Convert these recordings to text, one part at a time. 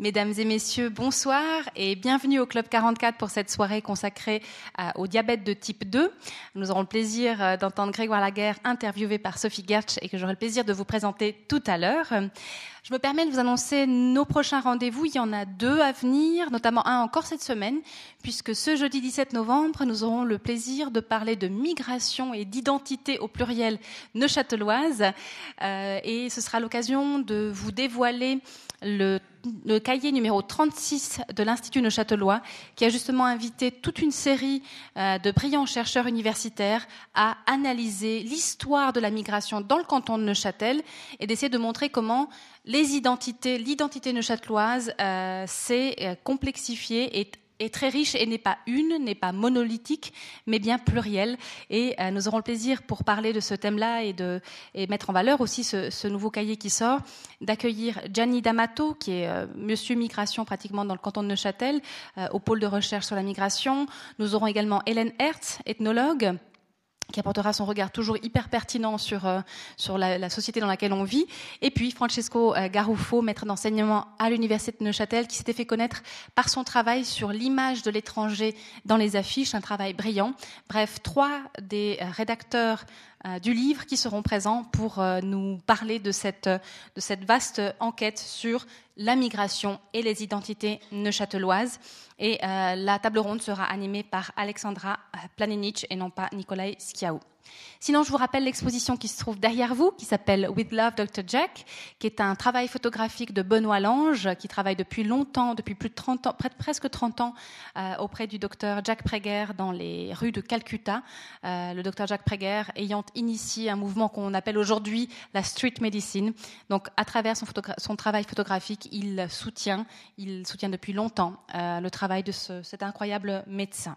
Mesdames et messieurs, bonsoir et bienvenue au Club 44 pour cette soirée consacrée au diabète de type 2. Nous aurons le plaisir euh, d'entendre Grégoire Laguerre interviewé par Sophie Gertsch et que j'aurai le plaisir de vous présenter tout à l'heure. Je me permets de vous annoncer nos prochains rendez-vous. Il y en a deux à venir, notamment un encore cette semaine, puisque ce jeudi 17 novembre, nous aurons le plaisir de parler de migration et d'identité au pluriel neuchâteloise. Euh, et ce sera l'occasion de vous dévoiler le, cahier numéro 36 de l'Institut Neuchâtelois, qui a justement invité toute une série euh, de brillants chercheurs universitaires à analyser l'histoire de la migration dans le canton de Neuchâtel et d'essayer de montrer comment les identités, l'identité neuchâteloise euh, s'est euh, complexifiée et est très riche et n'est pas une, n'est pas monolithique, mais bien plurielle. Et euh, nous aurons le plaisir, pour parler de ce thème-là et, de, et mettre en valeur aussi ce, nouveau cahier qui sort, d'accueillir Gianni D'Amato, qui est Monsieur Migration pratiquement dans le canton de Neuchâtel, au pôle de recherche sur la migration. Nous aurons également Hélène Hertz, ethnologue qui apportera son regard toujours hyper pertinent sur, euh, sur la, société dans laquelle on vit. Et puis Francesco euh, Garuffo, maître d'enseignement à l'Université de Neuchâtel, qui s'était fait connaître par son travail sur l'image de l'étranger dans les affiches, un travail brillant. Bref, trois des euh, rédacteurs du livre qui seront présents pour nous parler de cette, vaste enquête sur la migration et les identités neuchâteloises. Et euh, la table ronde sera animée par Alexandra Planinic et non pas Nikolai Skiaou. Sinon, je vous rappelle l'exposition qui se trouve derrière vous, qui s'appelle With Love Dr. Jack, qui est un travail photographique de Benoît Lange, qui travaille depuis longtemps, depuis plus de 30 ans, presque 30 ans, euh, auprès du docteur Jack Prager dans les rues de Calcutta. Euh, le docteur Jack Prager ayant initié un mouvement qu'on appelle aujourd'hui la street medicine. Donc, à travers son, travail photographique, il soutient, il soutient depuis longtemps euh, le travail de ce, cet incroyable médecin.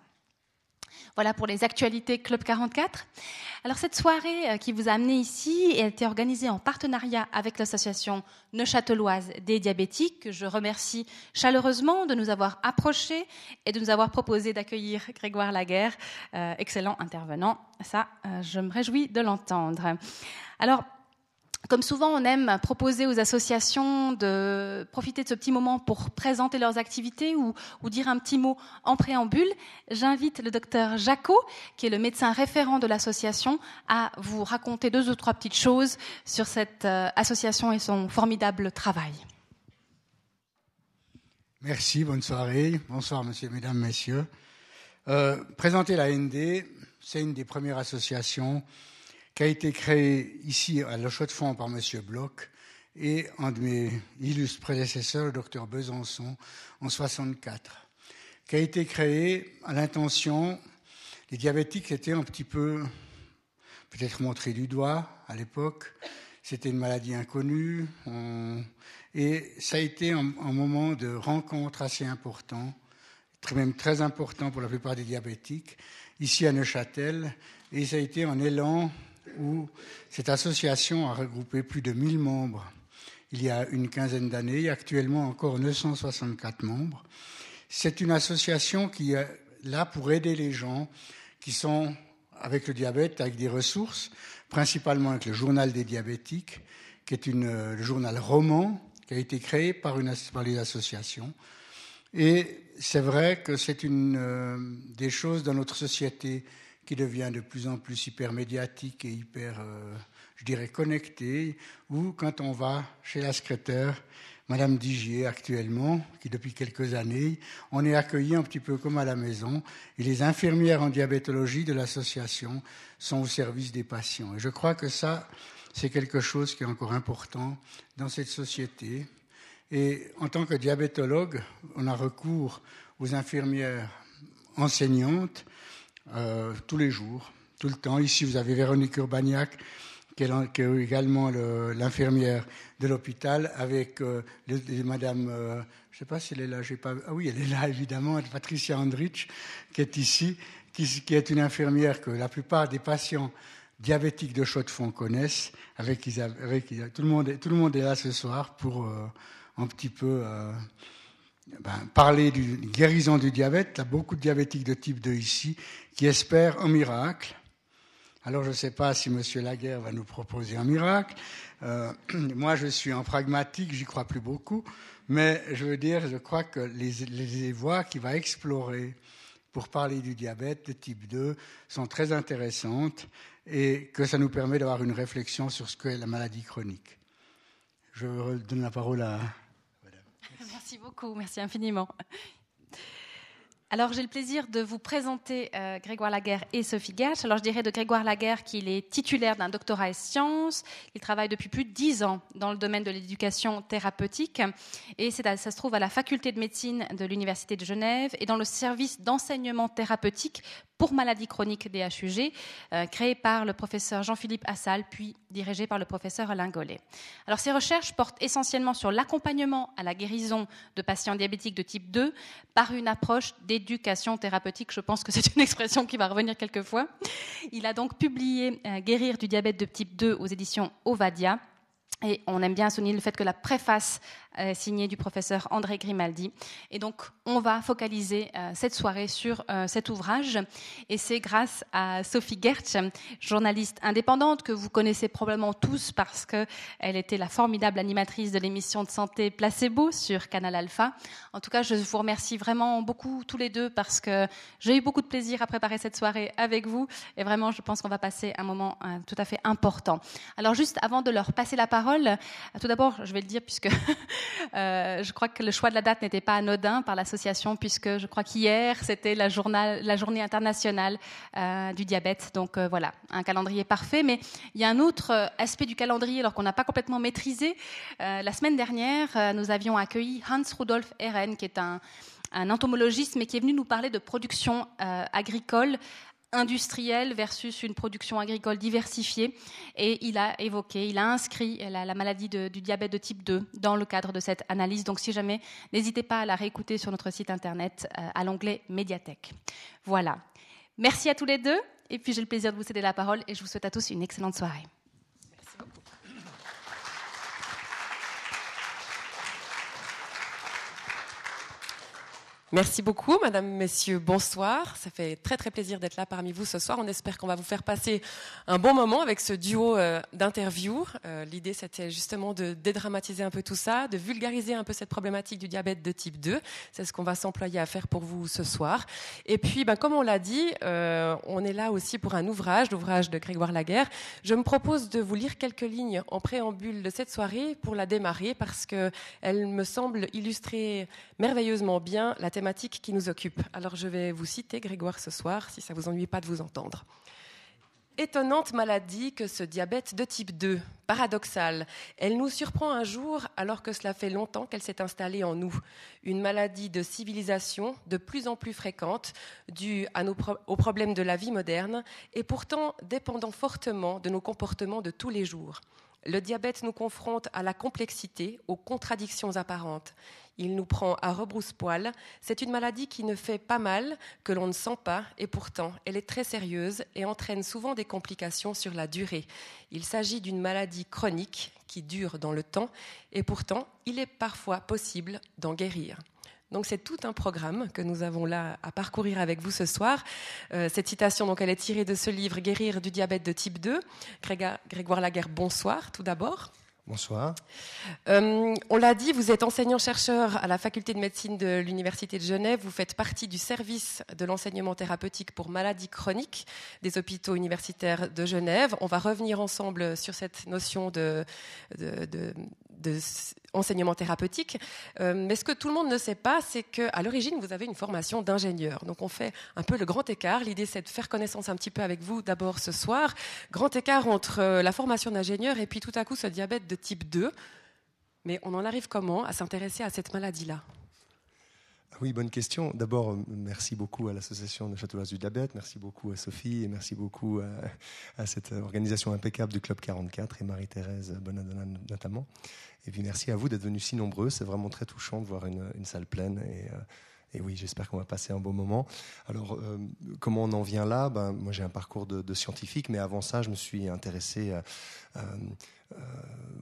Voilà pour les actualités Club 44. Alors cette soirée euh, qui vous a amené ici a été organisée en partenariat avec l'association neuchâteloise des diabétiques, que je remercie chaleureusement de nous avoir approchés et de nous avoir proposé d'accueillir Grégoire Laguerre, euh, excellent intervenant. Ça, euh, je me réjouis de l'entendre. Alors, comme souvent, on aime proposer aux associations de profiter de ce petit moment pour présenter leurs activités ou, dire un petit mot en préambule. J'invite le docteur Jacot, qui est le médecin référent de l'association, à vous raconter deux ou trois petites choses sur cette euh, association et son formidable travail. Merci, bonne soirée. Bonsoir, monsieur, mesdames, messieurs. Euh, présenter la ND, c'est une des premières associations qui a été créé ici à La Chaux-de-Fonds par M. Bloch et un de mes illustres prédécesseurs, le docteur Besançon, en 64, qui a été créé à l'intention, les diabétiques étaient un petit peu, peut-être montrés du doigt à l'époque, c'était une maladie inconnue, et ça a été un, un, moment de rencontre assez important, même très important pour la plupart des diabétiques, ici à Neuchâtel, et ça a été un élan où cette association a regroupé plus de 1000 membres il y a une quinzaine d'années, actuellement encore 964 membres. C'est une association qui est là pour aider les gens qui sont avec le diabète, avec des ressources, principalement avec le journal des diabétiques, qui est une, le journal roman qui a été créé par, une, par les associations. Et c'est vrai que c'est une euh, des choses dans notre société qui devient de plus en plus hyper médiatique et hyper, euh, je dirais, connecté, ou quand on va chez la secrétaire, Madame Digier actuellement, qui depuis quelques années, on est accueilli un petit peu comme à la maison, et les infirmières en diabétologie de l'association sont au service des patients. Et je crois que ça, c'est quelque chose qui est encore important dans cette société. Et en tant que diabétologue, on a recours aux infirmières enseignantes euh, tous les jours, tout le temps. Ici, vous avez Véronique Urbaniak, qui est, également l'infirmière de l'hôpital, avec euh, Madame, euh, je ne sais pas si elle est là, pas, ah oui, elle est là évidemment, Patricia Andrich, qui est ici, qui, est une infirmière que la plupart des patients diabétiques de Chaux-de-Fonds connaissent, avec tout, le monde, tout le monde est là ce soir pour un petit peu ben, parler d'une guérison du diabète. Il y a beaucoup de diabétiques de type 2 ici qui espèrent un miracle. Alors je ne sais pas si M. Laguerre va nous proposer un miracle. Euh, moi, je suis en pragmatique, j'y crois plus beaucoup. Mais je veux dire, je crois que les, les voies qu'il va explorer pour parler du diabète de type 2 sont très intéressantes et que ça nous permet d'avoir une réflexion sur ce qu'est la maladie chronique. Je donne la parole à. Merci beaucoup, merci infiniment. Alors j'ai le plaisir de vous présenter euh, Grégoire Laguerre et Sophie Gertsch. Alors je dirais de Grégoire Laguerre qu'il est titulaire d'un doctorat en sciences. Il travaille depuis plus de dix ans dans le domaine de l'éducation thérapeutique et ça se trouve à la faculté de médecine de l'université de Genève et dans le service d'enseignement thérapeutique pour maladies chroniques des HUG, euh, créé par le professeur Jean-Philippe Assal, puis dirigé par le professeur Alain Gollet. Alors, ces recherches portent essentiellement sur l'accompagnement à la guérison de patients diabétiques de type 2 par une approche d'éducation thérapeutique. Je pense que c'est une expression qui va revenir quelquefois. Il a donc publié euh, Guérir du diabète de type 2 aux éditions Ovadia. Et on aime bien souligner le fait que la préface euh, signé du professeur André Grimaldi. Et donc, on va focaliser euh, cette soirée sur euh, cet ouvrage. Et c'est grâce à Sophie Gertsch, journaliste indépendante que vous connaissez probablement tous parce qu'elle était la formidable animatrice de l'émission de santé Placebo sur Canal Alpha. En tout cas, je vous remercie vraiment beaucoup tous les deux parce que j'ai eu beaucoup de plaisir à préparer cette soirée avec vous. Et vraiment, je pense qu'on va passer un moment tout à fait important. Alors, juste avant de leur passer la parole, tout d'abord, je vais le dire puisque Euh, je crois que le choix de la date n'était pas anodin par l'association, puisque je crois qu'hier, c'était la, journée internationale euh, du diabète. Donc euh, voilà, un calendrier parfait. Mais il y a un autre aspect du calendrier, alors qu'on n'a pas complètement maîtrisé. la semaine dernière, nous avions accueilli Hans Rudolf Ehren, qui est un entomologiste, mais qui est venu nous parler de production agricole industrielle versus une production agricole diversifiée. Et il a évoqué, il a inscrit la, maladie du diabète de type 2 dans le cadre de cette analyse. Donc si jamais, n'hésitez pas à la réécouter sur notre site internet euh, à l'onglet médiathèque. Voilà. Merci à tous les deux. Et puis j'ai le plaisir de vous céder la parole et je vous souhaite à tous une excellente soirée. Merci beaucoup, Madame, Messieurs. Bonsoir. Ça fait très très plaisir d'être là parmi vous ce soir. On espère qu'on va vous faire passer un bon moment avec ce duo euh, d'interviews. Euh, l'idée, c'était justement de dédramatiser un peu tout ça, de vulgariser un peu cette problématique du diabète de type 2. C'est ce qu'on va s'employer à faire pour vous ce soir. Et puis, ben, comme on l'a dit, euh, on est là aussi pour un ouvrage, l'ouvrage de Grégoire Laguerre. Je me propose de vous lire quelques lignes en préambule de cette soirée pour la démarrer parce que elle me semble illustrer merveilleusement bien la thématique qui nous occupe. Alors je vais vous citer Grégoire ce soir, si ça vous ennuie pas de vous entendre. Étonnante maladie que ce diabète de type 2, paradoxal. Elle nous surprend un jour alors que cela fait longtemps qu'elle s'est installée en nous. Une maladie de civilisation de plus en plus fréquente, due à nos aux problèmes de la vie moderne et pourtant dépendant fortement de nos comportements de tous les jours. Le diabète nous confronte à la complexité, aux contradictions apparentes. Il nous prend à rebrousse-poil. C'est une maladie qui ne fait pas mal, que l'on ne sent pas, et pourtant, elle est très sérieuse et entraîne souvent des complications sur la durée. Il s'agit d'une maladie chronique qui dure dans le temps, et pourtant, il est parfois possible d'en guérir. Donc c'est tout un programme que nous avons là à parcourir avec vous ce soir. Euh, cette citation, donc, elle est tirée de ce livre Guérir du diabète de type 2. Grégoire Laguerre, bonsoir tout d'abord. Bonsoir. Euh, on l'a dit, vous êtes enseignant-chercheur à la faculté de médecine de l'Université de Genève. Vous faites partie du service de l'enseignement thérapeutique pour maladies chroniques des hôpitaux universitaires de Genève. On va revenir ensemble sur cette notion de, de, enseignement thérapeutique. Euh, mais ce que tout le monde ne sait pas, c'est qu'à l'origine, vous avez une formation d'ingénieur. Donc on fait un peu le grand écart. L'idée, c'est de faire connaissance un petit peu avec vous d'abord ce soir. Grand écart entre euh, la formation d'ingénieur et puis tout à coup ce diabète de type 2. Mais on en arrive comment à s'intéresser à cette maladie-là? Oui, bonne question. D'abord, euh, merci beaucoup à l'association de Château du diabète, merci beaucoup à Sophie et merci beaucoup à, cette organisation impeccable du Club 44 et Marie-Thérèse Bonadonna notamment. Et puis merci à vous d'être venus si nombreux. C'est vraiment très touchant de voir une, salle pleine. Et, euh, et oui, j'espère qu'on va passer un bon moment. Alors, euh, comment on en vient là? Ben, Moi, j'ai un parcours de, scientifique, mais avant ça, je me suis intéressé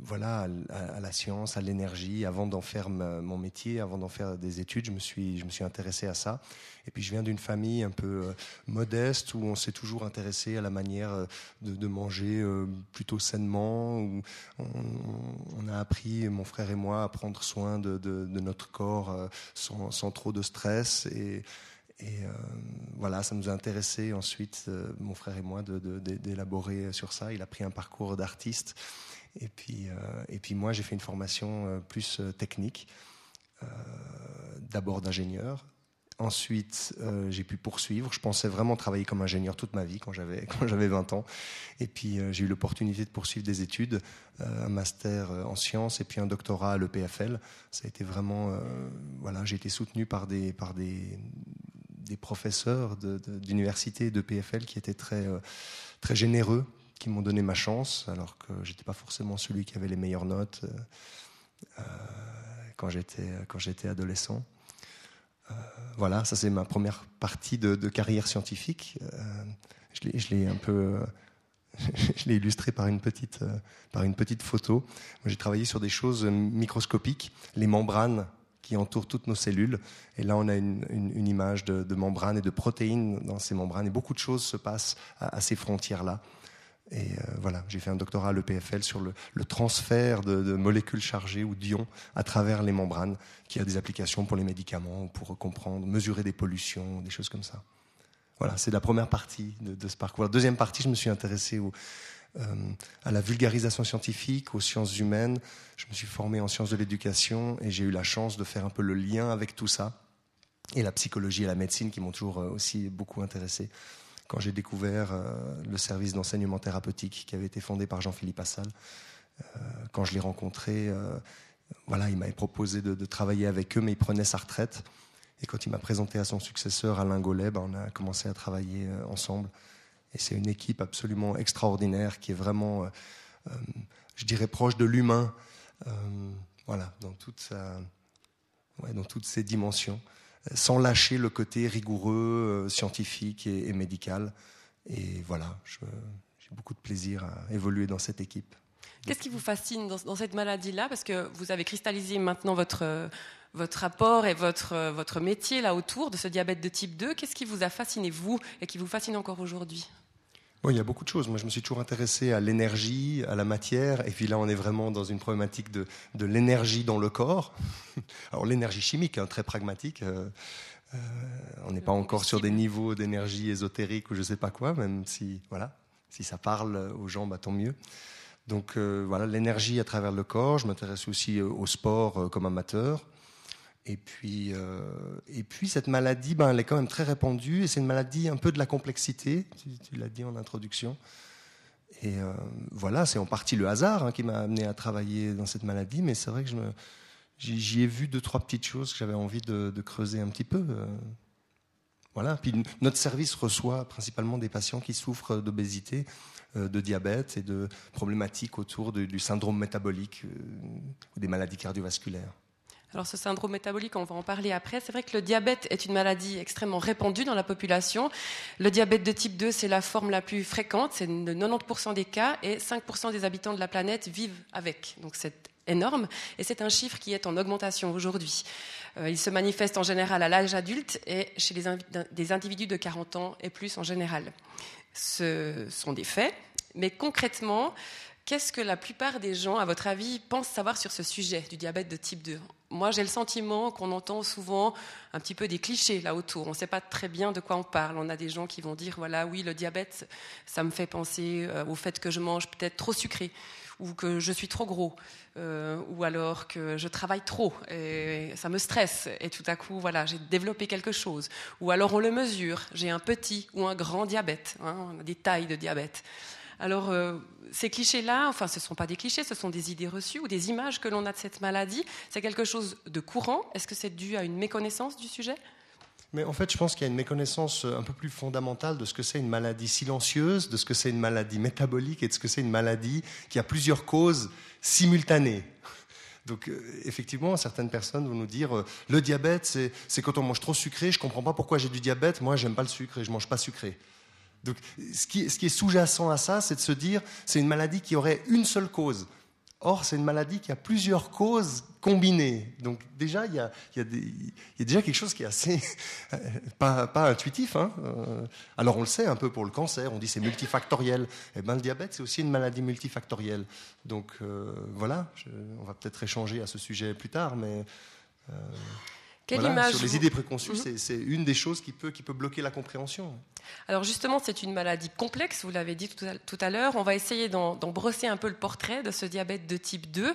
voilà, à, la science, à l'énergie. Avant d'en faire mon métier, avant d'en faire des études, je me suis, je me suis intéressé à ça. Et puis je viens d'une famille un peu modeste où on s'est toujours intéressé à la manière de, manger plutôt sainement. Où on, a appris, mon frère et moi, à prendre soin de, notre corps sans, trop de stress. Et, euh, voilà, ça nous a intéressé ensuite, euh, mon frère et moi, d'élaborer sur ça. Il a pris un parcours d'artiste. Et puis, euh, et puis moi, j'ai fait une formation plus technique, d'abord d'ingénieur. Ensuite, j'ai pu poursuivre. Je pensais vraiment travailler comme ingénieur toute ma vie quand j'avais quand j'avais 20 ans. Et puis j'ai eu l'opportunité de poursuivre des études, un master en sciences et puis un doctorat à l'EPFL. Ça a été vraiment voilà, j'ai été soutenu par des par des des professeurs d'université de, de, PFL qui étaient très, euh, très généreux, qui m'ont donné ma chance, alors que j'étais pas forcément celui qui avait les meilleures notes euh, euh, quand j'étais quand j'étais adolescent. voilà, ça c'est ma première partie de, carrière scientifique. je l'ai un peu je l'ai illustré par une petite, par une petite photo. J'ai travaillé sur des choses microscopiques, les membranes qui entoure toutes nos cellules. Et là, on a une, image de, membranes et de protéines dans ces membranes. Et beaucoup de choses se passent à, ces frontières-là. Et euh, voilà, j'ai fait un doctorat à l'EPFL sur le, transfert de, molécules chargées ou d'ions à travers les membranes, qui a des applications pour les médicaments, pour comprendre, mesurer des pollutions, des choses comme ça. Voilà, c'est la première partie de, ce parcours. La deuxième partie, je me suis intéressé euh, à la vulgarisation scientifique, aux sciences humaines. Je me suis formé en sciences de l'éducation et j'ai eu la chance de faire un peu le lien avec tout ça. Et la psychologie et la médecine qui m'ont toujours euh, aussi beaucoup intéressé. Quand j'ai découvert euh, le service d'enseignement thérapeutique qui avait été fondé par Jean-Philippe Assal, quand je l'ai rencontré, voilà, il m'avait proposé de, travailler avec eux, mais il prenait sa retraite. Et quand il m'a présenté à son successeur, Alain Gollet, ben, on a commencé à travailler ensemble. Et c'est une équipe absolument extraordinaire qui est vraiment, euh, euh, je dirais, proche de l'humain, euh, voilà, dans, dans toutes ses dimensions, sans lâcher le côté rigoureux, scientifique et, médical. Et voilà, j'ai beaucoup de plaisir à évoluer dans cette équipe. Qu'est-ce qui vous fascine dans, cette maladie-là? Parce que vous avez cristallisé maintenant votre, votre rapport et votre, votre métier là autour de ce diabète de type 2. Qu'est-ce qui vous a fasciné, vous, et qui vous fascine encore aujourd'hui? Il y a beaucoup de choses. Moi, je me suis toujours intéressé à l'énergie, à la matière, et puis là, on est vraiment dans une problématique de, de l'énergie dans le corps. Alors, l'énergie chimique, hein, très pragmatique. Euh, euh, on n'est pas encore sur des niveaux d'énergie ésotérique ou je ne sais pas quoi, même si, voilà, si ça parle aux gens, bah, tant mieux. Donc, euh, voilà, l'énergie à travers le corps. Je m'intéresse aussi au sport comme amateur. Et puis, euh, et puis cette maladie, ben, elle est quand même très répandue et c'est une maladie un peu de la complexité, tu, l'as dit en introduction. Et euh, voilà, c'est en partie le hasard hein, qui m'a amené à travailler dans cette maladie, mais c'est vrai que j'y ai vu deux, trois petites choses que j'avais envie de, creuser un petit peu. Euh. voilà. Puis notre service reçoit principalement des patients qui souffrent d'obésité, de diabète et de problématiques autour du syndrome métabolique ou des maladies cardiovasculaires. Alors ce syndrome métabolique, on va en parler après. C'est vrai que le diabète est une maladie extrêmement répandue dans la population. Le diabète de type 2, c'est la forme la plus fréquente, c'est de 90% des cas, et 5% des habitants de la planète vivent avec. Donc c'est énorme, et c'est un chiffre qui est en augmentation aujourd'hui. Euh, il se manifeste en général à l'âge adulte et chez des individus de 40 ans et plus en général. Ce sont des faits, mais concrètement, Qu'est-ce que la plupart des gens, à votre avis, pensent savoir sur ce sujet du diabète de type 2 Moi, j'ai le sentiment qu'on entend souvent un petit peu des clichés là autour. On ne sait pas très bien de quoi on parle. On a des gens qui vont dire, voilà, oui, le diabète, ça me fait penser euh, au fait que je mange peut-être trop sucré ou que je suis trop gros, euh, ou alors que je travaille trop et ça me stresse et tout à coup voilà j'ai développé quelque chose, ou alors on le mesure, j'ai un petit ou un grand diabète, hein, on a des tailles de diabète. Alors, euh, ces clichés-là, enfin, ce ne sont pas des clichés, ce sont des idées reçues ou des images que l'on a de cette maladie. C'est quelque chose de courant. Est-ce que c'est dû à une méconnaissance du sujet? Mais en fait, je pense qu'il y a une méconnaissance un peu plus fondamentale de ce que c'est une maladie silencieuse, de ce que c'est une maladie métabolique et de ce que c'est une maladie qui a plusieurs causes simultanées. Donc, euh, effectivement, certaines personnes vont nous dire euh, le diabète, c'est quand on mange trop sucré, je ne comprends pas pourquoi j'ai du diabète, moi, j'aime pas le sucre et je mange pas sucré. Donc, ce qui, est sous-jacent à ça, c'est de se dire, c'est une maladie qui aurait une seule cause. Or, c'est une maladie qui a plusieurs causes combinées. Donc déjà, il y a, déjà quelque chose qui est assez pas, pas intuitif. Hein. Euh, alors on le sait un peu pour le cancer, on dit c'est multifactoriel. Eh ben le diabète, c'est aussi une maladie multifactorielle. Donc euh, voilà, on va peut-être échanger à ce sujet plus tard, mais euh, quelle image sur les idées préconçues, mhm. c'est une des choses qui peut, qui peut bloquer la compréhension. Alors justement, c'est une maladie complexe, vous l'avez dit tout à, l'heure. On va essayer d'en brosser un peu le portrait de ce diabète de type 2.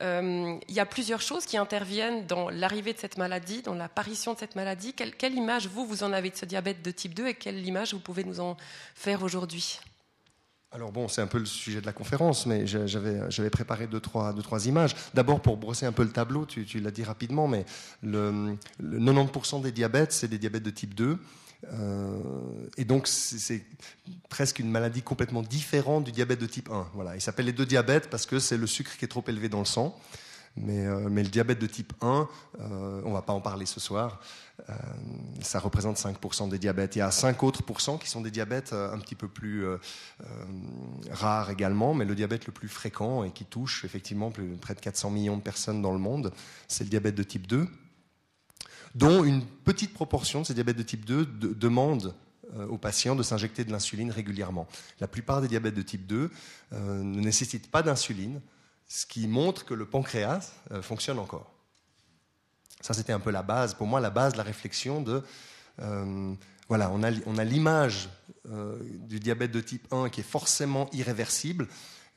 Euh, il y a plusieurs choses qui interviennent dans l'arrivée de cette maladie, dans l'apparition de cette maladie. Quelle, quelle image, vous, vous en avez de ce diabète de type 2 et quelle image vous pouvez nous en faire aujourd'hui? Alors bon, c'est un peu le sujet de la conférence, mais j'avais préparé deux trois, deux, trois images. D'abord, pour brosser un peu le tableau, tu, l'as dit rapidement, mais le, 90% des diabètes, c'est des diabètes de type 2. Euh, et donc, c'est presque une maladie complètement différente du diabète de type 1. Voilà. Il s'appelle les deux diabètes parce que c'est le sucre qui est trop élevé dans le sang. Mais, euh, mais, le diabète de type 1, euh, on ne va pas en parler ce soir, euh, ça représente 5% des diabètes. Il y a 5 autres pourcents qui sont des diabètes un petit peu plus rares également, mais le diabète le plus fréquent et qui touche effectivement plus, près de 400 millions de personnes dans le monde, c'est le diabète de type 2, dont une petite proportion de ces diabètes de type 2 demandent aux patients de s'injecter de l'insuline régulièrement. La plupart des diabètes de type 2 ne nécessitent pas d'insuline, ce qui montre que le pancréas euh, fonctionne encore. Ça, c'était un peu la base, pour moi, la base de la réflexion de... Euh, voilà, on a, on a l'image euh, du diabète de type 1 qui est forcément irréversible,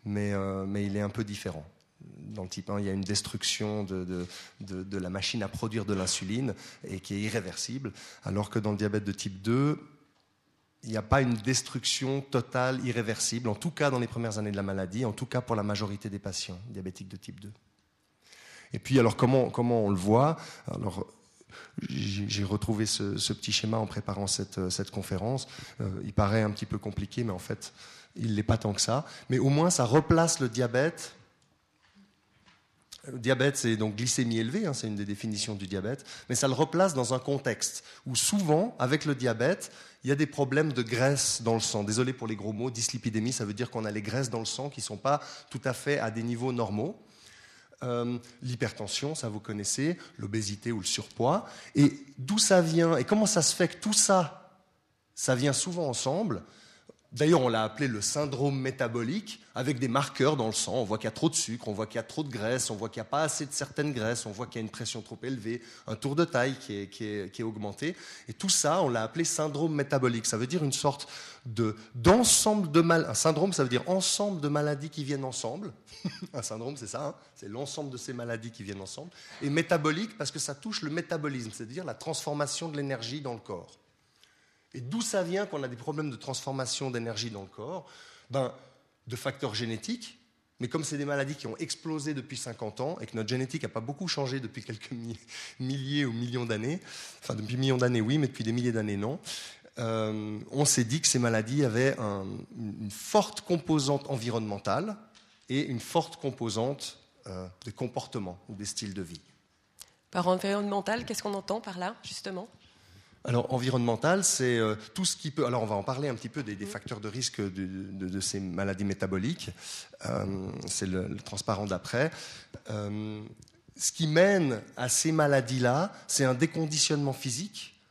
mais, mais il est un peu différent. Dans le type 1, il y a une destruction de, de, de la machine à produire de l'insuline et qui est irréversible, alors que dans le diabète de type 2, il n'y a pas une destruction totale, irréversible, en tout cas dans les premières années de la maladie, en tout cas pour la majorité des patients diabétiques de type 2. Et puis, alors, comment, comment on le voit? Alors, j'ai retrouvé ce, petit schéma en préparant cette, cette conférence. Euh, il paraît un petit peu compliqué, mais en fait, il l'est pas tant que ça. Mais au moins, ça replace le diabète le diabète, c'est donc glycémie élevée, hein, c'est une des définitions du diabète, mais ça le replace dans un contexte où souvent, avec le diabète, il y a des problèmes de graisse dans le sang. Désolé pour les gros mots, dyslipidémie, ça veut dire qu'on a les graisses dans le sang qui ne sont pas tout à fait à des niveaux normaux. Euh, l'hypertension, ça vous connaissez, l'obésité ou le surpoids. Et d'où ça vient et comment ça se fait que tout ça, ça vient souvent ensemble D'ailleurs, on l'a appelé le syndrome métabolique, avec des marqueurs dans le sang. On voit qu'il y a trop de sucre, on voit qu'il y a trop de graisse, on voit qu'il n'y a pas assez de certaines graisses, on voit qu'il y a une pression trop élevée, un tour de taille qui est, qui est, augmenté. Et tout ça, on l'a appelé syndrome métabolique. Ça veut dire une sorte de, d'ensemble de mal. Un syndrome, ça veut dire ensemble de maladies qui viennent ensemble. un syndrome, c'est ça, hein. c'est l'ensemble de ces maladies qui viennent ensemble. Et métabolique, parce que ça touche le métabolisme, c'est-à-dire la transformation de l'énergie dans le corps. Et d'où ça vient qu'on a des problèmes de transformation d'énergie dans le corps ben, De facteurs génétiques, mais comme c'est des maladies qui ont explosé depuis 50 ans et que notre génétique n'a pas beaucoup changé depuis quelques milliers ou millions d'années, enfin depuis millions d'années oui, mais depuis des milliers d'années non, euh, on s'est dit que ces maladies avaient une forte composante environnementale et une forte composante euh, de comportement ou des styles de vie. Par environnemental, qu'est-ce qu'on entend par là, justement? Alors, environnemental, c'est euh, tout ce qui peut. Alors, on va en parler un petit peu des, facteurs de risque de, ces maladies métaboliques. Euh, c'est le, transparent d'après. Euh, ce qui mène à ces maladies-là, c'est un déconditionnement physique,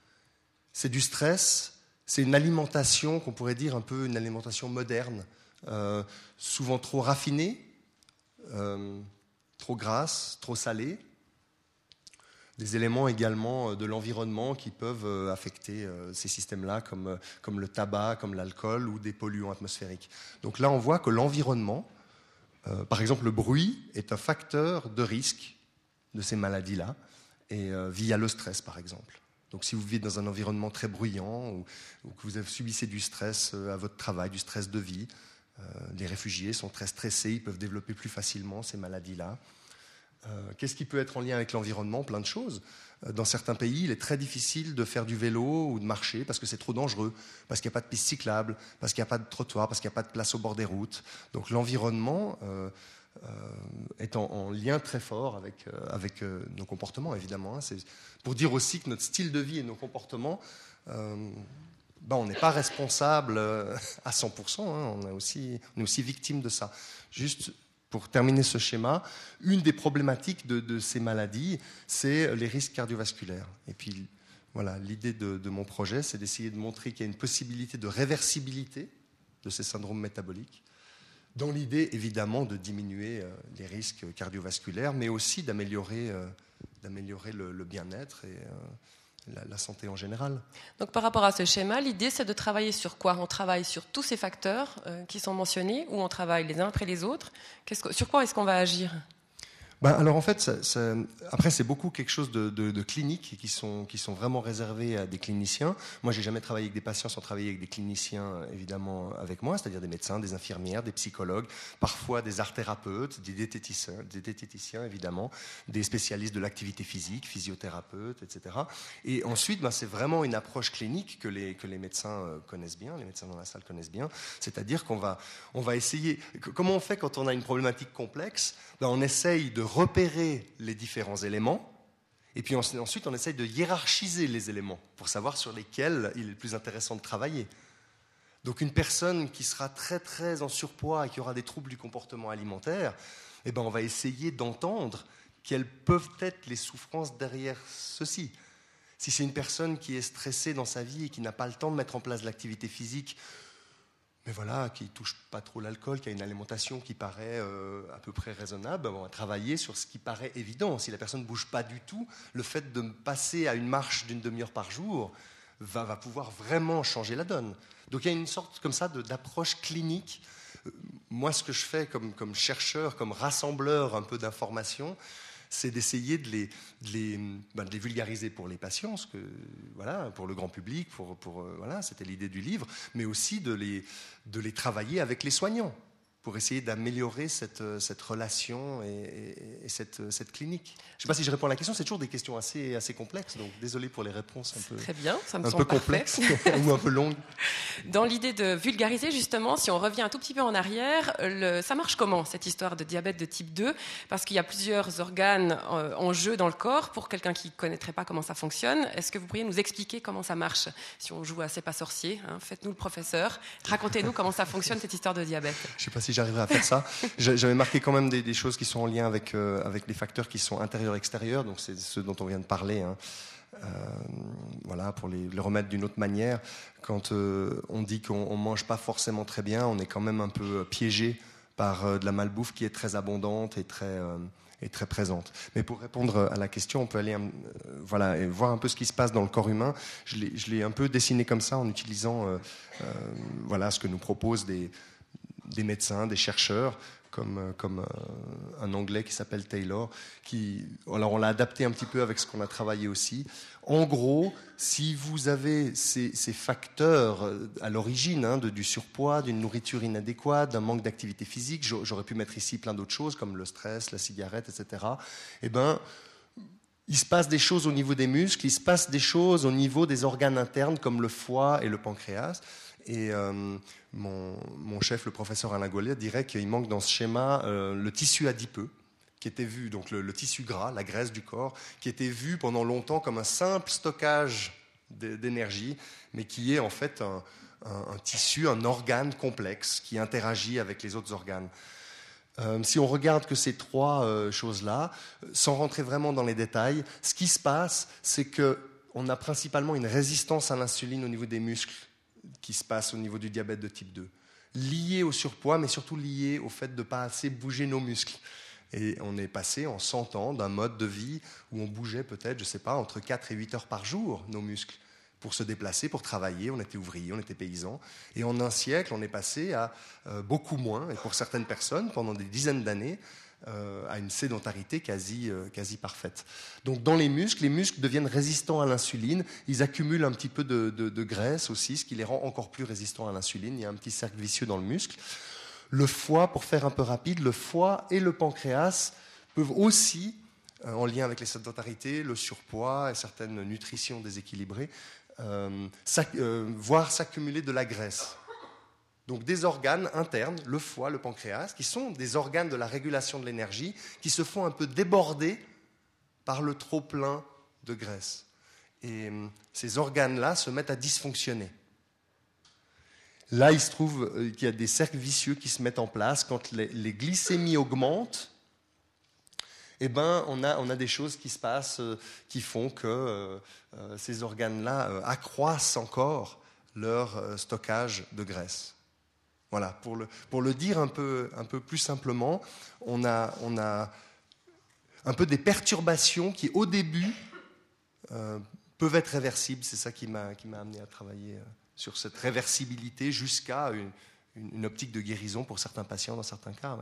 c'est du stress, c'est une alimentation qu'on pourrait dire un peu une alimentation moderne, souvent trop raffinée, trop grasse, trop salée des éléments également euh, de l'environnement qui peuvent euh, affecter euh, ces systèmes-là, comme, comme le tabac, comme l'alcool ou des polluants atmosphériques. Donc là, on voit que l'environnement, par exemple le bruit, est un facteur de risque de ces maladies-là, et via le stress, par exemple. Donc si vous vivez dans un environnement très bruyant ou, ou que vous subissez du stress à votre travail, du stress de vie, les réfugiés sont très stressés, ils peuvent développer plus facilement ces maladies-là. Euh, qu'est-ce qui peut être en lien avec l'environnement? Plein de choses. Euh, dans certains pays, il est très difficile de faire du vélo ou de marcher parce que c'est trop dangereux, parce qu'il n'y a pas de piste cyclable, parce qu'il n'y a pas de trottoir, parce qu'il n'y a pas de place au bord des routes. Donc l'environnement euh, est en, lien très fort avec, nos comportements, évidemment. Hein. Pour dire aussi que notre style de vie et nos comportements ben, on n'est pas responsable à 100%, hein. on, est aussi, aussi victime de ça. Juste pour terminer ce schéma, une des problématiques de, ces maladies, c'est les risques cardiovasculaires. Et puis, voilà, l'idée de, mon projet, c'est d'essayer de montrer qu'il y a une possibilité de réversibilité de ces syndromes métaboliques, dans l'idée évidemment de diminuer euh, les risques cardiovasculaires, mais aussi d'améliorer euh, le, bien-être et la, santé en général. Donc par rapport à ce schéma, l'idée c'est de travailler sur quoi? On travaille sur tous ces facteurs euh, qui sont mentionnés ou on travaille les uns après les autres. Sur quoi est-ce qu'on va agir? Ben, alors en fait, après c'est beaucoup quelque chose de, clinique qui sont, qui sont vraiment réservés à des cliniciens. Moi, j'ai jamais travaillé avec des patients sans travailler avec des cliniciens, évidemment, avec moi, c'est-à-dire des médecins, des infirmières, des psychologues, parfois des art thérapeutes, des diététiciens, des diététiciens évidemment, des spécialistes de l'activité physique, physiothérapeutes, etc. Et ensuite, ben, c'est vraiment une approche clinique que les, que les médecins euh, connaissent bien, les médecins dans la salle connaissent bien, c'est-à-dire qu'on va, on va essayer. Comment on fait quand on a une problématique complexe? Ben, On essaye de repérer les différents éléments, et puis ensuite on essaye de hiérarchiser les éléments pour savoir sur lesquels il est le plus intéressant de travailler. Donc une personne qui sera très très en surpoids et qui aura des troubles du comportement alimentaire, eh ben on va essayer d'entendre quelles peuvent être les souffrances derrière ceci. Si c'est une personne qui est stressée dans sa vie et qui n'a pas le temps de mettre en place l'activité physique mais voilà, qui touche pas trop l'alcool, qui a une alimentation qui paraît euh, à peu près raisonnable, on va travailler sur ce qui paraît évident. Si la personne ne bouge pas du tout, le fait de passer à une marche d'une demi-heure par jour va, pouvoir vraiment changer la donne. Donc il y a une sorte comme ça d'approche clinique. Euh, moi, ce que je fais comme, comme chercheur, comme rassembleur un peu d'informations, c'est d'essayer de les, les, ben, de les, vulgariser pour les patients, pour le grand public, euh, c'était l'idée du livre, mais aussi de de les travailler avec les soignants pour essayer d'améliorer cette, euh, cette, relation et, cette, euh, cette, clinique. Je ne sais pas si je réponds à la question, c'est toujours des questions assez, assez complexes, donc désolé pour les réponses un peu, Très bien, ça me un peu complexes ou un peu longues. Dans l'idée de vulgariser, justement, si on revient un tout petit peu en arrière, le, ça marche comment cette histoire de diabète de type 2 Parce qu'il y a plusieurs organes euh, en jeu dans le corps. Pour quelqu'un qui ne connaîtrait pas comment ça fonctionne, est-ce que vous pourriez nous expliquer comment ça marche? Si on joue à C'est pas sorcier, hein, faites-nous le professeur, racontez-nous comment ça fonctionne cette histoire de diabète. Je sais pas si j'arriverai à faire ça. J'avais marqué quand même des, choses qui sont en lien avec, euh, avec les facteurs qui sont intérieurs-extérieurs, donc c'est ceux dont on vient de parler. Hein. Euh, voilà, pour les, remettre d'une autre manière, quand euh, on dit qu'on ne mange pas forcément très bien, on est quand même un peu piégé par de la malbouffe qui est très abondante et très, et très présente. Mais pour répondre à la question, on peut aller voilà, voir un peu ce qui se passe dans le corps humain. Je l'ai un peu dessiné comme ça en utilisant voilà, ce que nous proposent des, des médecins, des chercheurs, comme, euh, comme euh, un Anglais qui s'appelle Taylor. Qui, alors on l'a adapté un petit peu avec ce qu'on a travaillé aussi. En gros, si vous avez ces, facteurs euh, à l'origine hein, du surpoids, d'une nourriture inadéquate, d'un manque d'activité physique, j'aurais pu mettre ici plein d'autres choses comme le stress, la cigarette, etc. Eh ben, il se passe des choses au niveau des muscles, il se passe des choses au niveau des organes internes comme le foie et le pancréas. Et euh, mon, chef, le professeur Alain Gaulier, dirait qu'il manque dans ce schéma euh, le tissu adipeux, qui était vu, donc le, tissu gras, la graisse du corps, qui était vu pendant longtemps comme un simple stockage d'énergie, mais qui est en fait un, tissu, un organe complexe qui interagit avec les autres organes. Euh, si on regarde que ces trois choses-là, sans rentrer vraiment dans les détails, ce qui se passe, c'est qu'on a principalement une résistance à l'insuline au niveau des muscles qui se passe au niveau du diabète de type 2, lié au surpoids, mais surtout lié au fait de ne pas assez bouger nos muscles. Et on est passé en 100 ans d'un mode de vie où on bougeait peut-être, je ne sais pas, entre 4 et 8 heures par jour, nos muscles, pour se déplacer, pour travailler. On était ouvriers, on était paysans. Et en un siècle, on est passé à euh, beaucoup moins, et pour certaines personnes, pendant des dizaines d'années, euh, à une sédentarité quasi, euh, quasi parfaite. Donc dans les muscles, les muscles deviennent résistants à l'insuline, ils accumulent un petit peu de, de, graisse aussi, ce qui les rend encore plus résistants à l'insuline. Il y a un petit cercle vicieux dans le muscle. Le foie, pour faire un peu rapide, le foie et le pancréas peuvent aussi, euh, en lien avec les sédentarités, le surpoids et certaines nutritions déséquilibrées, voir s'accumuler de la graisse donc des organes internes, le foie, le pancréas, qui sont des organes de la régulation de l'énergie, qui se font un peu déborder par le trop-plein de graisse. Et hum, ces organes-là se mettent à dysfonctionner. Là, il se trouve euh, qu'il y a des cercles vicieux qui se mettent en place. Quand les, glycémies augmentent, eh ben, on, a, on a des choses qui se passent euh, qui font que euh, ces organes-là accroissent encore leur stockage de graisse. Voilà, pour le, pour le dire un peu, un peu plus simplement, on a, on a un peu des perturbations qui, au début, peuvent être réversibles. C'est ça qui m'a amené à travailler sur cette réversibilité jusqu'à une, optique de guérison pour certains patients dans certains cas.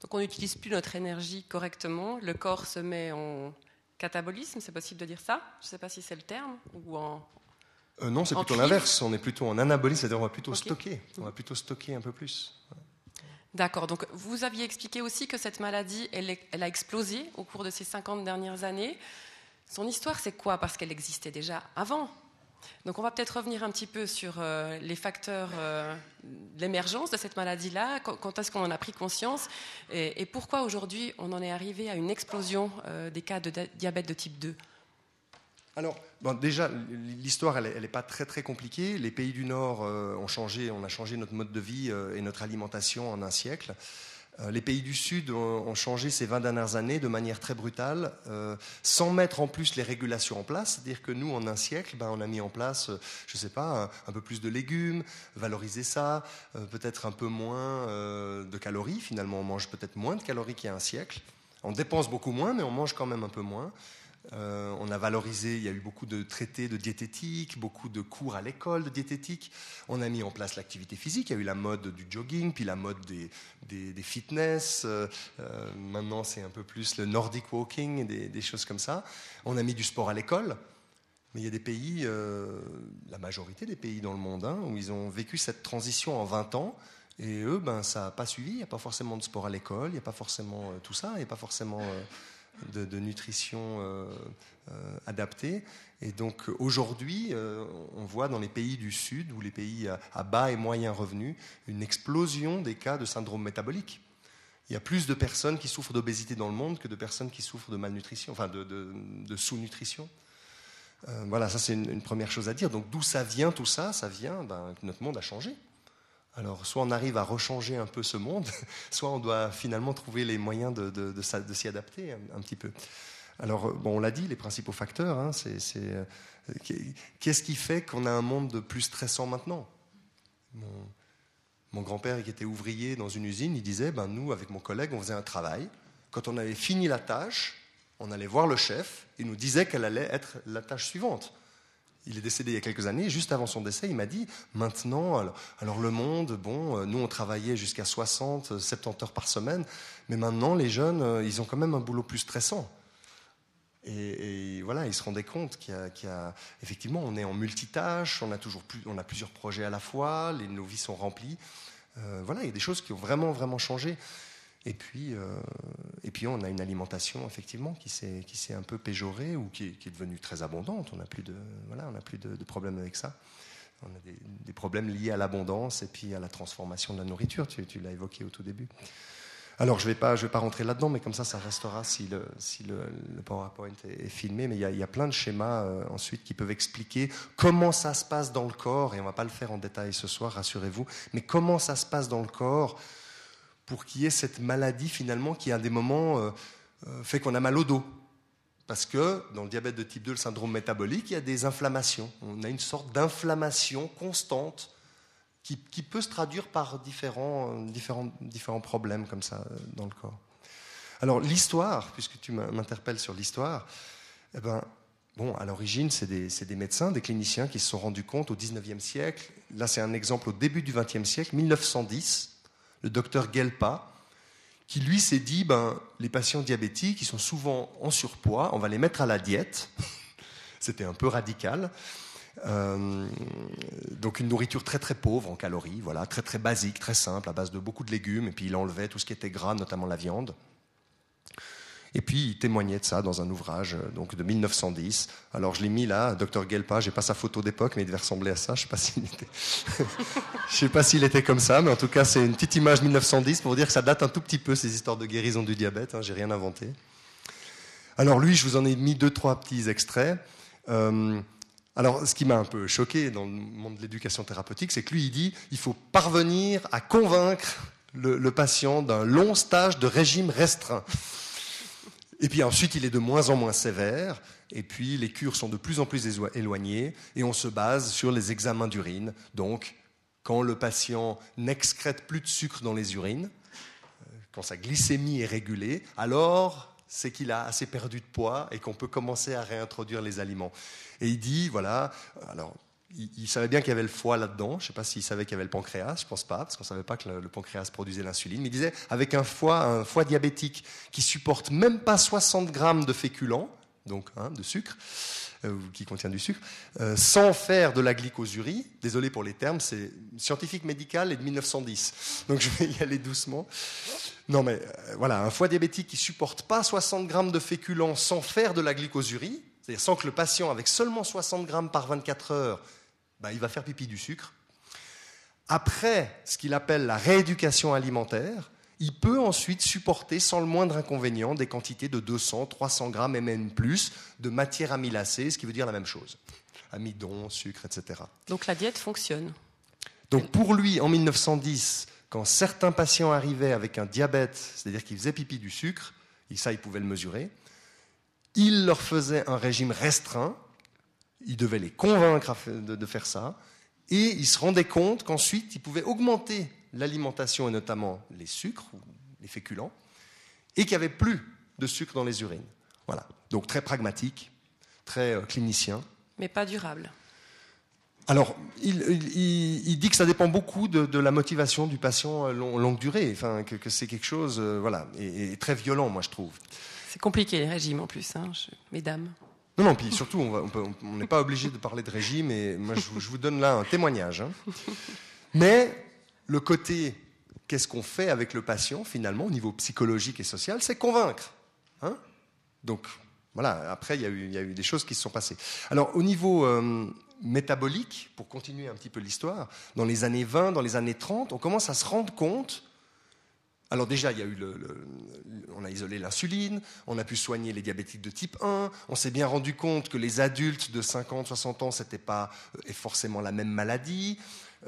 Donc on n'utilise plus notre énergie correctement, le corps se met en catabolisme, c'est possible de dire ça? Je ne sais pas si c'est le terme ou en euh, non, c'est plutôt l'inverse. On est plutôt en anabolisme, c'est-à-dire on va plutôt stocker. On va plutôt stocker un peu plus. D'accord. Donc vous aviez expliqué aussi que cette maladie, elle, elle, a explosé au cours de ces 50 dernières années. Son histoire, c'est quoi? Parce qu'elle existait déjà avant. Donc on va peut-être revenir un petit peu sur euh, les facteurs euh, de l'émergence de cette maladie-là, quand, est-ce qu'on en a pris conscience? Et, pourquoi aujourd'hui on en est arrivé à une explosion euh, des cas de diabète de type 2 alors, déjà, l'histoire, elle n'est pas très très compliquée. Les pays du Nord ont changé, on a changé notre mode de vie et notre alimentation en un siècle. Euh, les pays du Sud ont changé ces 20 dernières années de manière très brutale, euh, sans mettre en plus les régulations en place. C'est-à-dire que nous, en un siècle, ben, on a mis en place, euh, je ne sais pas, un, peu plus de légumes, valoriser ça, peut-être un peu moins de calories. Finalement, on mange peut-être moins de calories qu'il y a un siècle. On dépense beaucoup moins, mais on mange quand même un peu moins. Euh, on a valorisé, il y a eu beaucoup de traités de diététique, beaucoup de cours à l'école de diététique. On a mis en place l'activité physique. Il y a eu la mode du jogging, puis la mode des, fitness. Euh, euh, maintenant, c'est un peu plus le nordic walking et des, choses comme ça. On a mis du sport à l'école. Mais il y a des pays, la majorité des pays dans le monde, hein, où ils ont vécu cette transition en 20 ans. Et eux, ben, ça n'a pas suivi. Il n'y a pas forcément de sport à l'école, il n'y a pas forcément tout ça, il n'y a pas forcément de, nutrition euh, euh, adaptée. Et donc aujourd'hui, euh, on voit dans les pays du Sud, ou les pays à, bas et moyen revenus, une explosion des cas de syndrome métabolique. Il y a plus de personnes qui souffrent d'obésité dans le monde que de personnes qui souffrent de malnutrition, enfin de, sous-nutrition. voilà, ça c'est une, première chose à dire. Donc d'où ça vient tout ça? Ça vient ben, notre monde a changé. Alors, soit on arrive à rechanger un peu ce monde, soit on doit finalement trouver les moyens de, s'y adapter un, petit peu. Alors, bon, on l'a dit, les principaux facteurs, hein, c'est, euh, qu'est-ce qui fait qu'on a un monde de plus stressant maintenant? Mon, grand-père, qui était ouvrier dans une usine, il disait, ben, nous, avec mon collègue, on faisait un travail. Quand on avait fini la tâche, on allait voir le chef, il nous disait quelle allait être la tâche suivante. Il est décédé il y a quelques années. Juste avant son décès, il m'a dit maintenant, alors, le monde, bon, euh, nous on travaillait jusqu'à 60, 70 heures par semaine, mais maintenant les jeunes, euh, ils ont quand même un boulot plus stressant. Et, voilà, ils se rendaient compte qu'il effectivement, on est en multitâche, on a toujours plus, on a plusieurs projets à la fois, nos vies sont remplies. Euh, voilà, il y a des choses qui ont vraiment, vraiment changé. Et puis, euh, et puis on a une alimentation effectivement qui s'est, qui s'est un peu péjorée ou qui est, devenue très abondante. On n'a plus, de, voilà, on plus de, problèmes avec ça. On a des, problèmes liés à l'abondance et puis à la transformation de la nourriture. Tu, l'as évoqué au tout début. Alors, je vais, pas, je vais pas rentrer là-dedans, mais comme ça, ça restera si le, si le, PowerPoint est, filmé. Mais il y, a, y, a, plein de schémas euh, ensuite qui peuvent expliquer comment ça se passe dans le corps, et on va pas le faire en détail ce soir, rassurez-vous, mais comment ça se passe dans le corps pour qu'il y ait cette maladie finalement qui à des moments euh, euh, fait qu'on a mal au dos. Parce que dans le diabète de type 2, le syndrome métabolique, il y a des inflammations. On a une sorte d'inflammation constante qui, peut se traduire par différents, différents, différents problèmes comme ça euh, dans le corps. Alors l'histoire, puisque tu m'interpelles sur l'histoire, eh ben, bon, à l'origine, c'est des, des, médecins, des cliniciens qui se sont rendus compte au 19e siècle. Là, c'est un exemple au début du 20e siècle, 1910 le docteur Gelpa, qui lui s'est dit, ben, les patients diabétiques, ils sont souvent en surpoids, on va les mettre à la diète. C'était un peu radical. Euh, donc une nourriture très très pauvre en calories, voilà, très très basique, très simple, à base de beaucoup de légumes, et puis il enlevait tout ce qui était gras, notamment la viande. Et puis il témoignait de ça dans un ouvrage euh, donc de 1910. Alors je l'ai mis là, Dr Gelpa, j'ai pas sa photo d'époque, mais il devait ressembler à ça. Je sais pas s'il était, je sais pas s'il était comme ça, mais en tout cas c'est une petite image 1910 pour dire que ça date un tout petit peu ces histoires de guérison du diabète. Hein, j'ai rien inventé. Alors lui, je vous en ai mis deux trois petits extraits. Euh, Alors, ce qui m'a un peu choqué dans le monde de l'éducation thérapeutique, c'est que lui, il dit il faut parvenir à convaincre le, patient d'un long stage de régime restreint. Et puis ensuite, il est de moins en moins sévère, et puis les cures sont de plus en plus éloignées, et on se base sur les examens d'urine. Donc, quand le patient n'excrète plus de sucre dans les urines, euh, quand sa glycémie est régulée, alors c'est qu'il a assez perdu de poids et qu'on peut commencer à réintroduire les aliments. Et il dit, voilà, alors il, savait bien qu'il y avait le foie là-dedans. Je ne sais pas s'il savait qu'il y avait le pancréas, je pense pas, parce qu'on ne savait pas que le, pancréas produisait l'insuline. Mais il disait, avec un foie, un foie diabétique qui supporte même pas 60 grammes de féculents, donc hein, de sucre, euh, qui contient du sucre, euh, sans faire de la glycosurie, désolé pour les termes, c'est scientifique médical et de 1910, donc je vais y aller doucement. Non mais euh, voilà, un foie diabétique qui supporte pas 60 grammes de féculents sans faire de la glycosurie, c'est-à-dire sans que le patient, avec seulement 60 grammes par 24 heures, ben, il va faire pipi du sucre. Après ce qu'il appelle la rééducation alimentaire, il peut ensuite supporter sans le moindre inconvénient des quantités de 200, 300 grammes et même plus de matière amylacée, ce qui veut dire la même chose. Amidon, sucre, etc. Donc la diète fonctionne. Donc pour lui, en 1910, quand certains patients arrivaient avec un diabète, c'est-à-dire qu'ils faisaient pipi du sucre, et ça, il pouvait le mesurer, il leur faisait un régime restreint, il devait les convaincre de faire ça, et il se rendait compte qu'ensuite, il pouvait augmenter l'alimentation et notamment les sucres, les féculents, et qu'il n'y avait plus de sucre dans les urines. Voilà. Donc très pragmatique, très euh, clinicien. Mais pas durable. Alors, il, dit que ça dépend beaucoup de, la motivation du patient longue durée, enfin, que, c'est quelque chose, euh, voilà, et, très violent, moi je trouve. C'est compliqué les régimes en plus, hein, mesdames. Non, non, puis surtout, on n'est pas obligé de parler de régime, et moi je, vous donne là un témoignage. Hein. Mais le côté qu'est-ce qu'on fait avec le patient, finalement, au niveau psychologique et social, c'est convaincre. Hein Donc, voilà, après, il y, a eu, des choses qui se sont passées. Alors, au niveau euh, métabolique, pour continuer un petit peu l'histoire, dans les années 20, dans les années 30, on commence à se rendre compte. Alors déjà, il y a eu on a isolé l'insuline, on a pu soigner les diabétiques de type 1, on s'est bien rendu compte que les adultes de 50, 60 ans, c'était pas euh, forcément la même maladie.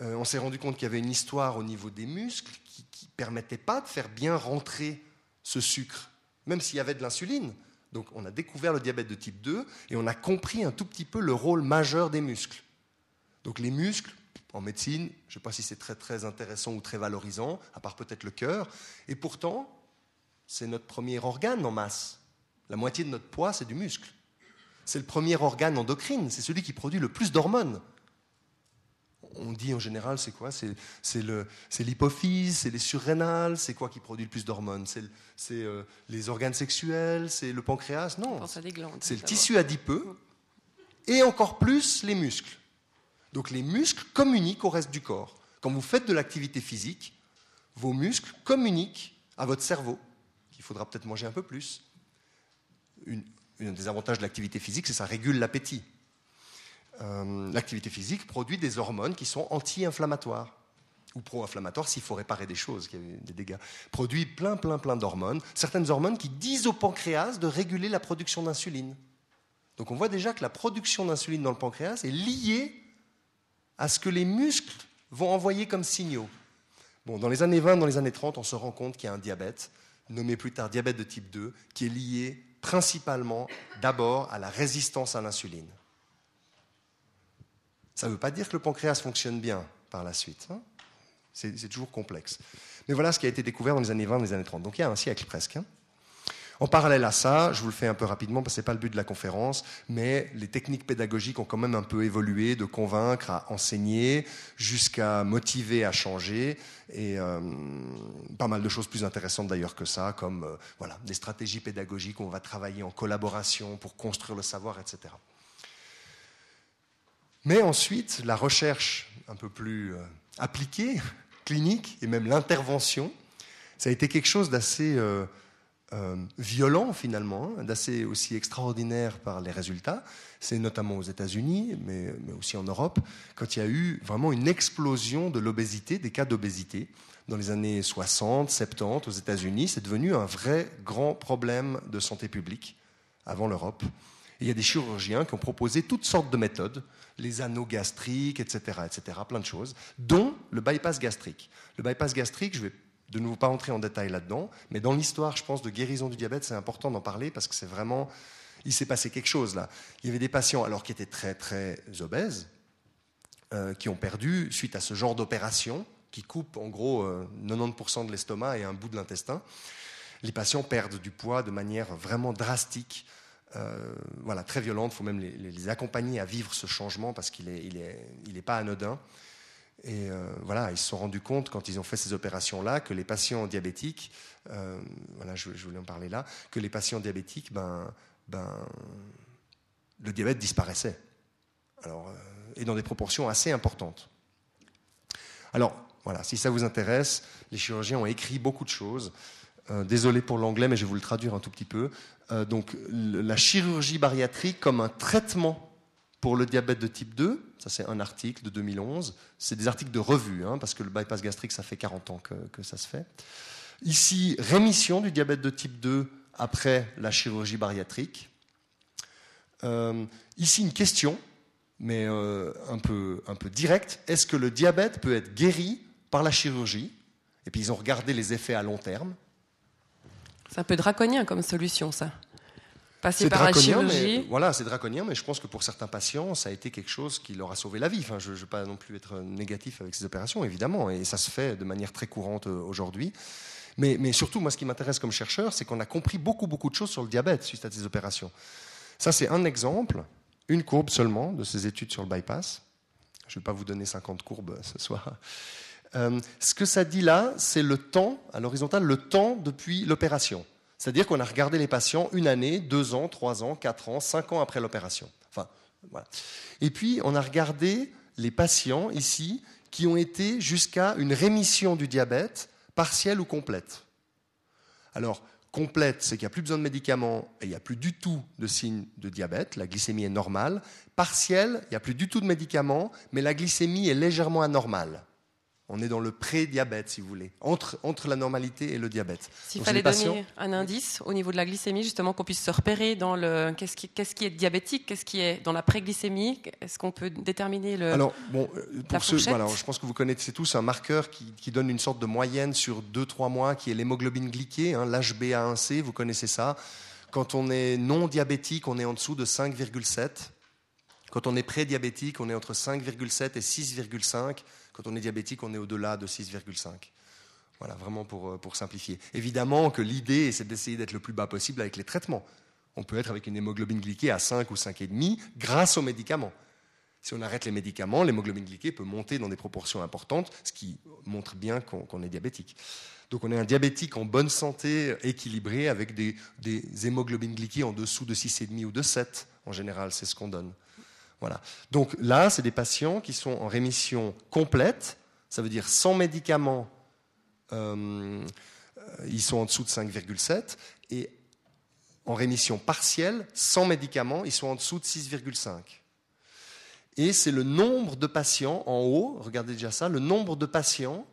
Euh, on s'est rendu compte qu'il y avait une histoire au niveau des muscles qui ne permettait pas de faire bien rentrer ce sucre, même s'il y avait de l'insuline. Donc on a découvert le diabète de type 2 et on a compris un tout petit peu le rôle majeur des muscles. Donc les muscles, en médecine, je ne sais pas si c'est très, très intéressant ou très valorisant, à part peut-être le cœur, et pourtant, c'est notre premier organe en masse. La moitié de notre poids, c'est du muscle. C'est le premier organe endocrine, c'est celui qui produit le plus d'hormones on dit en général, c'est quoi? C'est l'hypophyse, c'est les surrénales, c'est quoi qui produit le plus d'hormones? C'est euh, les organes sexuels, c'est le pancréas? Non, c'est le tissu adipeux et encore plus les muscles. Donc les muscles communiquent au reste du corps. Quand vous faites de l'activité physique, vos muscles communiquent à votre cerveau qu'il faudra peut-être manger un peu plus. un des avantages de l'activité physique, c'est que ça régule l'appétit. Euh, l'activité physique produit des hormones qui sont anti-inflammatoires ou pro-inflammatoires s'il faut réparer des choses, qu'il y des dégâts. Produit plein, plein, plein d'hormones. Certaines hormones qui disent au pancréas de réguler la production d'insuline. Donc on voit déjà que la production d'insuline dans le pancréas est liée à ce que les muscles vont envoyer comme signaux. Dans les années 20, dans les années 30, on se rend compte qu'il y a un diabète, nommé plus tard diabète de type 2, qui est lié principalement d'abord à la résistance à l'insuline. Ça ne veut pas dire que le pancréas fonctionne bien par la suite. Hein. c'est toujours complexe. Mais voilà ce qui a été découvert dans les années 20, dans les années 30. Donc il y a un siècle presque. Hein. En parallèle à ça, je vous le fais un peu rapidement parce que ce n'est pas le but de la conférence, mais les techniques pédagogiques ont quand même un peu évolué, de convaincre à enseigner jusqu'à motiver à changer, et euh, pas mal de choses plus intéressantes d'ailleurs que ça, comme euh, voilà, des stratégies pédagogiques où on va travailler en collaboration pour construire le savoir, etc. Mais ensuite, la recherche un peu plus euh, appliquée, clinique, et même l'intervention, ça a été quelque chose d'assez violent finalement, hein, d'assez aussi extraordinaire par les résultats. C'est notamment aux États-Unis, mais, mais, aussi en Europe, quand il y a eu vraiment une explosion de l'obésité, des cas d'obésité. Dans les années 60, 70, aux États-Unis, c'est devenu un vrai grand problème de santé publique avant l'Europe. il y a des chirurgiens qui ont proposé toutes sortes de méthodes, les anneaux gastriques, etc., etc., plein de choses, dont le bypass gastrique. Le bypass gastrique, je vais de nouveau pas entrer en détail là-dedans, mais dans l'histoire, je pense, de guérison du diabète, c'est important d'en parler parce que c'est vraiment, il s'est passé quelque chose là. Il y avait des patients, alors qui étaient très très obèses, euh, qui ont perdu suite à ce genre d'opération qui coupe en gros 90% euh, de l'estomac et un bout de l'intestin. Les patients perdent du poids de manière vraiment drastique euh, voilà, très violente. Il faut même les, accompagner à vivre ce changement parce qu'il n'est il est, il est pas anodin. Et euh, voilà, ils se sont rendus compte quand ils ont fait ces opérations-là que les patients diabétiques, euh, voilà, je, voulais en parler là, que les patients diabétiques, ben, ben, le diabète disparaissait. Alors, et dans des proportions assez importantes. Alors, voilà, si ça vous intéresse, les chirurgiens ont écrit beaucoup de choses. désolé pour l'anglais, mais je vais vous le traduire un tout petit peu. Euh, donc la chirurgie bariatrique comme un traitement pour le diabète de type 2, ça c'est un article de 2011, c'est des articles de revue, hein, parce que le bypass gastrique, ça fait 40 ans que, ça se fait. Ici, rémission du diabète de type 2 après la chirurgie bariatrique. Euh, ici, une question, mais euh, un, peu, un peu directe. Est-ce que le diabète peut être guéri par la chirurgie? Et puis ils ont regardé les effets à long terme. C'est un peu draconien comme solution, ça. Passer par la chirurgie. voilà, c'est draconien, mais je pense que pour certains patients, ça a été quelque chose qui leur a sauvé la vie. Enfin, je ne veux pas non plus être négatif avec ces opérations, évidemment, et ça se fait de manière très courante euh, aujourd'hui. Mais, mais, surtout, moi, ce qui m'intéresse comme chercheur, c'est qu'on a compris beaucoup, beaucoup de choses sur le diabète suite à ces opérations. Ça, c'est un exemple, une courbe seulement de ces études sur le bypass. Je ne vais pas vous donner 50 courbes ce soir. Euh, ce que ça dit là, c'est le temps, à l'horizontale, le temps depuis l'opération. C'est-à-dire qu'on a regardé les patients une année, deux ans, trois ans, quatre ans, cinq ans après l'opération. Et puis, on a regardé les patients ici qui ont été jusqu'à une rémission du diabète, partielle ou complète. Alors, complète, c'est qu'il n'y a plus besoin de médicaments et il n'y a plus du tout de signes de diabète, la glycémie est normale. Partielle, il n'y a plus du tout de médicaments, mais la glycémie est légèrement anormale. On est dans le pré-diabète, si vous voulez, entre, entre la normalité et le diabète. S'il fallait donner un indice au niveau de la glycémie, justement, qu'on puisse se repérer dans le qu'est-ce qui, qu'est-ce qui est diabétique, qu'est-ce qui est dans la pré-glycémie, est-ce qu'on peut déterminer le Alors, bon, euh, pour ceux, voilà, je pense que vous connaissez tous un marqueur qui, qui donne une sorte de moyenne sur 2-3 mois, qui est l'hémoglobine glyquée, hein, l'HbA1c, vous connaissez ça. Quand on est non diabétique, on est en dessous de 5,7. Quand on est pré-diabétique, on est entre 5,7 et 6,5. Quand on est diabétique, on est au-delà de 6,5. Voilà, vraiment pour, euh, pour simplifier. Évidemment que l'idée, c'est d'essayer d'être le plus bas possible avec les traitements. On peut être avec une hémoglobine glyquée à 5 ou 5,5 grâce aux médicaments. Si on arrête les médicaments, l'hémoglobine glyquée peut monter dans des proportions importantes, ce qui montre bien qu'on est diabétique. Donc on est un diabétique en bonne santé, équilibré, avec des, des hémoglobines glyquées en dessous de 6,5 ou de 7. En général, c'est ce qu'on donne. Voilà. Donc là, c'est des patients qui sont en rémission complète, ça veut dire sans médicaments, euh, ils sont en dessous de 5,7, et en rémission partielle, sans médicaments, ils sont en dessous de 6,5. Et c'est le nombre de patients en haut, regardez déjà ça, le nombre de patients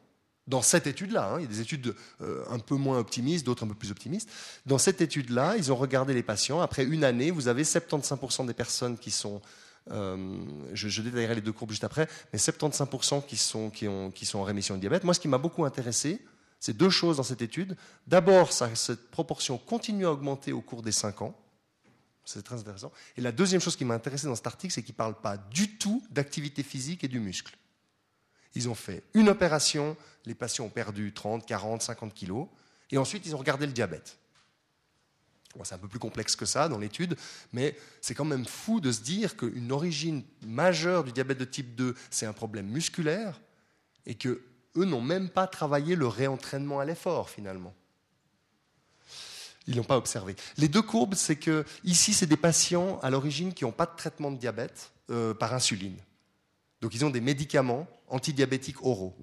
dans cette étude-là, hein, il y a des études euh, un peu moins optimistes, d'autres un peu plus optimistes. Dans cette étude-là, ils ont regardé les patients. Après une année, vous avez 75% des personnes qui sont je, je, détaillerai les deux courbes juste après, mais 75% qui sont, qui, ont, qui sont en rémission de diabète. Moi, ce qui m'a beaucoup intéressé, c'est deux choses dans cette étude. D'abord, cette proportion continue à augmenter au cours des 5 ans. C'est très intéressant. Et la deuxième chose qui m'a intéressé dans cet article, c'est qu'il ne parle pas du tout d'activité physique et du muscle. Ils ont fait une opération, les patients ont perdu 30, 40, 50 kilos, et ensuite ils ont regardé le diabète c'est un peu plus complexe que ça dans l'étude, mais c'est quand même fou de se dire qu'une origine majeure du diabète de type 2, c'est un problème musculaire, et que eux n'ont même pas travaillé le réentraînement à l'effort finalement. Ils n'ont pas observé. Les deux courbes, c'est que ici, c'est des patients à l'origine qui n'ont pas de traitement de diabète euh, par insuline. Donc ils ont des médicaments antidiabétiques oraux.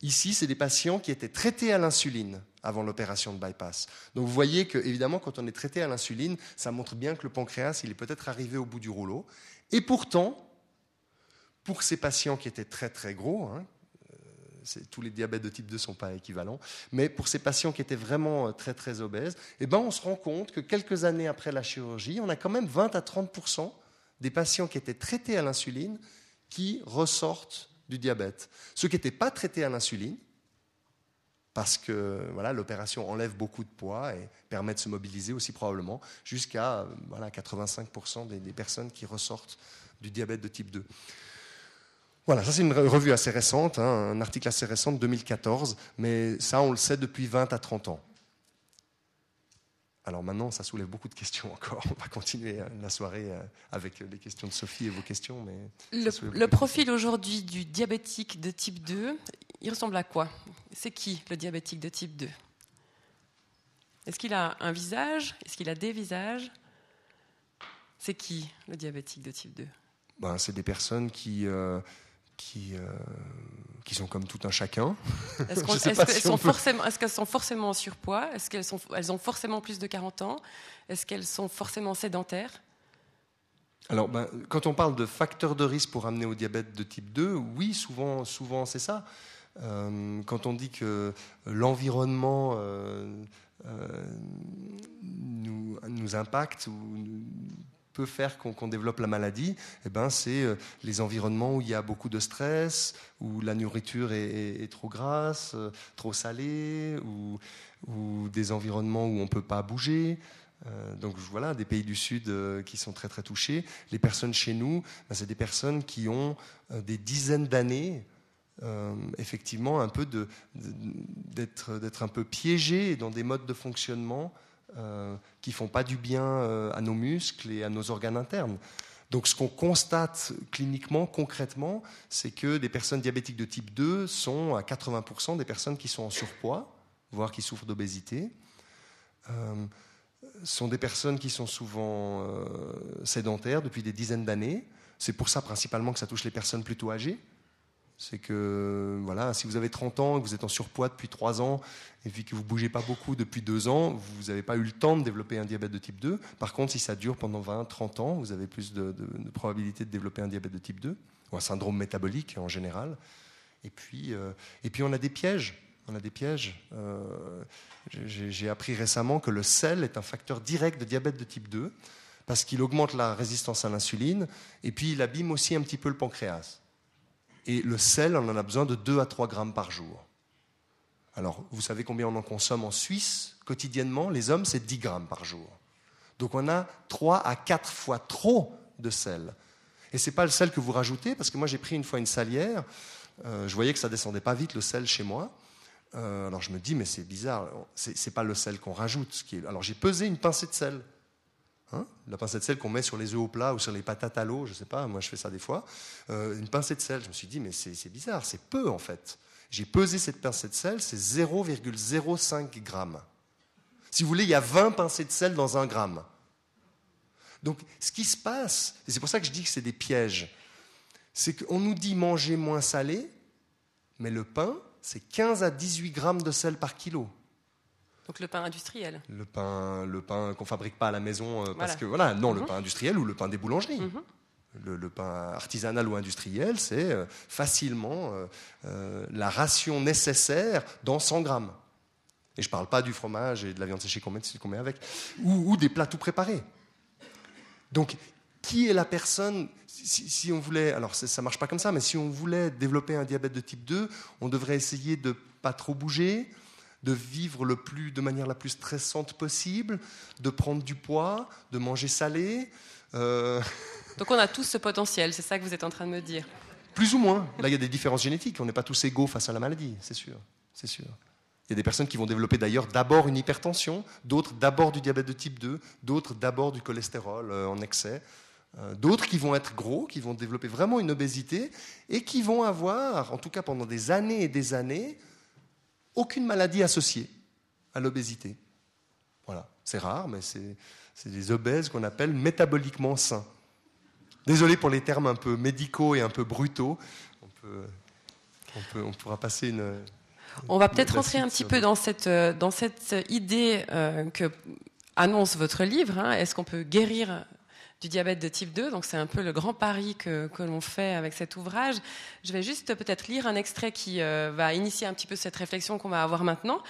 Ici, c'est des patients qui étaient traités à l'insuline avant l'opération de bypass. Donc vous voyez que, évidemment, quand on est traité à l'insuline, ça montre bien que le pancréas, il est peut-être arrivé au bout du rouleau. Et pourtant, pour ces patients qui étaient très très gros, hein, tous les diabètes de type 2 ne sont pas équivalents. Mais pour ces patients qui étaient vraiment très très obèses, eh ben, on se rend compte que quelques années après la chirurgie, on a quand même 20 à 30 des patients qui étaient traités à l'insuline qui ressortent du diabète. Ceux qui n'étaient pas traités à l'insuline, parce que voilà, l'opération enlève beaucoup de poids et permet de se mobiliser aussi probablement jusqu'à voilà, 85% des, des, personnes qui ressortent du diabète de type 2. Voilà, ça c'est une revue assez récente, hein, un article assez récent de 2014, mais ça on le sait depuis 20 à 30 ans. Alors maintenant, ça soulève beaucoup de questions encore. On va continuer euh, la soirée euh, avec les questions de Sophie et vos questions. Mais le, le profil aujourd'hui du diabétique de type 2, il ressemble à quoi? C'est qui le diabétique de type 2 Est-ce qu'il a un visage? Est-ce qu'il a des visages? C'est qui le diabétique de type 2 ben, C'est des personnes qui, euh, qui, euh, qui sont comme tout un chacun. Est-ce qu'elles est si sont, forcément, est sont forcément en surpoids? Est-ce qu'elles elles ont forcément plus de 40 ans? Est-ce qu'elles sont forcément sédentaires? Alors, ben, quand on parle de facteurs de risque pour amener au diabète de type 2, oui, souvent, souvent c'est ça. Euh, quand on dit que l'environnement euh, euh, nous, impacte ou peut faire qu'on développe la maladie, eh ben, c'est les environnements où il y a beaucoup de stress, où la nourriture est, trop grasse, trop salée, ou, ou, des environnements où on ne peut pas bouger. donc voilà, des pays du Sud qui sont très très touchés. Les personnes chez nous, ben, c'est des personnes qui ont des dizaines d'années euh, effectivement un peu d'être un peu piégé dans des modes de fonctionnement euh, qui font pas du bien euh, à nos muscles et à nos organes internes. Donc ce qu'on constate cliniquement, concrètement, c'est que des personnes diabétiques de type 2 sont à 80% des personnes qui sont en surpoids, voire qui souffrent d'obésité. Euh, sont des personnes qui sont souvent sédentaires depuis des dizaines d'années. C'est pour ça principalement que ça touche les personnes plutôt âgées. C'est que voilà, si vous avez 30 ans et que vous êtes en surpoids depuis 3 ans et puis que vous ne bougez pas beaucoup depuis 2 ans, vous n'avez pas eu le temps de développer un diabète de type 2. Par contre, si ça dure pendant 20, 30 ans, vous avez plus de, probabilité de développer un diabète de type 2 ou un syndrome métabolique en général. Et puis, euh, et puis on a des pièges. On a des pièges. Euh, j'ai appris récemment que le sel est un facteur direct de diabète de type 2 parce qu'il augmente la résistance à l'insuline et puis il abîme aussi un petit peu le pancréas. Et le sel, on en a besoin de 2 à 3 grammes par jour. Alors, vous savez combien on en consomme en Suisse quotidiennement? Les hommes, c'est 10 grammes par jour. Donc on a 3 à 4 fois trop de sel. Et ce n'est pas le sel que vous rajoutez, parce que moi j'ai pris une fois une salière, euh, je voyais que ça descendait pas vite le sel chez moi. Euh, alors je me dis, mais c'est bizarre, c'est, n'est pas le sel qu'on rajoute. Alors j'ai pesé une pincée de sel. Hein, la pincée de sel qu'on met sur les œufs au plat ou sur les patates à l'eau, je ne sais pas, moi je fais ça des fois. Euh, une pincée de sel, je me suis dit, mais c'est bizarre, c'est peu en fait. J'ai pesé cette pincée de sel, c'est 0,05 grammes. Si vous voulez, il y a 20 pincées de sel dans un gramme. Donc, ce qui se passe, et c'est pour ça que je dis que c'est des pièges, c'est qu'on nous dit manger moins salé, mais le pain, c'est 15 à 18 grammes de sel par kilo. Donc le pain industriel. Le pain, le pain qu'on fabrique pas à la maison euh, parce que voilà, non, le mhm. pain industriel ou le pain des boulangeries. Mhm. Le, pain artisanal ou industriel, c'est euh, facilement euh, la ration nécessaire dans 100 grammes. Et je ne parle pas du fromage et de la viande séchée qu'on met, met, avec, ou, des plats tout préparés. Donc, qui est la personne si, si on voulait, alors ça ne marche pas comme ça, mais si on voulait développer un diabète de type 2, on devrait essayer de pas trop bouger, de vivre le plus, de manière la plus stressante possible, de prendre du poids, de manger salé. Euh, Donc on a tous ce potentiel, c'est ça que vous êtes en train de me dire Plus ou moins. Là, il y a des différences génétiques. On n'est pas tous égaux face à la maladie, c'est sûr. C'est sûr. Il y a des personnes qui vont développer d'ailleurs d'abord une hypertension, d'autres d'abord du diabète de type 2, d'autres d'abord du cholestérol euh, en excès, euh, d'autres qui vont être gros, qui vont développer vraiment une obésité et qui vont avoir, en tout cas pendant des années et des années, aucune maladie associée à l'obésité. Voilà, c'est rare, mais c'est des obèses qu'on appelle métaboliquement sains. Désolé pour les termes un peu médicaux et un peu brutaux. On, pourra passer une. On va peut-être rentrer un petit peu dans cette, euh, dans cette idée euh, que annonce votre livre. Hein. Est-ce qu'on peut guérir du diabète de type 2. Donc c'est un peu le grand pari que, que l'on fait avec cet ouvrage. Je vais juste peut-être lire un extrait qui va initier un petit peu cette réflexion qu'on va avoir maintenant.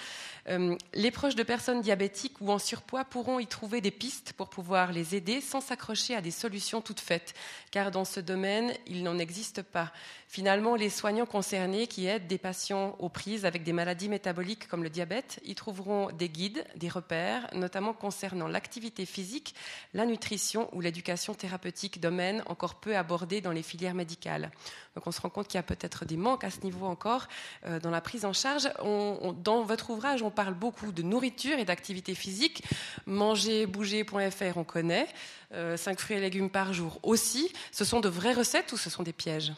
Euh, les proches de personnes diabétiques ou en surpoids pourront y trouver des pistes pour pouvoir les aider sans s'accrocher à des solutions toutes faites, car dans ce domaine, il n'en existe pas. Finalement, les soignants concernés qui aident des patients aux prises avec des maladies métaboliques comme le diabète y trouveront des guides, des repères, notamment concernant l'activité physique, la nutrition ou l'éducation thérapeutique, domaine encore peu abordé dans les filières médicales. Donc on se rend compte qu'il y a peut-être des manques à ce niveau encore euh, dans la prise en charge. dans votre ouvrage, on parle beaucoup de nourriture et d'activité physique. Manger, bouger.fr, on connaît. 5 euh, fruits et légumes par jour aussi. Ce sont de vraies recettes ou ce sont des pièges?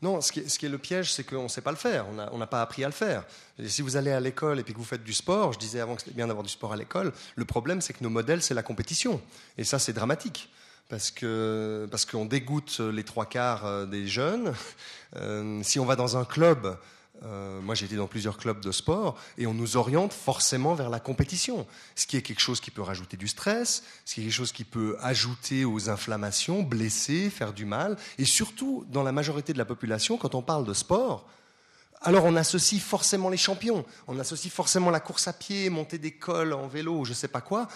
Non, ce qui, est, le piège, c'est qu'on ne sait pas le faire. On n'a pas appris à le faire. si vous allez à l'école et puis que vous faites du sport, je disais avant que c'était bien d'avoir du sport à l'école, le problème, c'est que nos modèles, c'est la compétition. Et ça, c'est dramatique parce que parce qu'on dégoûte les trois quarts euh, des jeunes. Euh, si on va dans un club, euh, moi j'ai été dans plusieurs clubs de sport et on nous oriente forcément vers la compétition, ce qui est quelque chose qui peut rajouter du stress, ce qui est quelque chose qui peut ajouter aux inflammations, blesser, faire du mal, et surtout dans la majorité de la population, quand on parle de sport. Alors on associe forcément les champions, on associe forcément la course à pied, monter des cols en vélo, ou je sais pas quoi.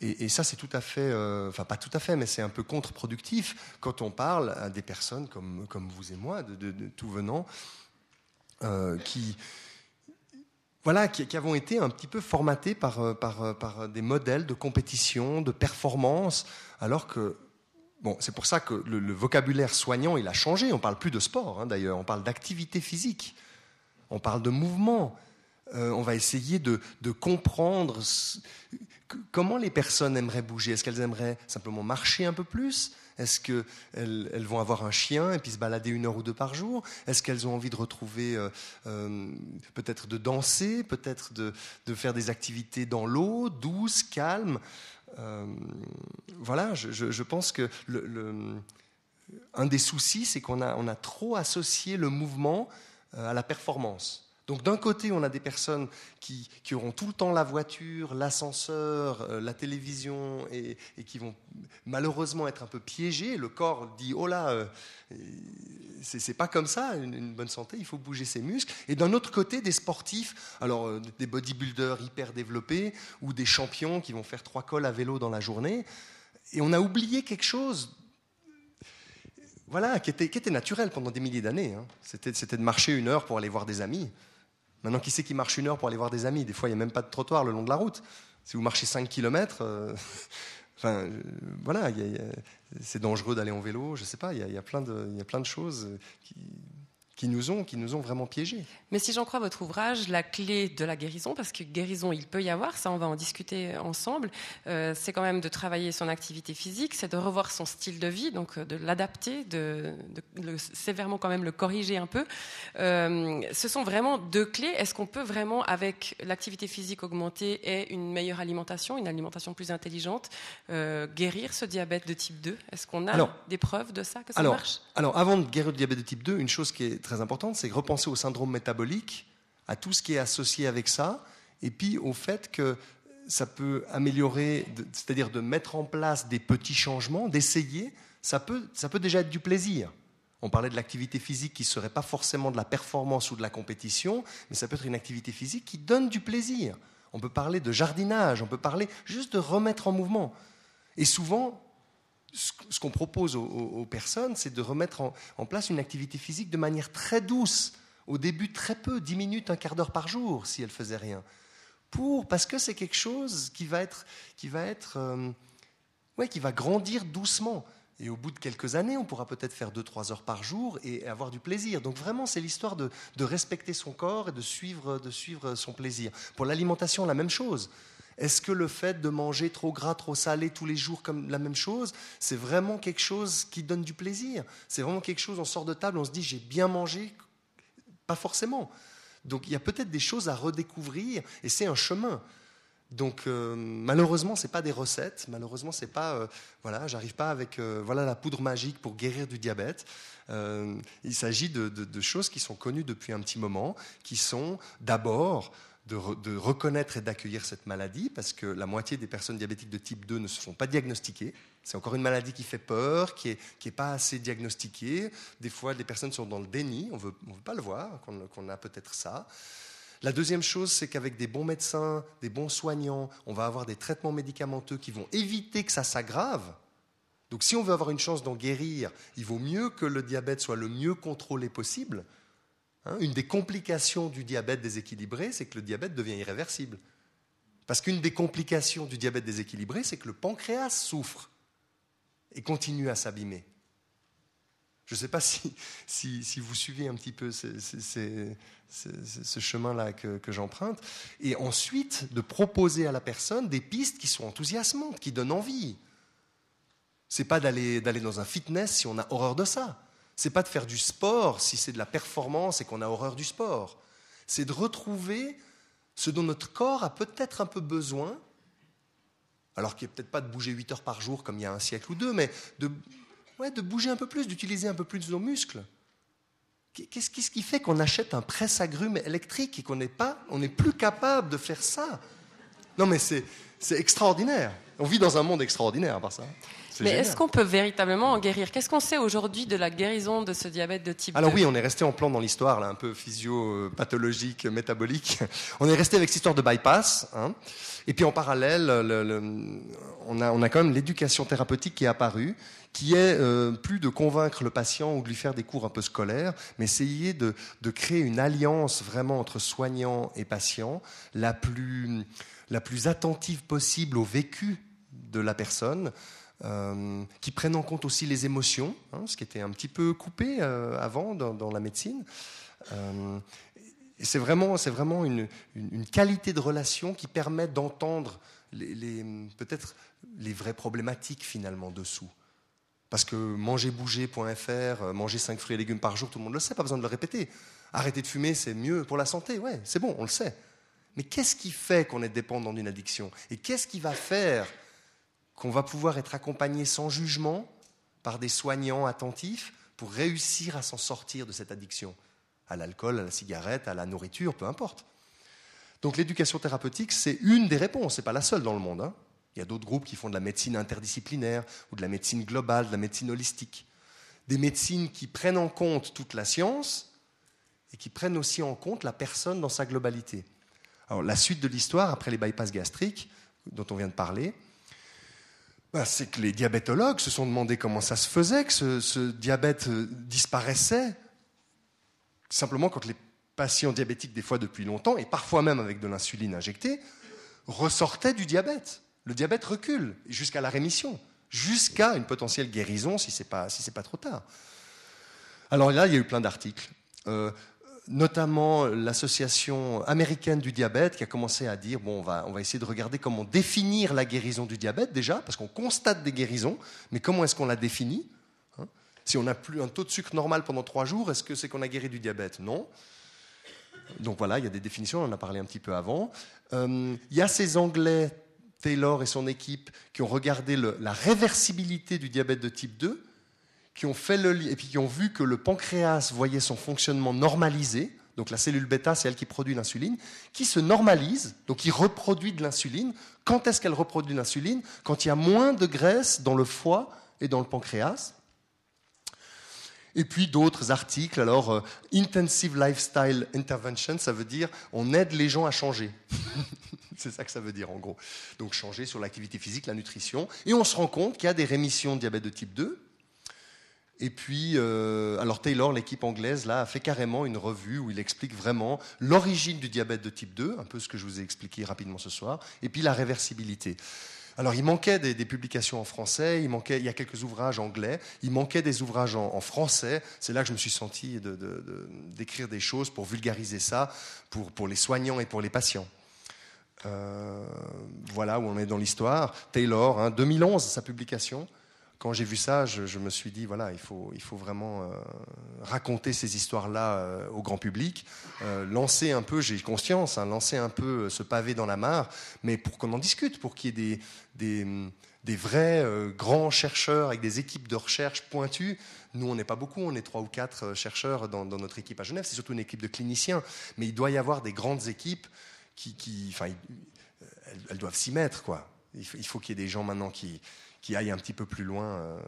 Et, ça, c'est tout à fait, euh, enfin pas tout à fait, mais c'est un peu contre-productif quand on parle à des personnes comme, comme vous et moi, de, tout venant, euh, qui, voilà, qui, avons été un petit peu formatés par, euh, par, par des modèles de compétition, de performance, alors que Bon, c'est pour ça que le, vocabulaire soignant, il a changé. On parle plus de sport, hein, d'ailleurs. On parle d'activité physique. On parle de mouvement. on va essayer de, de comprendre comment les personnes aimeraient bouger Est-ce qu'elles aimeraient simplement marcher un peu plus? Est-ce qu'elles elles vont avoir un chien et puis se balader une heure ou deux par jour? Est-ce qu'elles ont envie de retrouver, euh, euh, peut-être de danser, peut-être de, faire des activités dans l'eau, douces, calmes euh, Voilà, je, pense que un des soucis, c'est qu'on a, trop associé le mouvement à la performance. Donc d'un côté, on a des personnes qui, auront tout le temps la voiture, l'ascenseur, euh, la télévision, et, qui vont malheureusement être un peu piégées. Le corps dit, oh là, euh, c'est pas comme ça, une, bonne santé, il faut bouger ses muscles. Et d'un autre côté, des sportifs, alors euh, des bodybuilders hyper développés, ou des champions qui vont faire trois cols à vélo dans la journée. Et on a oublié quelque chose voilà, qui était, naturel pendant des milliers d'années. Hein. C'était de marcher une heure pour aller voir des amis. Maintenant, qui c'est qui marche une heure pour aller voir des amis? Des fois, il n'y a même pas de trottoir le long de la route. Si vous marchez 5 km, euh, enfin, euh, voilà, c'est dangereux d'aller en vélo, je ne sais pas, il y, y a plein de choses qui, qui nous ont, qui nous ont vraiment piégés. Mais si j'en crois votre ouvrage, la clé de la guérison, parce que guérison il peut y avoir, ça on va en discuter ensemble, euh, c'est quand même de travailler son activité physique, c'est de revoir son style de vie, donc euh, de l'adapter, de, sévèrement quand même le corriger un peu. Euh, ce sont vraiment deux clés. Est-ce qu'on peut vraiment, avec l'activité physique augmentée et une meilleure alimentation, une alimentation plus intelligente, guérir ce diabète de type 2 Est-ce qu'on a des preuves de ça, que ça marche? Alors, avant de guérir le diabète de type 2, une chose qui est très importante, c'est repenser au syndrome métabolique, à tout ce qui est associé avec ça, et puis au fait que ça peut améliorer, c'est-à-dire de mettre en place des petits changements, d'essayer, ça peut, ça peut déjà être du plaisir. On parlait de l'activité physique qui ne serait pas forcément de la performance ou de la compétition, mais ça peut être une activité physique qui donne du plaisir. On peut parler de jardinage, on peut parler juste de remettre en mouvement. Et souvent, ce qu'on propose aux, personnes, c'est de remettre en, place une activité physique de manière très douce. Au début, très peu, 10 minutes, un quart d'heure par jour, si elle faisait rien. Pour, parce que c'est quelque chose qui va être, qui va être, euh, ouais, qui va grandir doucement. Et au bout de quelques années, on pourra peut-être faire 2-3 heures par jour et avoir du plaisir. Donc vraiment, c'est l'histoire de, de, respecter son corps et de suivre, de suivre son plaisir. Pour l'alimentation, la même chose. Est-ce que le fait de manger trop gras, trop salé tous les jours comme la même chose, c'est vraiment quelque chose qui donne du plaisir? C'est vraiment quelque chose, on sort de table, on se dit j'ai bien mangé? Pas forcément. Donc il y a peut-être des choses à redécouvrir et c'est un chemin. Donc euh, malheureusement, c'est pas des recettes. Malheureusement, c'est pas euh, voilà, j'arrive pas avec euh, voilà la poudre magique pour guérir du diabète. il s'agit de, choses qui sont connues depuis un petit moment, qui sont d'abord de, reconnaître et d'accueillir cette maladie, parce que la moitié des personnes diabétiques de type 2 ne se font pas diagnostiquer. C'est encore une maladie qui fait peur, qui n'est qui est pas assez diagnostiquée. Des fois, les personnes sont dans le déni, on ne veut pas le voir, qu'on a peut-être ça. La deuxième chose, c'est qu'avec des bons médecins, des bons soignants, on va avoir des traitements médicamenteux qui vont éviter que ça s'aggrave. Donc si on veut avoir une chance d'en guérir, il vaut mieux que le diabète soit le mieux contrôlé possible. Hein, une des complications du diabète déséquilibré, c'est que le diabète devient irréversible. Parce qu'une des complications du diabète déséquilibré, c'est que le pancréas souffre et continue à s'abîmer. Je ne sais pas si, vous suivez un petit peu ce, chemin-là que, j'emprunte. Et ensuite, de proposer à la personne des pistes qui sont enthousiasmantes, qui donnent envie. Ce n'est pas d'aller dans un fitness si on a horreur de ça. Ce n'est pas de faire du sport si c'est de la performance et qu'on a horreur du sport. C'est de retrouver ce dont notre corps a peut-être un peu besoin, alors qu'il n'est peut-être pas de bouger 8 heures par jour comme il y a un siècle ou deux, mais de ouais, de bouger un peu plus, d'utiliser un peu plus nos muscles. Qu'est-ce qui fait qu'on achète un presse-agrumes électrique et qu'on n'est plus capable de faire ça? Non, mais c'est extraordinaire. On vit dans un monde extraordinaire par ça. Mais est-ce qu'on peut véritablement en guérir? Qu'est-ce qu'on sait aujourd'hui de la guérison de ce diabète de type Alors oui, on est resté en plan dans l'histoire, là, un peu physio-pathologique, métabolique. On est resté avec cette histoire de bypass. Hein. Et puis en parallèle, on, a, on, a, quand même l'éducation thérapeutique qui est apparue, qui est euh, plus de convaincre le patient ou de lui faire des cours un peu scolaires, mais essayer de, de créer une alliance vraiment entre soignant et patient la plus, la plus attentive possible au vécu de la personne. Euh, qui prenne en compte aussi les émotions, hein, ce qui était un petit peu coupé euh, avant dans, la médecine. Euh, c'est vraiment, c'est vraiment une, qualité de relation qui permet d'entendre peut-être les vraies problématiques finalement dessous. Parce que mangerbouger.fr, euh, manger 5 fruits et légumes par jour, tout le monde le sait, pas besoin de le répéter. Arrêter de fumer, c'est mieux pour la santé, ouais, c'est bon, on le sait. Mais qu'est-ce qui fait qu'on est dépendant d'une addiction? Et qu'est-ce qui va faire qu'on va pouvoir être accompagné sans jugement par des soignants attentifs pour réussir à s'en sortir de cette addiction à l'alcool, à la cigarette, à la nourriture, peu importe. Donc l'éducation thérapeutique, c'est une des réponses, ce n'est pas la seule dans le monde. Hein. Il y a d'autres groupes qui font de la médecine interdisciplinaire ou de la médecine globale, de la médecine holistique. Des médecines qui prennent en compte toute la science et qui prennent aussi en compte la personne dans sa globalité. Alors, la suite de l'histoire, après les bypass gastriques dont on vient de parler, ben, c'est que les diabétologues se sont demandé comment ça se faisait, que ce, ce diabète euh, disparaissait, simplement quand les patients diabétiques, des fois depuis longtemps, et parfois même avec de l'insuline injectée, ressortaient du diabète. Le diabète recule jusqu'à la rémission, jusqu'à une potentielle guérison si ce n'est pas, si pas trop tard. Alors là, il y a eu plein d'articles, euh, notamment l'association américaine du diabète qui a commencé à dire, bon, on va, on va essayer de regarder comment définir la guérison du diabète déjà, parce qu'on constate des guérisons, mais comment est-ce qu'on la définit hein? Si on n'a plus un taux de sucre normal pendant trois jours, est-ce que c'est qu'on a guéri du diabète? Non. Donc voilà, il y a des définitions, on en a parlé un petit peu avant. Euh, il y a ces Anglais Taylor et son équipe qui ont regardé la réversibilité du diabète de type 2, qui ont fait le et puis qui ont vu que le pancréas voyait son fonctionnement normalisé. Donc la cellule bêta, c'est elle qui produit l'insuline, qui se normalise, donc qui reproduit de l'insuline. Quand est-ce qu'elle reproduit de l'insuline? Quand il y a moins de graisse dans le foie et dans le pancréas. Et puis d'autres articles, alors euh, Intensive Lifestyle Intervention, ça veut dire on aide les gens à changer. C'est ça que ça veut dire en gros. Donc changer sur l'activité physique, la nutrition. Et on se rend compte qu'il y a des rémissions de diabète de type 2. Et puis, euh, alors Taylor, l'équipe anglaise, là, a fait carrément une revue où il explique vraiment l'origine du diabète de type 2, un peu ce que je vous ai expliqué rapidement ce soir, et puis la réversibilité. Alors, il manquait des, publications en français, il, manquait, il y a quelques ouvrages anglais, il manquait des ouvrages en, français. C'est là que je me suis senti d'écrire de, des choses pour vulgariser ça pour, pour les soignants et pour les patients. Euh, voilà où on est dans l'histoire. Taylor, 2011, hein, sa publication. Quand j'ai vu ça, je, me suis dit, voilà, il faut, il faut vraiment euh, raconter ces histoires-là euh, au grand public, lancer un peu, j'ai conscience, hein, lancer un peu ce pavé dans la mare, mais pour qu'on en discute, pour qu'il y ait des, des, vrais grands chercheurs avec des équipes de recherche pointues. Nous, on n'est pas beaucoup, on est trois ou quatre chercheurs dans, notre équipe à Genève, c'est surtout une équipe de cliniciens, mais il doit y avoir des grandes équipes qui, qui enfin, elles, doivent s'y mettre, quoi. Il faut qu'il y ait des gens maintenant qui, qui aille un petit peu plus loin euh,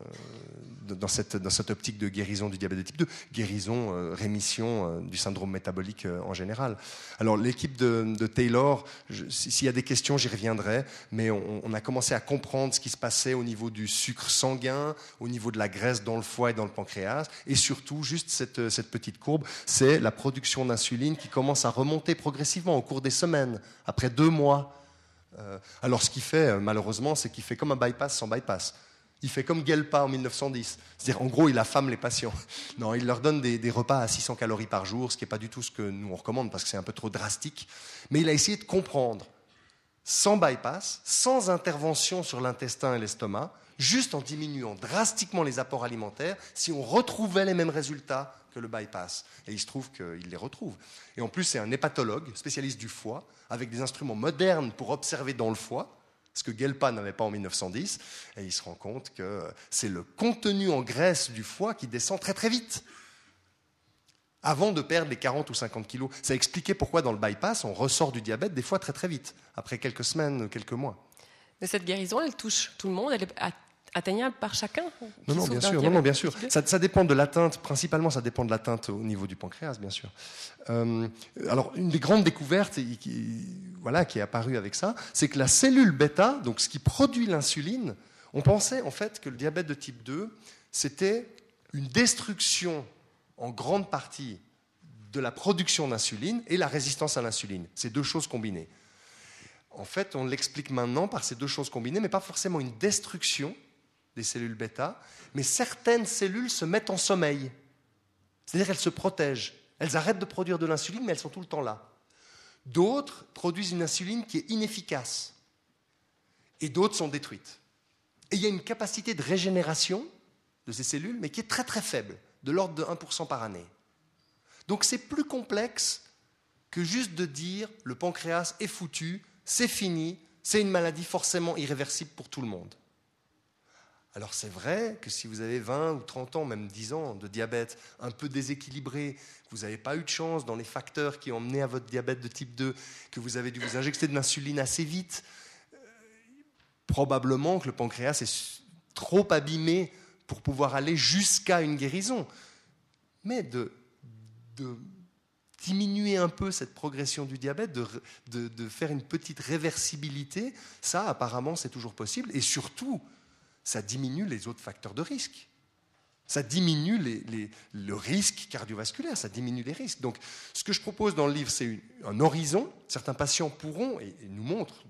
dans, cette, dans cette optique de guérison du diabète de type 2, guérison, euh, rémission euh, du syndrome métabolique en général. Alors l'équipe de, Taylor, s'il y a des questions, j'y reviendrai, mais on, a commencé à comprendre ce qui se passait au niveau du sucre sanguin, au niveau de la graisse dans le foie et dans le pancréas, et surtout, juste cette, cette petite courbe, c'est la production d'insuline qui commence à remonter progressivement au cours des semaines, après deux mois alors ce qu'il fait, euh, malheureusement, c'est qu'il fait comme un bypass sans bypass. Il fait comme Gelpa en 1910. C'est-à-dire, en gros, il affame les patients. Non, il leur donne des, repas à 600 calories par jour, ce qui n'est pas du tout ce que nous on recommande parce que c'est un peu trop drastique. Mais il a essayé de comprendre, sans bypass, sans intervention sur l'intestin et l'estomac, juste en diminuant drastiquement les apports alimentaires, si on retrouvait les mêmes résultats que le bypass. Et il se trouve qu'il les retrouve. Et en plus, c'est un hépatologue, spécialiste du foie, avec des instruments modernes pour observer dans le foie, ce que Gelpa n'avait pas en 1910. Et il se rend compte que c'est le contenu en graisse du foie qui descend très très vite. Avant de perdre les 40 ou 50 kilos. Ça expliquait pourquoi dans le bypass, on ressort du diabète des fois très très vite, après quelques semaines, quelques mois. Mais cette guérison, elle touche tout le monde, elle est atteignable par chacun Non, non, bien sûr. Non, non, bien sûr. Ça, ça, dépend de l'atteinte. Principalement, ça dépend de l'atteinte au niveau du pancréas, bien sûr. Euh, alors, une des grandes découvertes qui, voilà, qui est apparue avec ça, c'est que la cellule bêta, donc ce qui produit l'insuline, on pensait en fait que le diabète de type 2, c'était une destruction en grande partie de la production d'insuline et la résistance à l'insuline. Ces deux choses combinées. En fait, on l'explique maintenant par ces deux choses combinées, mais pas forcément une destruction des cellules bêta, mais certaines cellules se mettent en sommeil. C'est-à-dire qu'elles se protègent. Elles arrêtent de produire de l'insuline, mais elles sont tout le temps là. D'autres produisent une insuline qui est inefficace. Et d'autres sont détruites. Et il y a une capacité de régénération de ces cellules, mais qui est très très faible, de l'ordre de 1% par année. Donc c'est plus complexe que juste de dire le pancréas est foutu, c'est fini, c'est une maladie forcément irréversible pour tout le monde. Alors c'est vrai que si vous avez 20 ou 30 ans, même 10 ans de diabète un peu déséquilibré, que vous n'avez pas eu de chance dans les facteurs qui ont mené à votre diabète de type 2, que vous avez dû vous injecter de l'insuline assez vite, euh, probablement que le pancréas est trop abîmé pour pouvoir aller jusqu'à une guérison. Mais de, diminuer un peu cette progression du diabète, de faire une petite réversibilité, ça apparemment c'est toujours possible. Et surtout, ça diminue les autres facteurs de risque. Ça diminue le risque cardiovasculaire, ça diminue les risques. Donc, ce que je propose dans le livre, c'est un horizon. Certains patients pourront, et, nous montrent,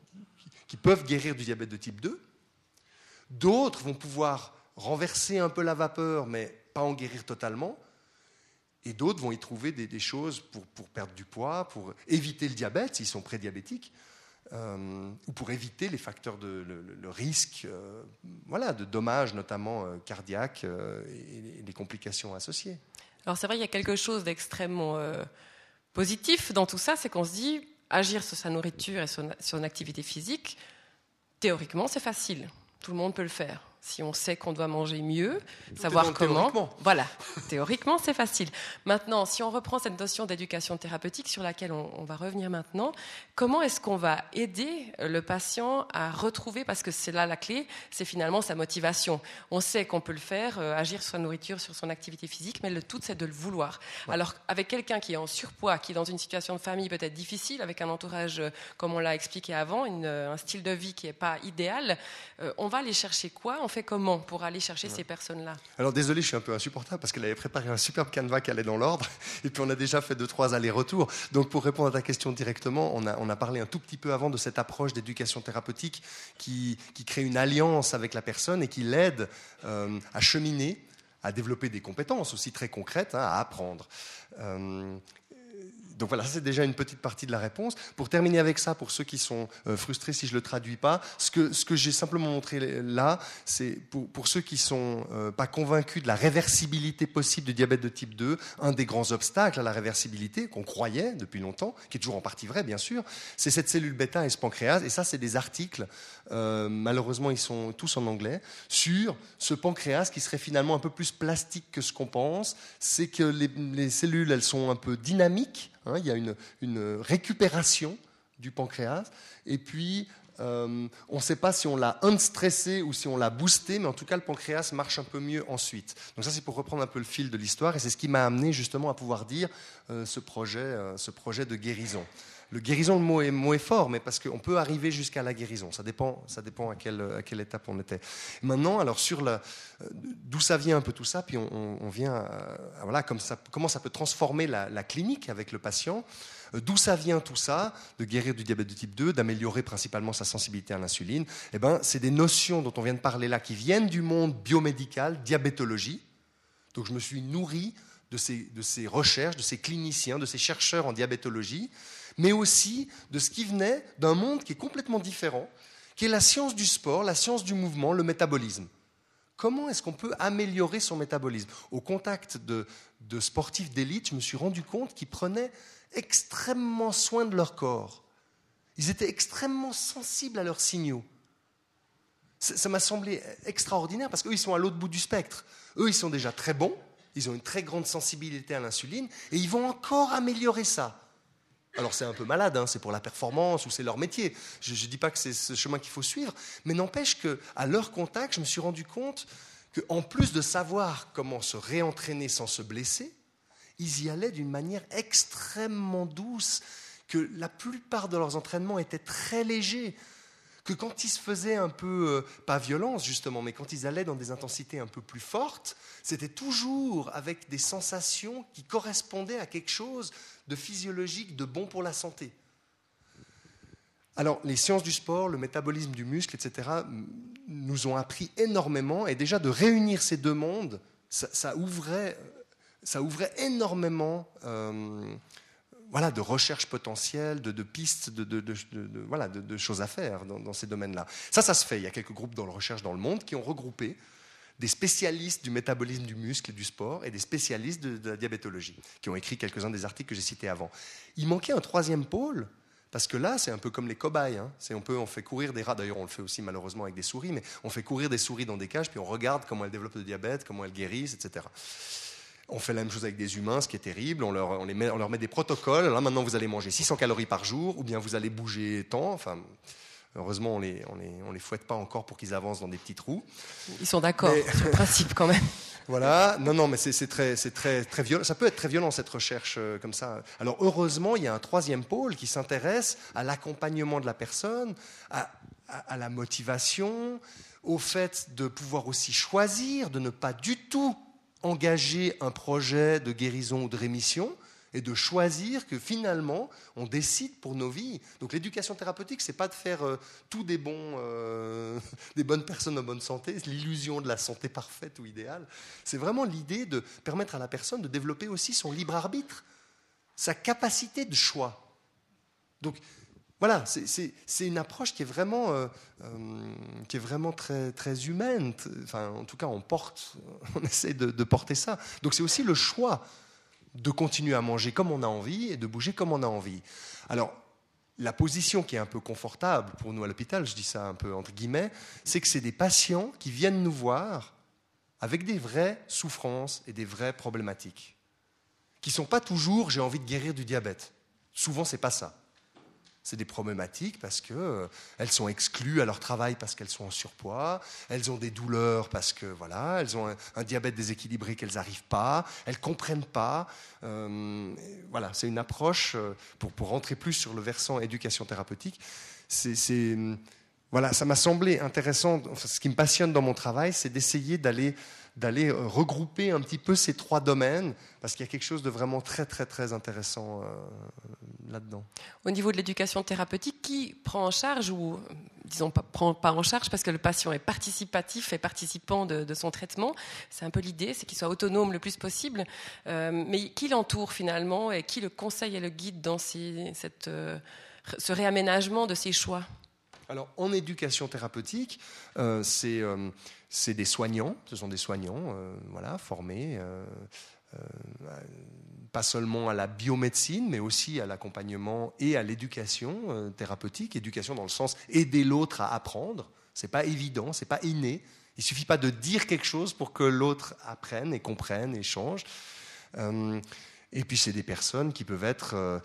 qu'ils peuvent guérir du diabète de type 2. D'autres vont pouvoir renverser un peu la vapeur, mais pas en guérir totalement. Et d'autres vont y trouver des, choses pour, perdre du poids, pour éviter le diabète s'ils sont prédiabétiques. Euh, ou pour éviter les facteurs de le, risque euh, voilà, de dommages, notamment euh, cardiaques et, les complications associées. Alors c'est vrai, il y a quelque chose d'extrêmement positif dans tout ça, c'est qu'on se dit agir sur sa nourriture et sur son activité physique, théoriquement c'est facile, tout le monde peut le faire si on sait qu'on doit manger mieux, savoir comment. Voilà, théoriquement, c'est facile. Maintenant, si on reprend cette notion d'éducation thérapeutique sur laquelle on, va revenir maintenant, comment est-ce qu'on va aider le patient à retrouver, parce que c'est là la clé, c'est finalement sa motivation. On sait qu'on peut le faire, euh, agir sur sa nourriture, sur son activité physique, mais le tout, c'est de le vouloir. Alors, avec quelqu'un qui est en surpoids, qui est dans une situation de famille peut-être difficile, avec un entourage, euh, comme on l'a expliqué avant, euh, un style de vie qui n'est pas idéal, on va aller chercher quoi fait comment pour aller chercher ces personnes-là? Alors désolé, je suis un peu insupportable parce qu'elle avait préparé un superbe canevas qui allait dans l'ordre et puis on a déjà fait deux, trois allers-retours. Donc pour répondre à ta question directement, on a, on a parlé un tout petit peu avant de cette approche d'éducation thérapeutique qui, qui, crée une alliance avec la personne et qui l'aide euh, à cheminer à développer des compétences aussi très concrètes, hein, à apprendre. Euh, donc voilà, c'est déjà une petite partie de la réponse. Pour terminer avec ça, pour ceux qui sont euh, frustrés si je ne le traduis pas, ce que, j'ai simplement montré là, c'est pour, pour, ceux qui ne sont euh, pas convaincus de la réversibilité possible du diabète de type 2, un des grands obstacles à la réversibilité qu'on croyait depuis longtemps, qui est toujours en partie vrai bien sûr, c'est cette cellule bêta et ce pancréas. Et ça, c'est des articles, euh, malheureusement ils sont tous en anglais, sur ce pancréas qui serait finalement un peu plus plastique que ce qu'on pense. C'est que les, les cellules, elles sont un peu dynamiques Hein, il y a une, récupération du pancréas. Et puis, euh, on ne sait pas si on l'a unstressé ou si on l'a boosté, mais en tout cas, le pancréas marche un peu mieux ensuite. Donc ça, c'est pour reprendre un peu le fil de l'histoire, et c'est ce qui m'a amené justement à pouvoir dire euh, ce, projet, ce projet de guérison. Le guérison, le mot est, mot fort, mais parce qu'on peut arriver jusqu'à la guérison. Ça dépend, ça dépend à, quelle, étape on était. Maintenant, alors sur d'où ça vient un peu tout ça, puis on, vient, voilà, comme ça, comment ça peut transformer la, la clinique avec le patient. Euh, d'où ça vient tout ça De guérir du diabète de type 2, d'améliorer principalement sa sensibilité à l'insuline eh ben, C'est des notions dont on vient de parler là qui viennent du monde biomédical, diabétologie. Donc je me suis nourri de ces, de ces recherches, de ces cliniciens, de ces chercheurs en diabétologie, mais aussi de ce qui venait d'un monde qui est complètement différent, qui est la science du sport, la science du mouvement, le métabolisme. Comment est-ce qu'on peut améliorer son métabolisme? Au contact de, de sportifs d'élite, je me suis rendu compte qu'ils prenaient extrêmement soin de leur corps. Ils étaient extrêmement sensibles à leurs signaux. Ça m'a semblé extraordinaire parce qu'eux, ils sont à l'autre bout du spectre. Eux, ils sont déjà très bons, ils ont une très grande sensibilité à l'insuline et ils vont encore améliorer ça. Alors c'est un peu malade, hein, c'est pour la performance ou c'est leur métier. Je ne dis pas que c'est ce chemin qu'il faut suivre, mais n'empêche qu'à leur contact, je me suis rendu compte qu'en plus de savoir comment se réentraîner sans se blesser, ils y allaient d'une manière extrêmement douce, que la plupart de leurs entraînements étaient très légers, quand ils se faisaient un peu, euh, pas violence justement, mais quand ils allaient dans des intensités un peu plus fortes, c'était toujours avec des sensations qui correspondaient à quelque chose de physiologique, de bon pour la santé. Alors, les sciences du sport, le métabolisme du muscle, etc., nous ont appris énormément, et déjà de réunir ces deux mondes, ça ouvrait ça ouvrait énormément euh, voilà, de recherches potentielles, de, pistes, de, voilà, de, choses à faire dans, ces domaines-là. Ça, ça se fait. Il y a quelques groupes dans la recherche dans le monde qui ont regroupé des spécialistes du métabolisme du muscle et du sport et des spécialistes de, la diabétologie, qui ont écrit quelques-uns des articles que j'ai cités avant. Il manquait un troisième pôle, parce que là, c'est un peu comme les cobayes. Hein. On, peut, on fait courir des rats, d'ailleurs on le fait aussi malheureusement avec des souris, mais on fait courir des souris dans des cages, puis on regarde comment elles développent le diabète, comment elles guérissent, etc. On fait la même chose avec des humains, ce qui est terrible. On leur, met, on leur met des protocoles. Là, maintenant, vous allez manger 600 calories par jour, ou bien vous allez bouger tant. Enfin, heureusement, on les, on les, on les fouette pas encore pour qu'ils avancent dans des petits trous. Ils sont d'accord sur le principe quand même. Voilà, non, non, mais c'est très, très, très violent. Ça peut être très violent cette recherche euh, comme ça. Alors heureusement, il y a un troisième pôle qui s'intéresse à l'accompagnement de la personne, à, à, la motivation, au fait de pouvoir aussi choisir, de ne pas du tout engager un projet de guérison ou de rémission et de choisir que finalement on décide pour nos vies. Donc l'éducation thérapeutique, c'est pas de faire euh, tout des bons, euh, des bonnes personnes en bonne santé, l'illusion de la santé parfaite ou idéale. C'est vraiment l'idée de permettre à la personne de développer aussi son libre arbitre, sa capacité de choix. Donc voilà, c'est une approche qui est vraiment, euh, euh, qui est vraiment très, très humaine. Enfin, en tout cas, on porte, on essaie de, porter ça. Donc c'est aussi le choix de continuer à manger comme on a envie et de bouger comme on a envie. Alors, la position qui est un peu confortable pour nous à l'hôpital, je dis ça un peu entre guillemets, c'est que c'est des patients qui viennent nous voir avec des vraies souffrances et des vraies problématiques, qui ne sont pas toujours j'ai envie de guérir du diabète. Souvent, c'est pas ça. C'est des problématiques parce qu'elles euh, sont exclues à leur travail parce qu'elles sont en surpoids, elles ont des douleurs parce que voilà, elles ont un, diabète déséquilibré qu'elles n'arrivent pas, elles comprennent pas. Euh, voilà, c'est une approche euh, pour, pour rentrer plus sur le versant éducation thérapeutique. C'est voilà, ça m'a semblé intéressant. ce qui me passionne dans mon travail, c'est d'essayer d'aller d'aller euh, regrouper un petit peu ces trois domaines, parce qu'il y a quelque chose de vraiment très, très, très intéressant euh, là-dedans. Au niveau de l'éducation thérapeutique, qui prend en charge, ou disons pas, prend pas en charge parce que le patient est participatif et participant de, son traitement, c'est un peu l'idée, c'est qu'il soit autonome le plus possible, euh, mais qui l'entoure finalement et qui le conseille et le guide dans ce réaménagement de ses choix? Alors, en éducation thérapeutique, c'est c'est des soignants, ce sont des soignants euh, voilà, formés, euh, euh, pas seulement à la biomédecine, mais aussi à l'accompagnement et à l'éducation thérapeutique, éducation dans le sens aider l'autre à apprendre. C'est pas évident, c'est pas inné. Il suffit pas de dire quelque chose pour que l'autre apprenne et comprenne et change. et puis c'est des personnes qui peuvent être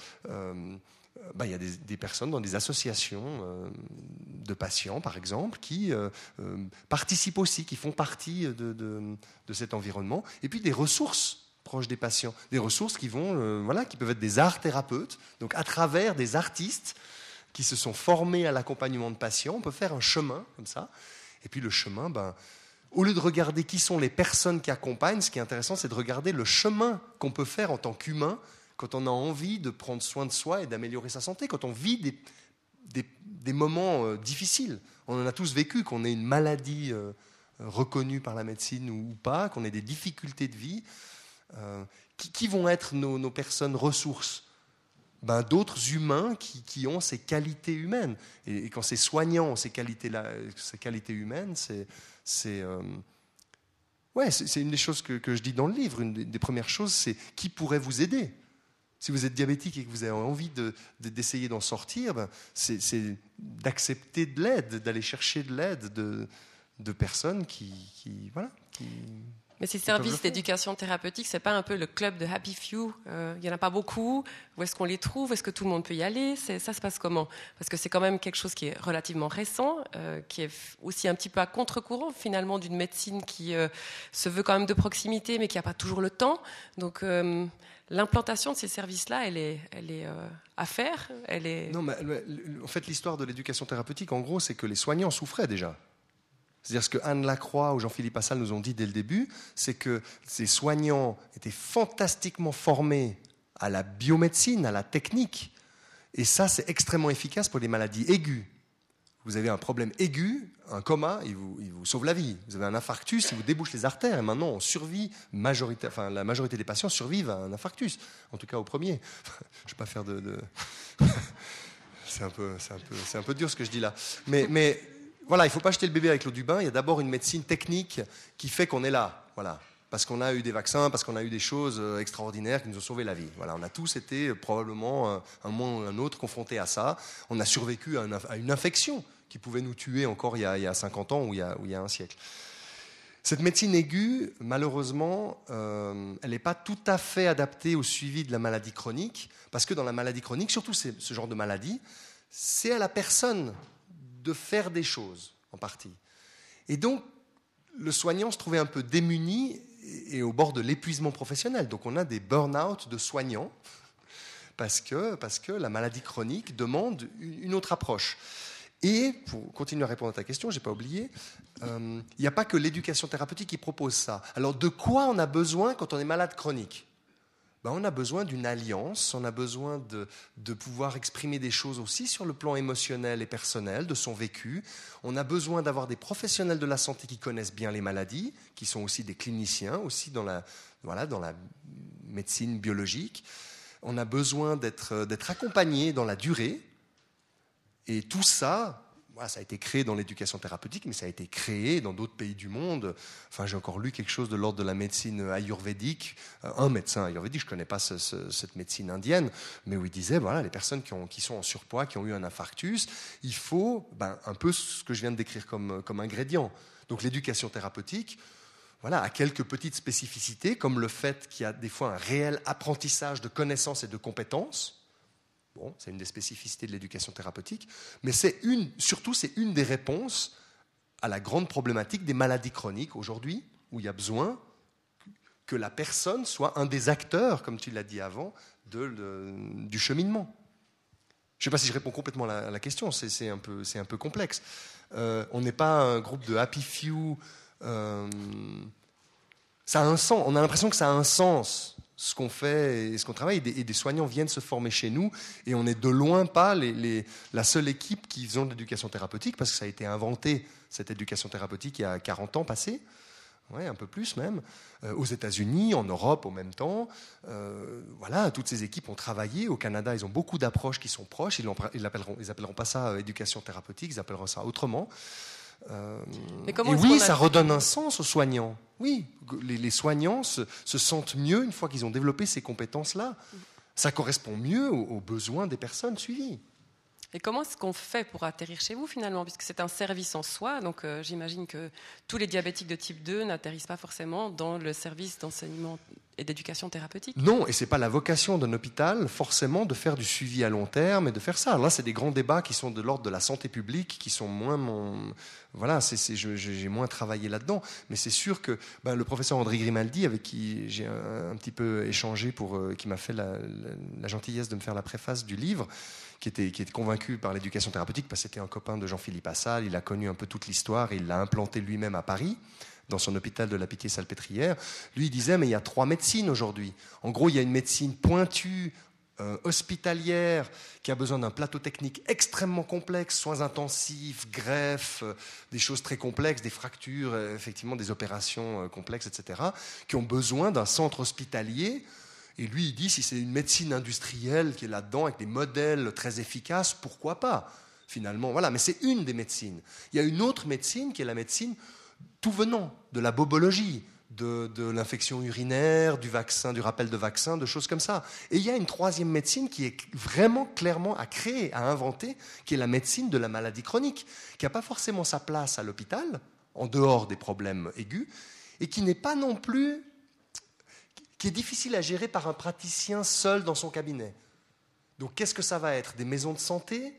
bah, il y a des, personnes dans des associations de patients, par exemple, qui participent aussi, qui font partie de, de, cet environnement. Et puis des ressources proches des patients, des ressources qui vont, voilà, qui peuvent être des arts thérapeutes, donc à travers des artistes qui se sont formés à l'accompagnement de patients, on peut faire un chemin comme ça. Et puis le chemin, ben, au lieu de regarder qui sont les personnes qui accompagnent, ce qui est intéressant, c'est de regarder le chemin qu'on peut faire en tant qu'humain quand on a envie de prendre soin de soi et d'améliorer sa santé, quand on vit des, moments euh, difficiles. On en a tous vécu, qu'on ait une maladie euh, reconnue par la médecine ou, pas, qu'on ait des difficultés de vie. Euh, qui, vont être nos, personnes ressources? Ben, D'autres humains qui, ont ces qualités humaines. Et, quand ces soignants ont ces qualités, ces qualités humaines, c'est c'est ouais, c'est une des choses que, je dis dans le livre. Une des, premières choses, c'est qui pourrait vous aider? Si vous êtes diabétique et que vous avez envie d'essayer d'en sortir, ben, c'est d'accepter de l'aide, d'aller chercher de l'aide de, de, personnes qui, qui voilà, qui, mais ces services d'éducation thérapeutique, c'est pas un peu le club de Happy Few euh, Il y en a pas beaucoup. Où est-ce qu'on les trouve? Est-ce que tout le monde peut y aller? Ça se passe comment? Parce que c'est quand même quelque chose qui est relativement récent, euh, qui est aussi un petit peu à contre-courant finalement d'une médecine qui euh, se veut quand même de proximité, mais qui n'a pas toujours le temps. Donc l'implantation de ces services-là, elle est, elle est à faire. Elle est. Non, mais en fait, l'histoire de l'éducation thérapeutique, en gros, c'est que les soignants souffraient déjà. C'est-à-dire ce que Anne Lacroix ou Jean-Philippe Assal nous ont dit dès le début, c'est que ces soignants étaient fantastiquement formés à la biomédecine, à la technique. Et ça, c'est extrêmement efficace pour les maladies aiguës. Vous avez un problème aigu, un coma, il vous, sauve la vie. Vous avez un infarctus, il vous débouche les artères. Et maintenant, on survit, majorité, enfin, la majorité des patients survivent à un infarctus. En tout cas, au premier. je ne vais pas faire de. c'est un, peu, un, peu, un peu dur ce que je dis là. Mais, mais voilà, il ne faut pas jeter le bébé avec l'eau du bain. Il y a d'abord une médecine technique qui fait qu'on est là. Voilà. Parce qu'on a eu des vaccins, parce qu'on a eu des choses euh, extraordinaires qui nous ont sauvé la vie. Voilà, on a tous été euh, probablement euh, un moment ou un autre confrontés à ça. On a survécu à une infection qui pouvait nous tuer encore il y a, 50 ans ou il y a, un siècle. Cette médecine aiguë, malheureusement, elle n'est pas tout à fait adaptée au suivi de la maladie chronique, parce que dans la maladie chronique, surtout ce genre de maladie, c'est à la personne de faire des choses, en partie. Et donc, le soignant se trouvait un peu démuni et au bord de l'épuisement professionnel. Donc, on a des burn-out de soignants parce que, parce que la maladie chronique demande une autre approche. Et pour continuer à répondre à ta question, je n'ai pas oublié, euh, il n'y a pas que l'éducation thérapeutique qui propose ça. Alors de quoi on a besoin quand on est malade chronique? Ben, on a besoin d'une alliance, on a besoin de, pouvoir exprimer des choses aussi sur le plan émotionnel et personnel, de son vécu. On a besoin d'avoir des professionnels de la santé qui connaissent bien les maladies, qui sont aussi des cliniciens, aussi dans la, voilà, dans la médecine biologique. On a besoin d'être accompagné dans la durée. Et tout ça, ça a été créé dans l'éducation thérapeutique, mais ça a été créé dans d'autres pays du monde. Enfin, j'ai encore lu quelque chose de l'ordre de la médecine ayurvédique. Euh, un médecin ayurvédique, je ne connais pas cette médecine indienne, mais où il disait, voilà, les personnes qui, ont, qui, sont en surpoids, qui ont eu un infarctus, il faut ben, un peu ce que je viens de décrire comme, ingrédient. Donc l'éducation thérapeutique, voilà, a quelques petites spécificités, comme le fait qu'il y a des fois un réel apprentissage de connaissances et de compétences C'est une des spécificités de l'éducation thérapeutique, mais c'est une, surtout c'est une des réponses à la grande problématique des maladies chroniques aujourd'hui, où il y a besoin que la personne soit un des acteurs, comme tu l'as dit avant, du cheminement. Je ne sais pas si je réponds complètement à la, question, c'est un, peu, un peu complexe. Euh, on n'est pas un groupe de happy few. Euh, ça a un sens, on a l'impression que ça a un sens ce qu'on fait et ce qu'on travaille. Et des, soignants viennent se former chez nous et on n'est de loin pas la seule équipe qui faisant de l'éducation thérapeutique parce que ça a été inventé, cette éducation thérapeutique, il y a 40 ans passés. Ouais, un peu plus même, euh, aux États-Unis, en Europe, au même temps. Euh, voilà, toutes ces équipes ont travaillé. Au Canada, ils ont beaucoup d'approches qui sont proches. Ils n'appelleront appelleront pas ça euh, éducation thérapeutique, ils appelleront ça autrement. Euh, et oui, ça redonne un sens aux soignants. Oui, les, soignants se, sentent mieux une fois qu'ils ont développé ces compétences-là. Ça correspond mieux aux, besoins des personnes suivies. Et comment est-ce qu'on fait pour atterrir chez vous finalement? Puisque c'est un service en soi, donc euh, j'imagine que tous les diabétiques de type 2 n'atterrissent pas forcément dans le service d'enseignement d'éducation thérapeutique. Non, et c'est pas la vocation d'un hôpital forcément de faire du suivi à long terme et de faire ça. Là, c'est des grands débats qui sont de l'ordre de la santé publique, qui sont moins mon, voilà, c'est, j'ai moins travaillé là-dedans. Mais c'est sûr que ben, le professeur André Grimaldi, avec qui j'ai un, petit peu échangé, pour, euh, qui m'a fait la, gentillesse de me faire la préface du livre, qui était, convaincu par l'éducation thérapeutique, parce que c'était un copain de Jean-Philippe Assal, il a connu un peu toute l'histoire, il l'a implanté lui-même à Paris dans son hôpital de la Pitié-Salpêtrière, lui il disait mais il y a trois médecines aujourd'hui. En gros, il y a une médecine pointue, euh, hospitalière, qui a besoin d'un plateau technique extrêmement complexe, soins intensifs, greffes, euh, des choses très complexes, des fractures, euh, effectivement des opérations complexes, etc., qui ont besoin d'un centre hospitalier. Et lui, il dit, si c'est une médecine industrielle qui est là-dedans, avec des modèles très efficaces, pourquoi pas Finalement, voilà. Mais c'est une des médecines. Il y a une autre médecine qui est la médecine tout venant, de la bobologie, de, l'infection urinaire, du vaccin, du rappel de vaccin, de choses comme ça. Et il y a une troisième médecine qui est vraiment clairement à créer, à inventer, qui est la médecine de la maladie chronique, qui n'a pas forcément sa place à l'hôpital, en dehors des problèmes aigus, et qui n'est pas non plus, qui est difficile à gérer par un praticien seul dans son cabinet. Donc qu'est-ce que ça va être? Des maisons de santé?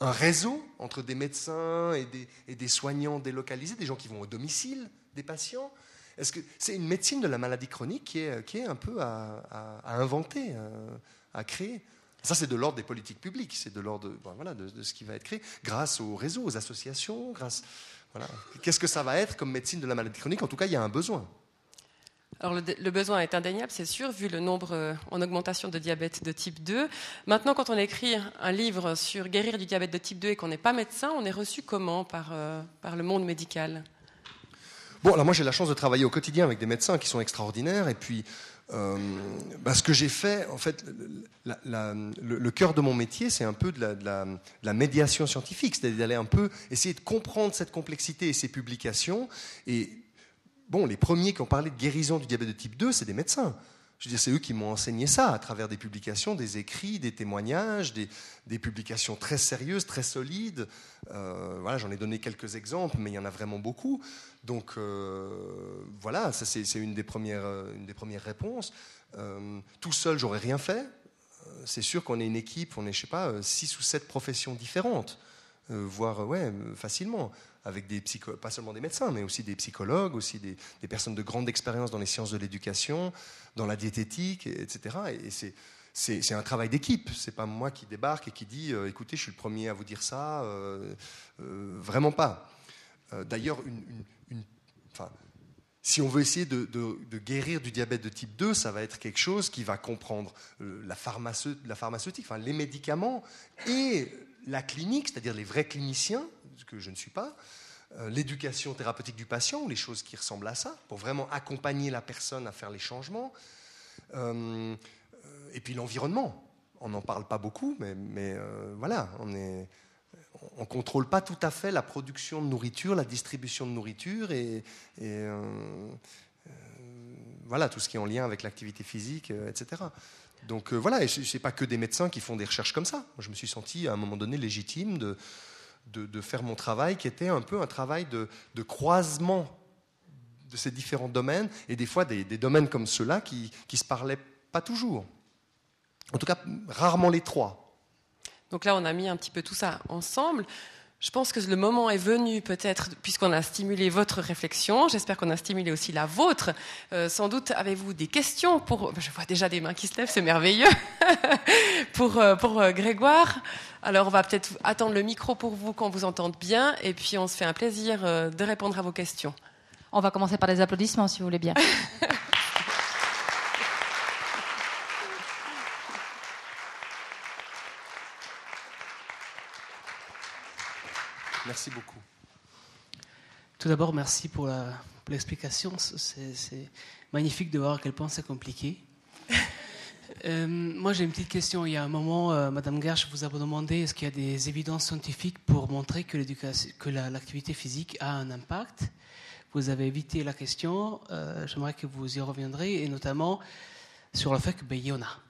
Un réseau entre des médecins et des, soignants délocalisés, des gens qui vont au domicile des patients? Est-ce que c'est une médecine de la maladie chronique qui est, un peu à, inventer, à, créer? Ça, c'est de l'ordre des politiques publiques, c'est de l'ordre voilà, de, ce qui va être créé grâce aux réseaux, aux associations. Qu'est-ce que ça va être comme médecine de la maladie chronique? En tout cas, il y a un besoin. Alors le, besoin est indéniable, c'est sûr, vu le nombre euh, en augmentation de diabète de type 2. Maintenant, quand on écrit un livre sur guérir du diabète de type 2 et qu'on n'est pas médecin, on est reçu comment par, euh, par le monde médical? Bon, alors moi j'ai la chance de travailler au quotidien avec des médecins qui sont extraordinaires et puis euh, bah, ce que j'ai fait, en fait, le, cœur de mon métier, c'est un peu de la, médiation scientifique, c'est-à-dire d'aller un peu essayer de comprendre cette complexité et ces publications et bon, les premiers qui ont parlé de guérison du diabète de type 2, c'est des médecins. Je veux c'est eux qui m'ont enseigné ça à travers des publications, des écrits, des témoignages, des, publications très sérieuses, très solides. Euh, voilà, j'en ai donné quelques exemples, mais il y en a vraiment beaucoup. Donc euh, voilà, ça c'est une, des premières, une des premières réponses. Euh, tout seul, j'aurais rien fait. C'est sûr qu'on est une équipe, on est, je sais pas, six ou sept professions différentes, voire ouais, facilement avec pas seulement des médecins, mais aussi des psychologues, aussi des, personnes de grande expérience dans les sciences de l'éducation, dans la diététique, etc. Et c'est un travail d'équipe. C'est pas moi qui débarque et qui dit euh, écoutez, je suis le premier à vous dire ça. Euh, euh, vraiment pas. D'ailleurs, si on veut essayer de, guérir du diabète de type 2, ça va être quelque chose qui va comprendre la, la pharmaceutique, enfin, les médicaments et la clinique, c'est-à-dire les vrais cliniciens, que je ne suis pas, euh, l'éducation thérapeutique du patient, ou les choses qui ressemblent à ça, pour vraiment accompagner la personne à faire les changements. Euh, et puis l'environnement. On n'en parle pas beaucoup, mais, euh, voilà, on ne on contrôle pas tout à fait la production de nourriture, la distribution de nourriture et, voilà tout ce qui est en lien avec l'activité physique, etc. Donc voilà, et ce n'est pas que des médecins qui font des recherches comme ça. Je me suis senti à un moment donné légitime de, de, faire mon travail, qui était un peu un travail de, croisement de ces différents domaines, et des fois des, domaines comme ceux-là qui ne se parlaient pas toujours. En tout cas, rarement les trois. Donc là, on a mis un petit peu tout ça ensemble. Je pense que le moment est venu, peut-être, puisqu'on a stimulé votre réflexion. J'espère qu'on a stimulé aussi la vôtre. Euh, sans doute avez-vous des questions pour. Je vois déjà des mains qui se lèvent, c'est merveilleux. pour, euh, pour euh, Grégoire. Alors, on va peut-être attendre le micro pour vous qu'on vous entende bien, et puis on se fait un plaisir de répondre à vos questions. On va commencer par des applaudissements, si vous voulez bien. Merci beaucoup. Tout d'abord, merci pour l'explication. c'est magnifique de voir à quel point c'est compliqué. Euh, moi, j'ai une petite question. Il y a un moment, euh, Madame Gersh vous a demandé est-ce qu'il y a des évidences scientifiques pour montrer que, que l'activité physique a un impact? Vous avez évité la question. Euh, j'aimerais que vous y reviendrez, et notamment sur le fait qu'il ben, y en a.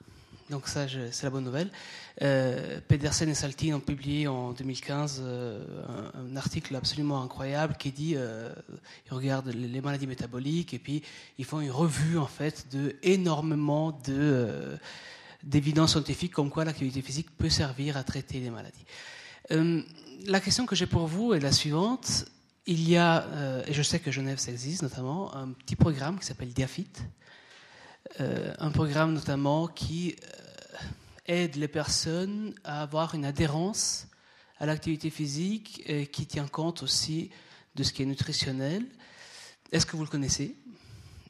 Donc ça, c'est la bonne nouvelle. Euh, Pedersen et Saltine ont publié en 2015 euh, un, article absolument incroyable qui dit euh, ils regardent les, maladies métaboliques et puis ils font une revue en fait de énormément de d'évidence scientifique comme quoi l'activité physique peut servir à traiter les maladies. La question que j'ai pour vous est la suivante. Il y a, et je sais que Genève ça existe notamment, un petit programme qui s'appelle Diafit euh, un programme notamment qui euh, aide les personnes à avoir une adhérence à l'activité physique et qui tient compte aussi de ce qui est nutritionnel. Est-ce que vous le connaissez?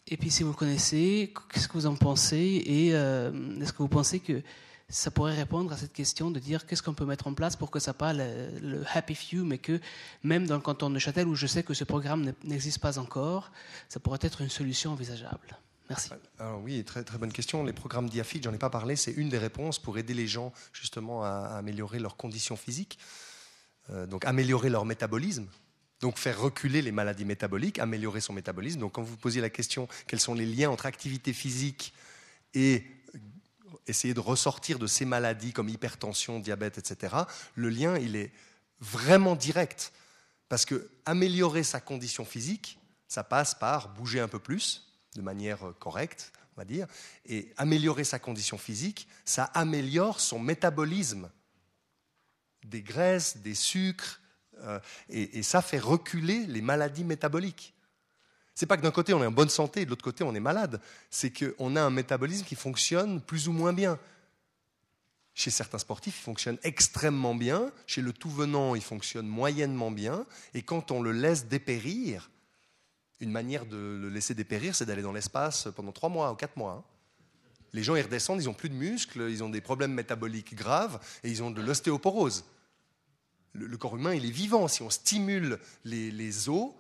Et puis si vous le connaissez, qu'est-ce que vous en pensez? Et euh, est-ce que vous pensez que ça pourrait répondre à cette question de dire qu'est-ce qu'on peut mettre en place pour que ça pas le, le, happy few, mais que même dans le canton de Châtel, où je sais que ce programme n'existe pas encore, ça pourrait être une solution envisageable? Merci. Alors oui, très, très bonne question. Les programmes DIAFIT, j'en ai pas parlé, c'est une des réponses pour aider les gens justement à, améliorer leurs conditions physiques, euh, donc améliorer leur métabolisme, donc faire reculer les maladies métaboliques, améliorer son métabolisme. Donc quand vous posiez la question quels sont les liens entre activité physique et essayer de ressortir de ces maladies comme hypertension, diabète, etc., le lien, il est vraiment direct. Parce que améliorer sa condition physique, ça passe par bouger un peu plus, de manière correcte, on va dire, et améliorer sa condition physique, ça améliore son métabolisme. Des graisses, des sucres, euh, et, ça fait reculer les maladies métaboliques. C'est pas que d'un côté on est en bonne santé et de l'autre côté on est malade, c'est qu'on a un métabolisme qui fonctionne plus ou moins bien. Chez certains sportifs, il fonctionne extrêmement bien, chez le tout venant, il fonctionne moyennement bien, et quand on le laisse dépérir, une manière de le laisser dépérir, c'est d'aller dans l'espace pendant trois mois ou quatre mois. Hein. Les gens, ils redescendent, ils n'ont plus de muscles, ils ont des problèmes métaboliques graves et ils ont de l'ostéoporose. Le, corps humain, il est vivant. Si on stimule les, os,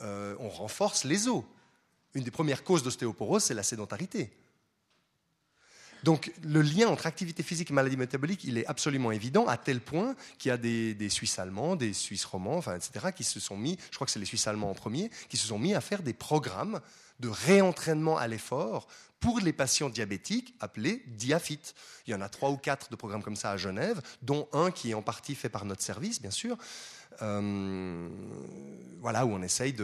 euh, on renforce les os. Une des premières causes d'ostéoporose, c'est la sédentarité. Donc le lien entre activité physique et maladie métabolique, il est absolument évident, à tel point qu'il y a des, Suisses allemands, des Suisses romands, enfin, etc., qui se sont mis, je crois que c'est les Suisses allemands en premier, qui se sont mis à faire des programmes de réentraînement à l'effort pour les patients diabétiques appelés Diafit. Il y en a trois ou quatre de programmes comme ça à Genève, dont un qui est en partie fait par notre service, bien sûr. Euh, voilà, où on essaye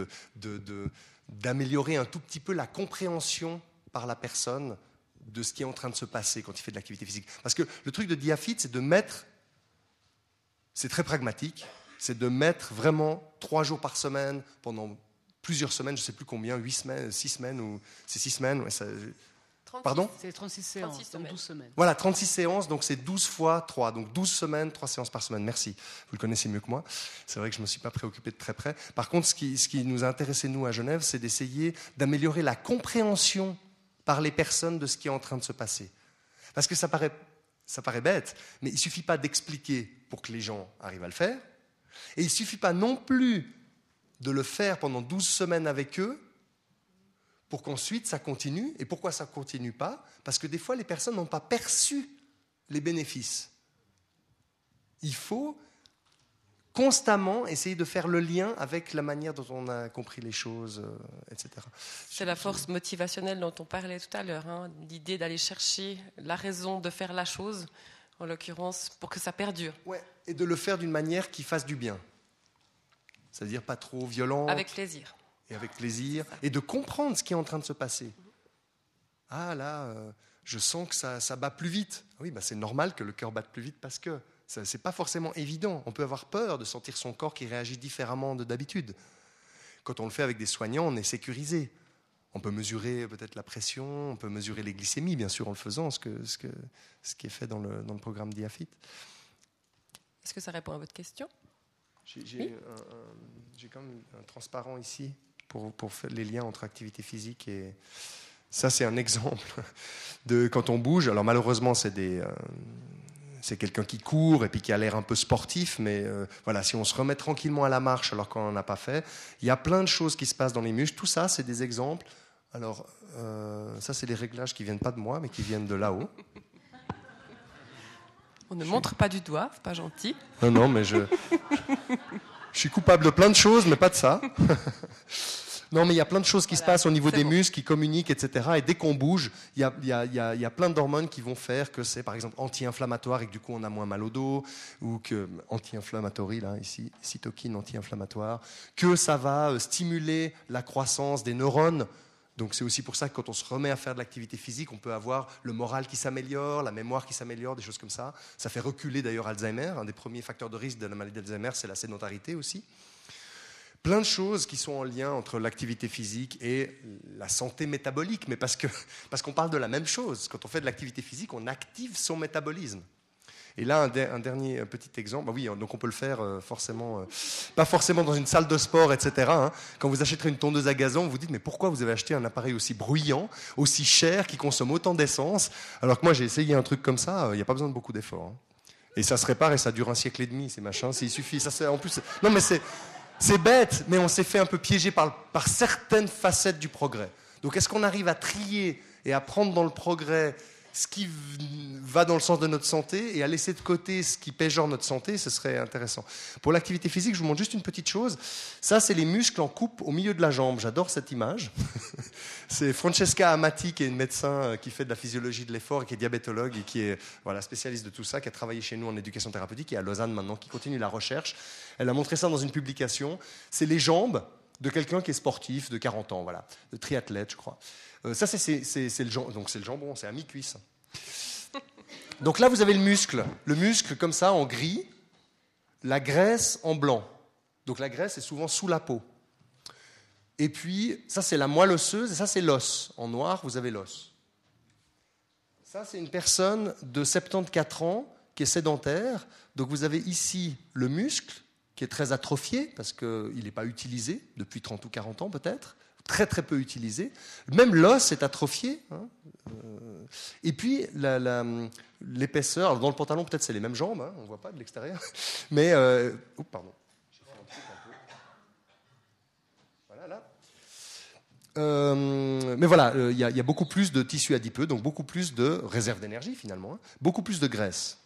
d'améliorer un tout petit peu la compréhension par la personne de ce qui est en train de se passer quand il fait de l'activité physique. Parce que le truc de Diafit, c'est de mettre, c'est très pragmatique, c'est de mettre vraiment trois jours par semaine pendant plusieurs semaines, je ne sais plus combien, huit semaines, six semaines, ou c'est six semaines, ouais, ça, Pardon? C'est 36 séances, donc 12 semaines. Voilà, 36 séances, donc c'est 12 fois 3, donc 12 semaines, 3 séances par semaine. Merci, vous le connaissez mieux que moi. C'est vrai que je ne me suis pas préoccupé de très près. Par contre, ce qui, ce qui nous a intéressé, nous, à Genève, c'est d'essayer d'améliorer la compréhension par les personnes de ce qui est en train de se passer. Parce que ça paraît, ça paraît bête, mais il ne suffit pas d'expliquer pour que les gens arrivent à le faire, et il ne suffit pas non plus de le faire pendant 12 semaines avec eux pour qu'ensuite ça continue. Et pourquoi ça ne continue pas? Parce que des fois, les personnes n'ont pas perçu les bénéfices. Il faut constamment essayer de faire le lien avec la manière dont on a compris les choses, euh, etc. C'est la force motivationnelle dont on parlait tout à l'heure, hein, l'idée d'aller chercher la raison de faire la chose, en l'occurrence, pour que ça perdure. Ouais, et de le faire d'une manière qui fasse du bien. C'est-à-dire pas trop violent. Avec plaisir. Et avec plaisir. Et de comprendre ce qui est en train de se passer. Ah là, euh, je sens que ça, ça bat plus vite. Oui, bah, c'est normal que le cœur batte plus vite parce que ce n'est pas forcément évident. On peut avoir peur de sentir son corps qui réagit différemment de d'habitude. Quand on le fait avec des soignants, on est sécurisé. On peut mesurer peut-être la pression, on peut mesurer les glycémies, bien sûr, en le faisant, ce, que, ce, que, ce qui est fait dans le, dans le programme Diafit. Est-ce que ça répond à votre question? J'ai quand même un transparent ici pour, pour faire les liens entre activité physique et... Ça, c'est un exemple de quand on bouge. Alors malheureusement, c'est des... Euh, c'est quelqu'un qui court et puis qui a l'air un peu sportif, mais euh, voilà, si on se remet tranquillement à la marche alors qu'on n'en a pas fait, il y a plein de choses qui se passent dans les muscles. Tout ça, c'est des exemples. Alors, euh, ça, c'est des réglages qui viennent pas de moi, mais qui viennent de là-haut. On ne montre pas du doigt, pas gentil. Non, non, mais je, je suis coupable de plein de choses, mais pas de ça. Non, mais il y a plein de choses qui se passent au niveau des muscles, qui communiquent, etc. Et dès qu'on bouge, il y a, y, a, y, a, y a, plein d'hormones qui vont faire que c'est, par exemple, anti-inflammatoire et que du coup on a moins mal au dos, ou que anti-inflammatory là, ici, cytokine anti-inflammatoire, que ça va euh, stimuler la croissance des neurones. Donc c'est aussi pour ça que quand on se remet à faire de l'activité physique, on peut avoir le moral qui s'améliore, la mémoire qui s'améliore, des choses comme ça. Ça fait reculer d'ailleurs Alzheimer. Un des premiers facteurs de risque de la maladie d'Alzheimer, c'est la sédentarité aussi plein de choses qui sont en lien entre l'activité physique et la santé métabolique, mais parce qu'on parce parle de la même chose. Quand on fait de l'activité physique, on active son métabolisme. Et là, un, dernier petit exemple, bah oui, donc on peut le faire euh, forcément, euh, pas forcément dans une salle de sport, etc. Hein. Quand vous achèterez une tondeuse à gazon, vous vous dites, mais pourquoi vous avez acheté un appareil aussi bruyant, aussi cher, qui consomme autant d'essence Alors que moi, j'ai essayé un truc comme ça, euh, il n'y a pas besoin de beaucoup d'efforts. Hein. Et ça se répare et ça dure un siècle et demi, ces machins, il suffit. Ça, en plus, non mais c'est c'est bête, mais on s'est fait un peu piéger par, certaines facettes du progrès. Donc est-ce qu'on arrive à trier et à prendre dans le progrès ce qui va dans le sens de notre santé et à laisser de côté ce qui péjore notre santé, ce serait intéressant. Pour l'activité physique, je vous montre juste une petite chose. Ça, c'est les muscles en coupe au milieu de la jambe. J'adore cette image. c'est Francesca Amati, qui est une médecin euh, qui fait de la physiologie de l'effort et qui est diabétologue et qui est voilà, spécialiste de tout ça, qui a travaillé chez nous en éducation thérapeutique, est à Lausanne maintenant, qui continue la recherche. Elle a montré ça dans une publication. C'est les jambes de quelqu'un qui est sportif, de 40 ans, voilà, de triathlète, je crois. Euh, ça, c'est le, le jambon, c'est à mi-cuisse. Donc là, vous avez le muscle. Le muscle, comme ça, en gris, la graisse en blanc. Donc la graisse est souvent sous la peau. Et puis, ça, c'est la moelle osseuse, et ça, c'est l'os. En noir, vous avez l'os. Ça, c'est une personne de 74 ans qui est sédentaire. Donc vous avez ici le muscle qui est très atrophié parce qu'il n'est pas utilisé depuis 30 ou 40 ans peut-être très très peu utilisé. Même l'os est atrophié. Hein. Euh, et puis l'épaisseur, dans le pantalon peut-être c'est les mêmes jambes, hein, on ne voit pas de l'extérieur. Mais, euh, pardon. Voilà, là. Euh, mais voilà, il y, a beaucoup plus de tissu adipeux, donc beaucoup plus de réserve d'énergie finalement, hein. beaucoup plus de graisse.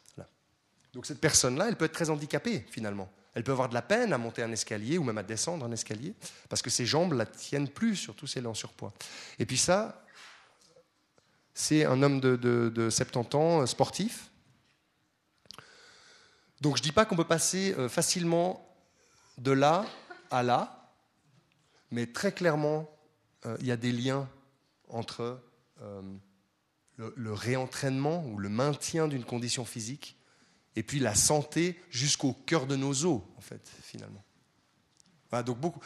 Donc cette personne-là, elle peut être très handicapée finalement. Elle peut avoir de la peine à monter un escalier ou même à descendre un escalier parce que ses jambes la tiennent plus, surtout si elle est en surpoids. Et puis ça, c'est un homme de, 70 ans, euh, sportif. Donc je ne dis pas qu'on peut passer euh, facilement de là à là, mais très clairement, euh, il y a des liens entre le réentraînement ou le maintien d'une condition physique et puis la santé jusqu'au cœur de nos os, en fait, finalement. Voilà, donc beaucoup,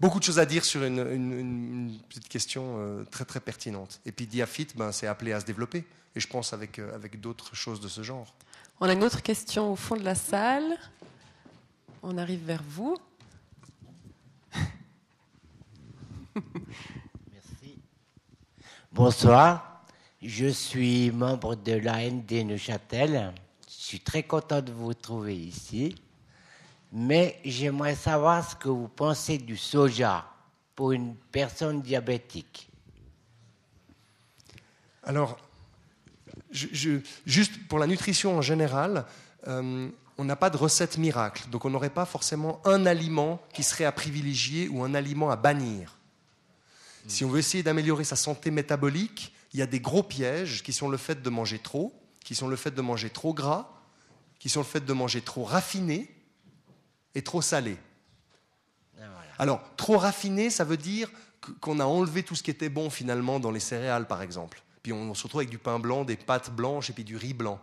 beaucoup de choses à dire sur une, petite question euh, très très pertinente. Et puis Diafit, ben, c'est appelé à se développer, et je pense avec, euh, avec d'autres choses de ce genre. On a une autre question au fond de la salle. On arrive vers vous. Merci. Bonsoir. Je suis membre de l'AND Neuchâtel. Je suis très content de vous trouver ici. Mais j'aimerais savoir ce que vous pensez du soja pour une personne diabétique. Alors, juste pour la nutrition en général, euh, on n'a pas de recette miracle. Donc on n'aurait pas forcément un aliment qui serait à privilégier ou un aliment à bannir. Si on veut essayer d'améliorer sa santé métabolique, il y a des gros pièges qui sont le fait de manger trop, qui sont le fait de manger trop gras, qui sont le fait de manger trop raffiné et trop salé. Ah, Alors, trop raffiné, ça veut dire qu'on a enlevé tout ce qui était bon finalement dans les céréales, par exemple. Puis on se retrouve avec du pain blanc, des pâtes blanches et puis du riz blanc.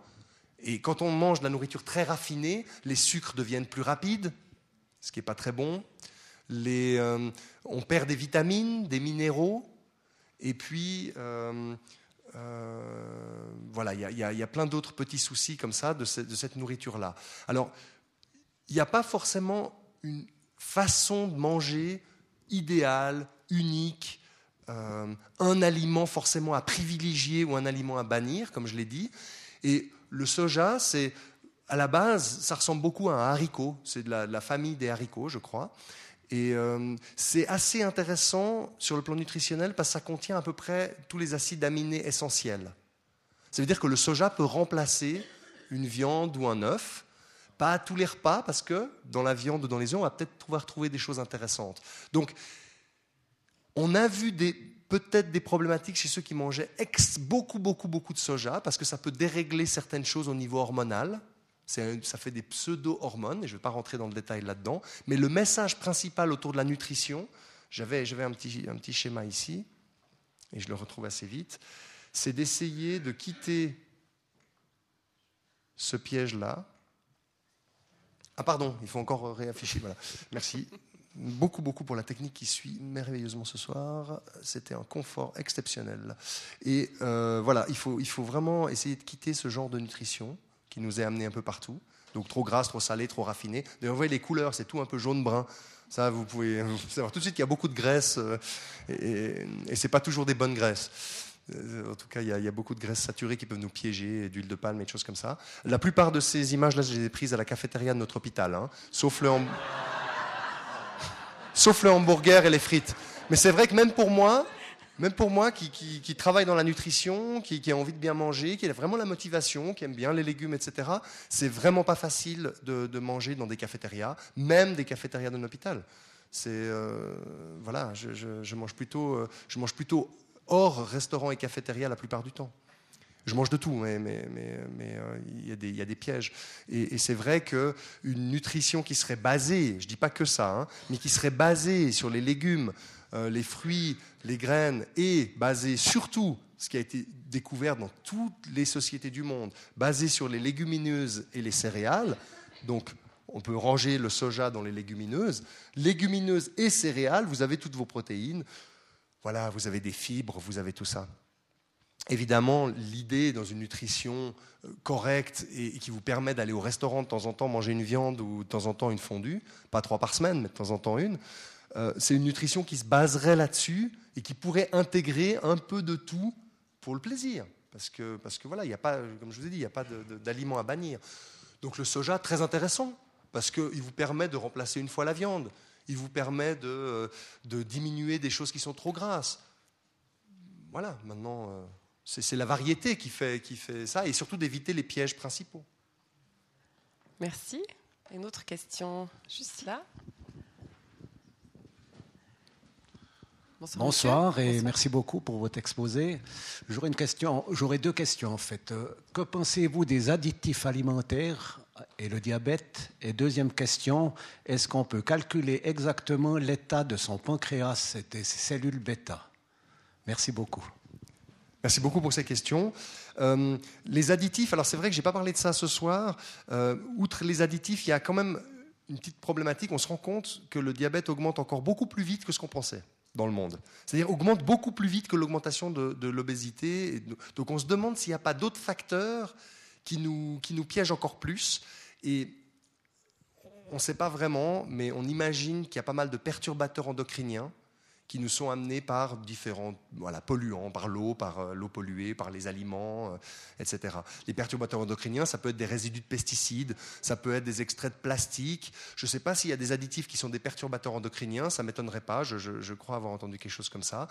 Et quand on mange de la nourriture très raffinée, les sucres deviennent plus rapides, ce qui n'est pas très bon. Euh, on perd des vitamines, des minéraux, et puis, euh, euh, voilà, il y, a plein d'autres petits soucis comme ça de, cette nourriture-là. Alors, il n'y a pas forcément une façon de manger idéale, unique, euh, un aliment forcément à privilégier ou un aliment à bannir, comme je l'ai dit. Et le soja, c'est à la base, ça ressemble beaucoup à un haricot. C'est de la famille des haricots, je crois. Et euh, c'est assez intéressant sur le plan nutritionnel parce que ça contient à peu près tous les acides aminés essentiels. Ça veut dire que le soja peut remplacer une viande ou un œuf Pas à tous les repas, parce que dans la viande ou dans les œufs, on va peut-être pouvoir trouver des choses intéressantes. Donc, on a vu peut-être des problématiques chez ceux qui mangeaient beaucoup, beaucoup, beaucoup de soja, parce que ça peut dérégler certaines choses au niveau hormonal. Ça fait des pseudo-hormones, et je ne vais pas rentrer dans le détail là-dedans. Mais le message principal autour de la nutrition, j'avais un petit, schéma ici, et je le retrouve assez vite, c'est d'essayer de quitter ce piège-là. Ah pardon, il faut encore réafficher. Voilà. Merci. Beaucoup, beaucoup pour la technique qui suit merveilleusement ce soir. C'était un confort exceptionnel. Et euh, voilà, il faut vraiment essayer de quitter ce genre de nutrition qui nous est amené un peu partout. Donc trop grasse, trop salé, trop raffiné. D'ailleurs, vous voyez les couleurs, c'est tout un peu jaune-brun. Ça, vous pouvez savoir tout de suite qu'il y a beaucoup de graisse euh, et, et ce n'est pas toujours des bonnes graisses. Euh, en tout cas, il y, a, beaucoup de graisses saturées qui peuvent nous piéger, d'huile de palme et des choses comme ça. La plupart de ces images-là, je les ai prises à la cafétéria de notre hôpital, hein, sauf, le sauf le hamburger et les frites. Mais c'est vrai que même pour moi, même pour moi qui, travaille dans la nutrition, qui, a envie de bien manger, qui a vraiment la motivation, qui aime bien les légumes, etc., c'est vraiment pas facile de, manger dans des cafétérias, même des cafétérias d'un hôpital. C'est euh, voilà, je, mange plutôt, euh, je mange plutôt hors restaurant et cafétéria la plupart du temps. Je mange de tout, mais, euh, il, y a des, pièges. Et, c'est vrai qu'une nutrition qui serait basée, je ne dis pas que ça, hein, mais qui serait basée sur les légumes, les fruits, les graines, et basée surtout, ce qui a été découvert dans toutes les sociétés du monde, basée sur les légumineuses et les céréales, donc on peut ranger le soja dans les légumineuses, légumineuses et céréales, vous avez toutes vos protéines, voilà, vous avez des fibres, vous avez tout ça. Évidemment, l'idée dans une nutrition euh, correcte et qui vous permet d'aller au restaurant de temps en temps manger une viande ou de temps en temps une fondue, pas trois par semaine, mais de temps en temps une, euh, c'est une nutrition qui se baserait là-dessus et qui pourrait intégrer un peu de tout pour le plaisir. Parce que, parce que voilà, il n'y a pas, comme je vous ai dit, il n'y a pas d'aliments à bannir. Donc le soja, très intéressant, parce qu'il vous permet de remplacer une fois la viande. Il vous permet de, de diminuer des choses qui sont trop grasses. Voilà, maintenant, euh, c'est la variété qui fait, qui fait ça, et surtout d'éviter les pièges principaux. Merci. Une autre question, juste là. Bonsoir, Bonsoir et merci beaucoup pour votre exposé. J'aurais une question, j'aurais deux questions en fait. Euh, que pensez-vous des additifs alimentaires et le diabète? Et deuxième question, est-ce qu'on peut calculer exactement l'état de son pancréas et de ses cellules bêta? Merci beaucoup. Merci beaucoup pour ces questions. Euh, les additifs, alors c'est vrai que je n'ai pas parlé de ça ce soir. Euh, outre les additifs, il y a quand même une petite problématique. On se rend compte que le diabète augmente encore beaucoup plus vite que ce qu'on pensait dans le monde. C'est-à-dire augmente beaucoup plus vite que l'augmentation de, l'obésité. Donc on se demande s'il n'y a pas d'autres facteurs qui nous, qui nous piègent encore plus. Et on ne sait pas vraiment, mais on imagine qu'il y a pas mal de perturbateurs endocriniens qui nous sont amenés par différents voilà, polluants, par l'eau, par euh, l'eau polluée, par les aliments, euh, etc. Les perturbateurs endocriniens, ça peut être des résidus de pesticides, ça peut être des extraits de plastique. Je ne sais pas s'il y a des additifs qui sont des perturbateurs endocriniens, ça ne m'étonnerait pas, je, crois avoir entendu quelque chose comme ça.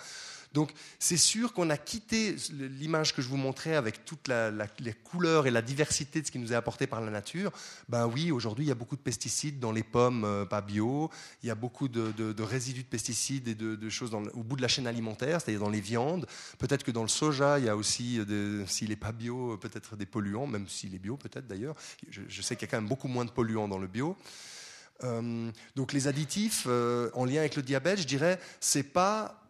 Donc c'est sûr qu'on a quitté l'image que je vous montrais avec toutes les couleurs et la diversité de ce qui nous est apporté par la nature. Ben oui, aujourd'hui il y a beaucoup de pesticides dans les pommes euh, pas bio, il y a beaucoup de, résidus de pesticides et de, choses au bout de la chaîne alimentaire, c'est-à-dire dans les viandes. Peut-être que dans le soja, il y a aussi, s'il n'est pas bio, peut-être des polluants, même s'il est bio peut-être d'ailleurs. Je, sais qu'il y a quand même beaucoup moins de polluants dans le bio. Euh, donc les additifs euh, en lien avec le diabète, je dirais, c'est pas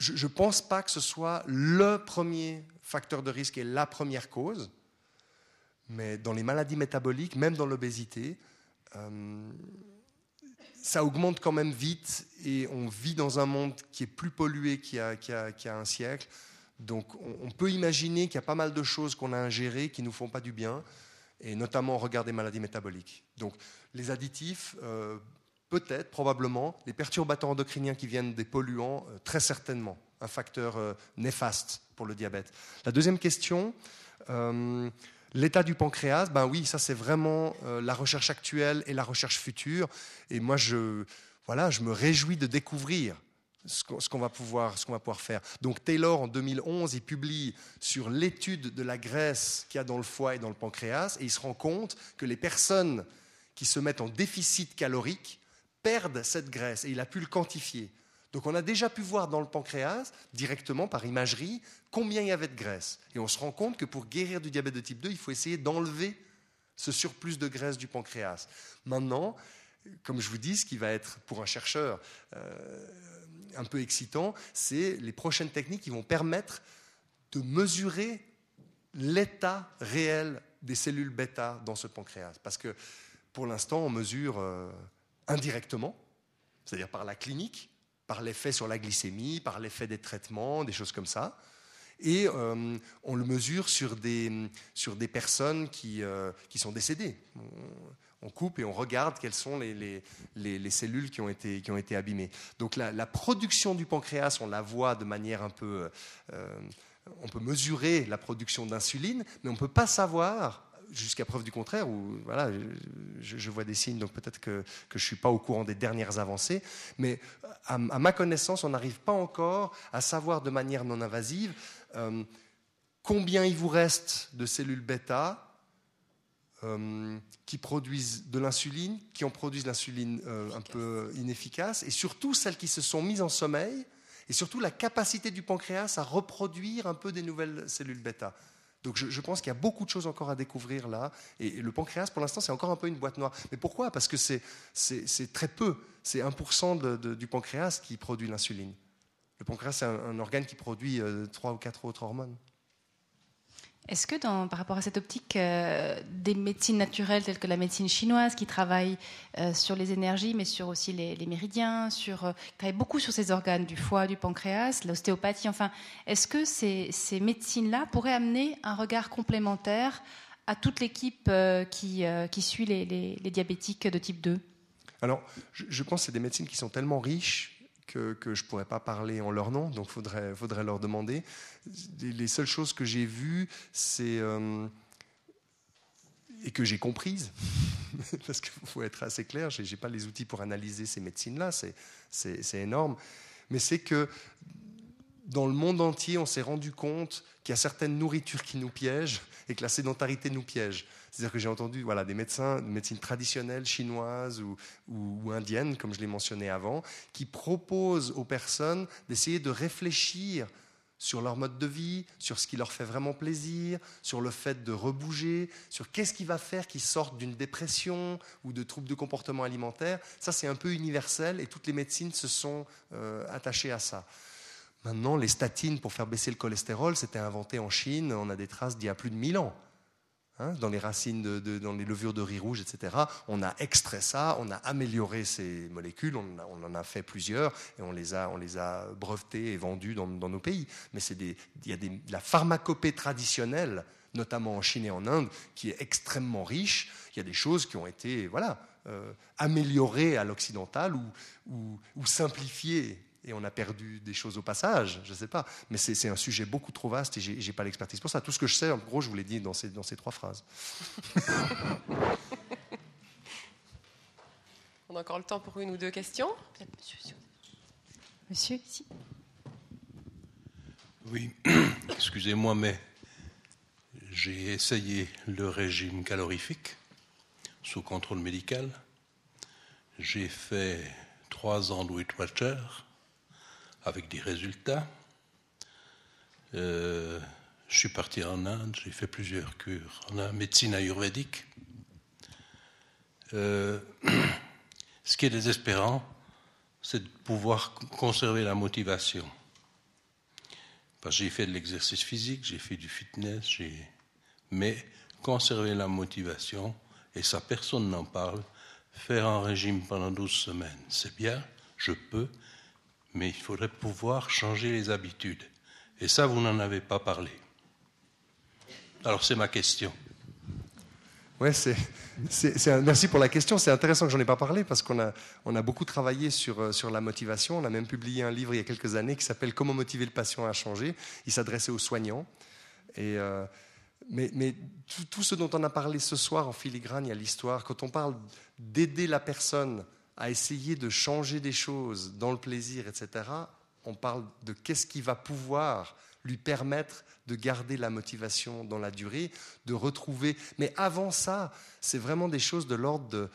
je ne pense pas que ce soit le premier facteur de risque et la première cause, mais dans les maladies métaboliques, même dans l'obésité, euh, ça augmente quand même vite et on vit dans un monde qui est plus pollué qu'il y a, un siècle. Donc on, peut imaginer qu'il y a pas mal de choses qu'on a ingérées qui ne nous font pas du bien, et notamment au regard des maladies métaboliques. Donc les additifs, euh, Peut-être, probablement, les perturbateurs endocriniens qui viennent des polluants, euh, très certainement, un facteur euh, néfaste pour le diabète. La deuxième question, euh, l'état du pancréas, ben oui, ça c'est vraiment la recherche actuelle et la recherche future. Et moi, je, voilà, je me réjouis de découvrir ce qu'on va, pouvoir, va pouvoir faire. Donc Taylor, en 2011, il publie sur l'étude de la graisse qu'il y a dans le foie et dans le pancréas, et il se rend compte que les personnes qui se mettent en déficit calorique perdent cette graisse, et il a pu le quantifier. Donc on a déjà pu voir dans le pancréas, directement par imagerie, combien il y avait de graisse. Et on se rend compte que pour guérir du diabète de type 2, il faut essayer d'enlever ce surplus de graisse du pancréas. Maintenant, comme je vous dis, ce qui va être pour un chercheur euh, un peu excitant, c'est les prochaines techniques qui vont permettre de mesurer l'état réel des cellules bêta dans ce pancréas. Parce que pour l'instant, on mesure euh, indirectement, c'est-à-dire par la clinique, par l'effet sur la glycémie, par l'effet des traitements, des choses comme ça. Et euh, on le mesure sur des, sur des personnes qui, euh, qui sont décédées on coupe et on regarde quelles sont les, les, cellules qui ont, été, qui ont été abîmées. Donc la, production du pancréas, on la voit de manière un peu... Euh, on peut mesurer la production d'insuline, mais on ne peut pas savoir jusqu'à preuve du contraire, ou voilà, je, vois des signes, donc peut-être que, je ne suis pas au courant des dernières avancées, mais à, ma connaissance, on n'arrive pas encore à savoir de manière non invasive euh, combien il vous reste de cellules bêta euh, qui produisent de l'insuline, qui en produisent l'insuline euh, un peu inefficace, et surtout celles qui se sont mises en sommeil, et surtout la capacité du pancréas à reproduire un peu des nouvelles cellules bêta. Donc je, pense qu'il y a beaucoup de choses encore à découvrir là. Et, le pancréas, pour l'instant, c'est encore un peu une boîte noire. Mais pourquoi? Parce que c'est très peu. C'est 1% du pancréas qui produit l'insuline. Le pancréas, c'est un, organe qui produit euh, trois ou quatre autres hormones. Est-ce que par rapport à cette optique euh, des médecines naturelles telles que la médecine chinoise qui travaille euh, sur les énergies mais sur aussi les, méridiens, sur, euh, travaille beaucoup sur ces organes du foie, du pancréas, l'ostéopathie, enfin, est-ce que ces, médecines-là pourraient amener un regard complémentaire à toute l'équipe qui, qui, suit les, diabétiques de type 2 Alors, je pense que c'est des médecines qui sont tellement riches que, je ne pourrais pas parler en leur nom, donc il faudrait, faudrait leur demander. Les, seules choses que j'ai vues, c'est... Euh, et que j'ai comprises, parce qu'il faut être assez clair, je n'ai pas les outils pour analyser ces médecines-là, c'est énorme, mais c'est que dans le monde entier, on s'est rendu compte qu'il y a certaines nourritures qui nous piègent et que la sédentarité nous piège. C'est-à-dire que j'ai entendu voilà, des médecins de médecine traditionnelle chinoise ou, ou, indienne, comme je l'ai mentionné avant, qui proposent aux personnes d'essayer de réfléchir sur leur mode de vie, sur ce qui leur fait vraiment plaisir, sur le fait de rebouger, sur qu'est-ce qui va faire qu'ils sortent d'une dépression ou de troubles de comportement alimentaire. Ça, c'est un peu universel et toutes les médecines se sont euh, attachées à ça. Maintenant, les statines pour faire baisser le cholestérol, c'était inventé en Chine, on a des traces d'il y a plus de 1000 ans. Hein, dans les racines, de, dans les levures de riz rouge, etc. On a extrait ça, on a amélioré ces molécules, on, en a fait plusieurs et on les a, on les a brevetées et vendues dans, nos pays. Mais il y a des, la pharmacopée traditionnelle, notamment en Chine et en Inde, qui est extrêmement riche. Il y a des choses qui ont été voilà, euh, améliorées à l'occidental ou simplifiées et on a perdu des choses au passage, je ne sais pas. Mais c'est un sujet beaucoup trop vaste et je n'ai pas l'expertise pour ça. Tout ce que je sais, en gros, je vous l'ai dit dans ces, dans ces trois phrases. on a encore le temps pour une ou deux questions. Monsieur, ici. Oui, excusez-moi, mais j'ai essayé le régime calorifique sous contrôle médical. J'ai fait trois ans de Weight Watcher avec des résultats. Euh, je suis parti en Inde, j'ai fait plusieurs cures en médecine ayurvédique. Euh, ce qui est désespérant, c'est de pouvoir conserver la motivation. J'ai fait de l'exercice physique, j'ai fait du fitness, mais conserver la motivation, et ça personne n'en parle, faire un régime pendant 12 semaines, c'est bien, je peux, mais il faudrait pouvoir changer les habitudes. Et ça, vous n'en avez pas parlé. Alors c'est ma question. Ouais, c'est, merci pour la question. C'est intéressant que j'en ai pas parlé parce qu'on a, on a beaucoup travaillé sur, euh, sur la motivation. On a même publié un livre il y a quelques années qui s'appelle Comment motiver le patient à changer. Il s'adressait aux soignants. Et, euh, mais, mais tout, tout, ce dont on a parlé ce soir en filigrane, il y a l'histoire. Quand on parle d'aider la personne à essayer de changer des choses dans le plaisir, etc., on parle de qu'est-ce qui va pouvoir lui permettre de garder la motivation dans la durée, de retrouver. Mais avant ça, c'est vraiment des choses de l'ordre de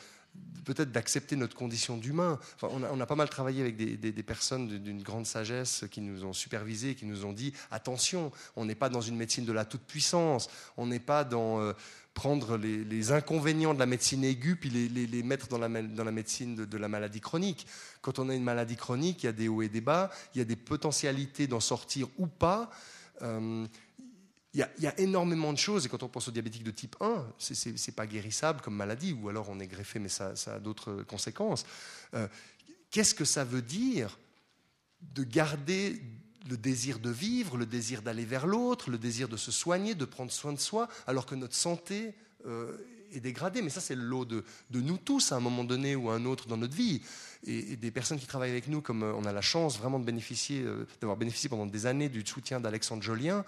peut-être d'accepter notre condition d'humain. on, a, pas mal travaillé avec des, personnes d'une grande sagesse qui nous ont supervisés, qui nous ont dit attention, on n'est pas dans une médecine de la toute-puissance, on n'est pas dans euh, prendre les, inconvénients de la médecine aiguë puis les, mettre dans la, médecine de, la maladie chronique. Quand on a une maladie chronique, il y a des hauts et des bas, il y a des potentialités d'en sortir ou pas. Euh, il y, a, énormément de choses, et quand on pense aux diabétiques de type 1, ce n'est pas guérissable comme maladie, ou alors on est greffé, mais ça, a d'autres conséquences. Euh, qu'est-ce que ça veut dire de garder le désir de vivre, le désir d'aller vers l'autre, le désir de se soigner, de prendre soin de soi, alors que notre santé euh, est dégradée. Mais ça, c'est le lot de, nous tous à un moment donné ou à un autre dans notre vie. Et, des personnes qui travaillent avec nous, comme euh, on a la chance vraiment de bénéficier, d'avoir bénéficié pendant des années du soutien d'Alexandre Jolien,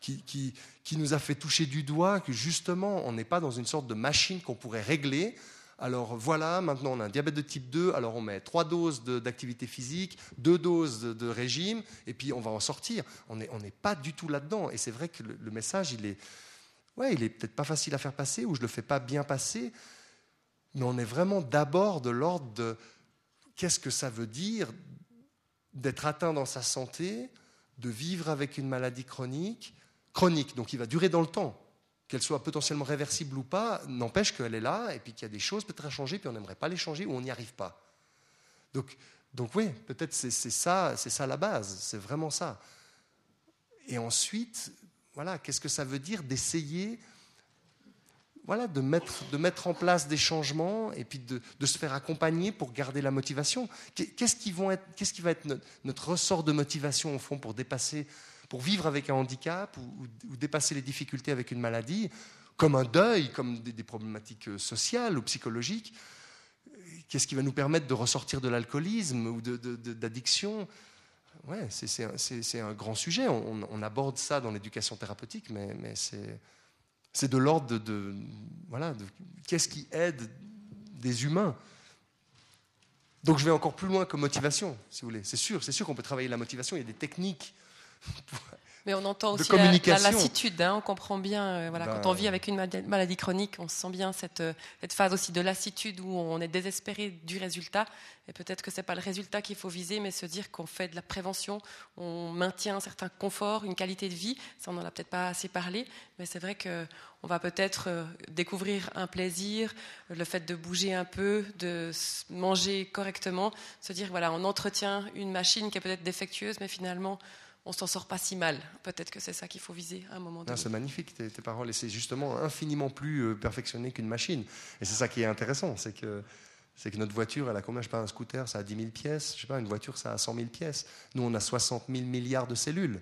qui, nous a fait toucher du doigt que justement, on n'est pas dans une sorte de machine qu'on pourrait régler. Alors voilà, maintenant on a un diabète de type 2, alors on met trois doses d'activité physique, deux doses de, régime, et puis on va en sortir. On n'est pas du tout là-dedans. Et c'est vrai que le, message, il est, ouais, il est peut-être pas facile à faire passer, ou je le fais pas bien passer, mais on est vraiment d'abord de l'ordre de qu'est-ce que ça veut dire d'être atteint dans sa santé, de vivre avec une maladie chronique, chronique, donc il va durer dans le temps. Qu'elle soit potentiellement réversible ou pas, n'empêche qu'elle est là, et puis qu'il y a des choses peut-être à changer, puis on n'aimerait pas les changer, ou on n'y arrive pas. Donc, donc oui, peut-être c'est ça, c'est ça la base, c'est vraiment ça. Et ensuite, voilà, qu'est-ce que ça veut dire d'essayer voilà, de, mettre, de mettre en place des changements et puis de, se faire accompagner pour garder la motivation? Qu'est-ce qui va être notre, notre, ressort de motivation au fond pour dépasser pour vivre avec un handicap ou, dépasser les difficultés avec une maladie, comme un deuil, comme des, problématiques sociales ou psychologiques. Qu'est-ce qui va nous permettre de ressortir de l'alcoolisme ou d'addiction? Ouais, c'est un grand sujet. On, aborde ça dans l'éducation thérapeutique, mais, mais c'est de l'ordre de, voilà, qu'est-ce qui aide des humains. Donc je vais encore plus loin que motivation, si vous voulez. C'est sûr, c'est sûr qu'on peut travailler la motivation. Il y a des techniques mais on entend aussi la, lassitude, hein, on comprend bien, euh, voilà, quand on vit avec une maladie chronique, on sent bien cette, euh, cette phase aussi de lassitude où on est désespéré du résultat. Et peut-être que ce n'est pas le résultat qu'il faut viser, mais se dire qu'on fait de la prévention, on maintient un certain confort, une qualité de vie. Ça, on n'en a peut-être pas assez parlé, mais c'est vrai qu'on va peut-être euh, découvrir un plaisir, le fait de bouger un peu, de manger correctement, se dire, voilà, on entretient une machine qui est peut-être défectueuse, mais finalement, on s'en sort pas si mal. Peut-être que c'est ça qu'il faut viser à un moment donné. C'est magnifique tes, paroles et c'est justement infiniment plus euh, perfectionné qu'une machine. Et c'est ça qui est intéressant, c'est que c'est que notre voiture, elle a combien? Je sais pas, un scooter, ça a 10 000 pièces. Je sais pas, une voiture, ça a 100 000 pièces. Nous, on a 60 000 milliards de cellules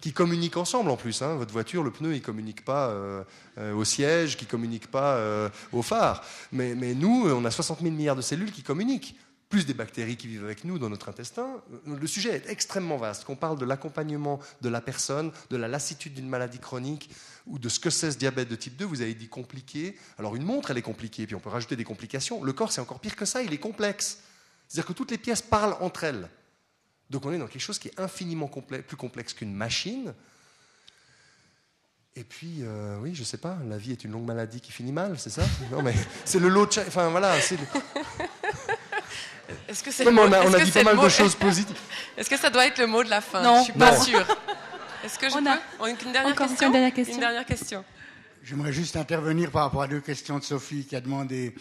qui communiquent ensemble en plus. Hein. Votre voiture, le pneu, il communique pas euh, euh, au siège, qui communique pas au phare. Mais, mais nous, on a 60 000 milliards de cellules qui communiquent plus des bactéries qui vivent avec nous dans notre intestin. Le sujet est extrêmement vaste. Qu'on parle de l'accompagnement de la personne, de la lassitude d'une maladie chronique ou de ce que c'est ce diabète de type 2, vous avez dit compliqué. Alors une montre, elle est compliquée, puis on peut rajouter des complications. Le corps, c'est encore pire que ça, il est complexe. C'est-à-dire que toutes les pièces parlent entre elles. Donc on est dans quelque chose qui est infiniment plus complexe qu'une machine. Et puis, euh, oui, je sais pas, la vie est une longue maladie qui finit mal, c'est ça? Non, mais c'est le lot de... Enfin, voilà, c'est... Est-ce que c'est on a, on a dit pas mal de choses positives. Est-ce que ça doit être le mot de la fin Non. Je suis pas sûre. Est-ce que je on peux a une dernière Encore question une dernière question. Une dernière question. J'aimerais juste intervenir par rapport à deux questions de Sophie qui a demandé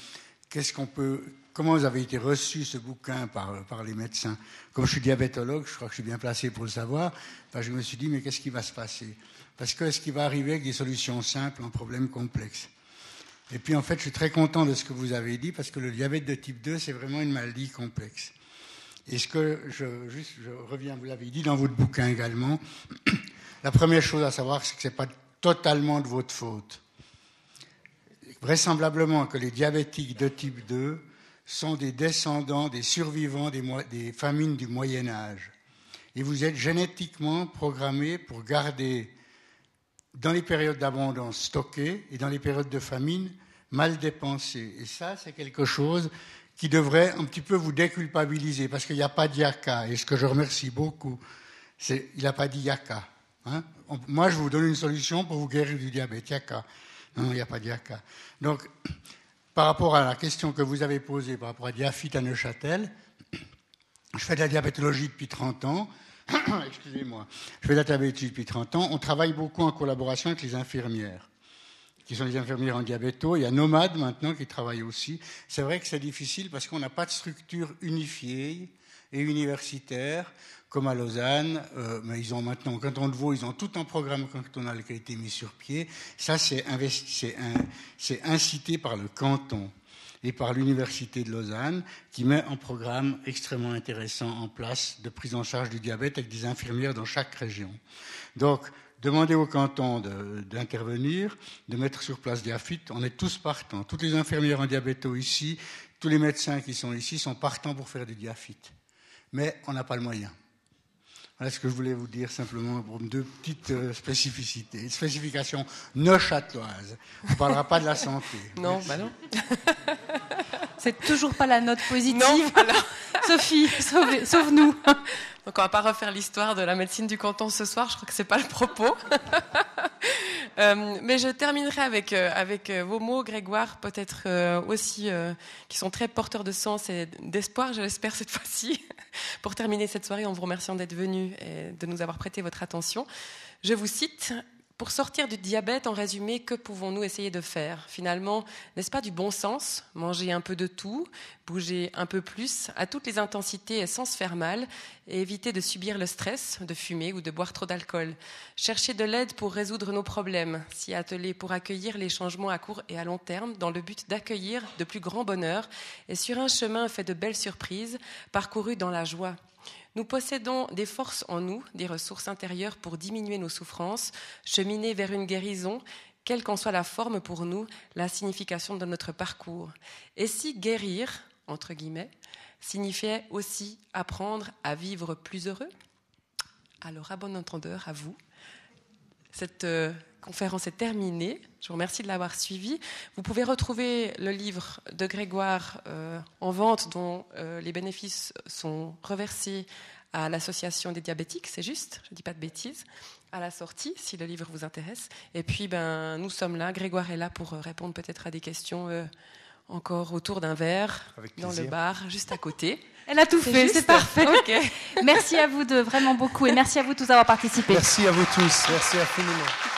qu'est-ce qu'on peut, comment vous avez été reçu ce bouquin par, par les médecins? Comme je suis diabétologue, je crois que je suis bien placé pour le savoir. Je me suis dit mais qu'est-ce qui va se passer? Parce que est-ce qu'il va arriver avec des solutions simples en problèmes complexes et puis en fait, je suis très content de ce que vous avez dit parce que le diabète de type 2, c'est vraiment une maladie complexe. Et ce que je, reviens, vous l'avez dit dans votre bouquin également, la première chose à savoir, c'est que ce n'est pas totalement de votre faute. Vraisemblablement que les diabétiques de type 2 sont des descendants des survivants des, des famines du Moyen Âge. Et vous êtes génétiquement programmés pour garder dans les périodes d'abondance stockées et dans les périodes de famine mal dépensées. Et ça, c'est quelque chose qui devrait un petit peu vous déculpabiliser, parce qu'il n'y a pas d'IACA, et ce que je remercie beaucoup, c'est il n'a pas dit IACA. Hein. Moi, je vous donne une solution pour vous guérir du diabète, IACA. Non, il n'y a pas d'IACA. Donc, par rapport à la question que vous avez posée par rapport à Diafit à Neuchâtel, je fais de la diabétologie depuis 30 ans. Excusez-moi. Je fais de la diabétologie depuis 30 ans. On travaille beaucoup en collaboration avec les infirmières qui sont les infirmières en diabéto. Il y a Nomade maintenant qui travaille aussi. C'est vrai que c'est difficile parce qu'on n'a pas de structure unifiée et universitaire comme à Lausanne, euh, mais ils ont maintenant, au canton de Vaud, ils ont tout un programme cantonal qui a été mis sur pied. Ça, c'est incité par le canton et par l'Université de Lausanne, qui met un programme extrêmement intéressant en place de prise en charge du diabète avec des infirmières dans chaque région. Donc, demandez au canton d'intervenir, de, mettre sur place Diafit. On est tous partants. Toutes les infirmières en diabéto ici, tous les médecins qui sont ici sont partants pour faire du Diafit. Mais on n'a pas le moyen. Voilà ce que je voulais vous dire simplement pour deux petites euh, spécificités, spécifications neuchâteloises. On ne parlera pas de la santé. Non, bah non. C'est toujours pas la note positive. Non, Sophie, sauve-nous. Donc on va pas refaire l'histoire de la médecine du canton ce soir, je crois que c'est pas le propos. Euh, mais je terminerai avec, euh, euh, vos mots, Grégoire, peut-être aussi qui sont très porteurs de sens et d'espoir, je l'espère cette fois-ci, pour terminer cette soirée en vous remerciant d'être venu et de nous avoir prêté votre attention. Je vous cite pour sortir du diabète, en résumé, que pouvons-nous essayer de faire? Finalement, n'est-ce pas du bon sens? Manger un peu de tout, bouger un peu plus, à toutes les intensités sans se faire mal, et éviter de subir le stress, de fumer ou de boire trop d'alcool. Chercher de l'aide pour résoudre nos problèmes, s'y atteler pour accueillir les changements à court et à long terme, dans le but d'accueillir de plus grands bonheurs, et sur un chemin fait de belles surprises, parcouru dans la joie. Nous possédons des forces en nous, des ressources intérieures pour diminuer nos souffrances, cheminer vers une guérison, quelle qu'en soit la forme pour nous, la signification de notre parcours. Et si guérir, entre guillemets, signifiait aussi apprendre à vivre plus heureux? Alors, à bon entendeur, à vous. Cette euh, conférence est terminée. Je vous remercie de l'avoir suivie. Vous pouvez retrouver le livre de Grégoire euh, en vente dont euh, les bénéfices sont reversés à l'association des diabétiques, c'est juste, je ne dis pas de bêtises, à la sortie, si le livre vous intéresse. Et puis, ben, nous sommes là, Grégoire est là pour euh, répondre peut-être à des questions encore autour d'un verre, dans le bar, juste à côté. Elle a tout fait, c'est parfait. Merci à vous deux, vraiment beaucoup, et merci à vous tous d'avoir participé. Merci à vous tous, merci infiniment.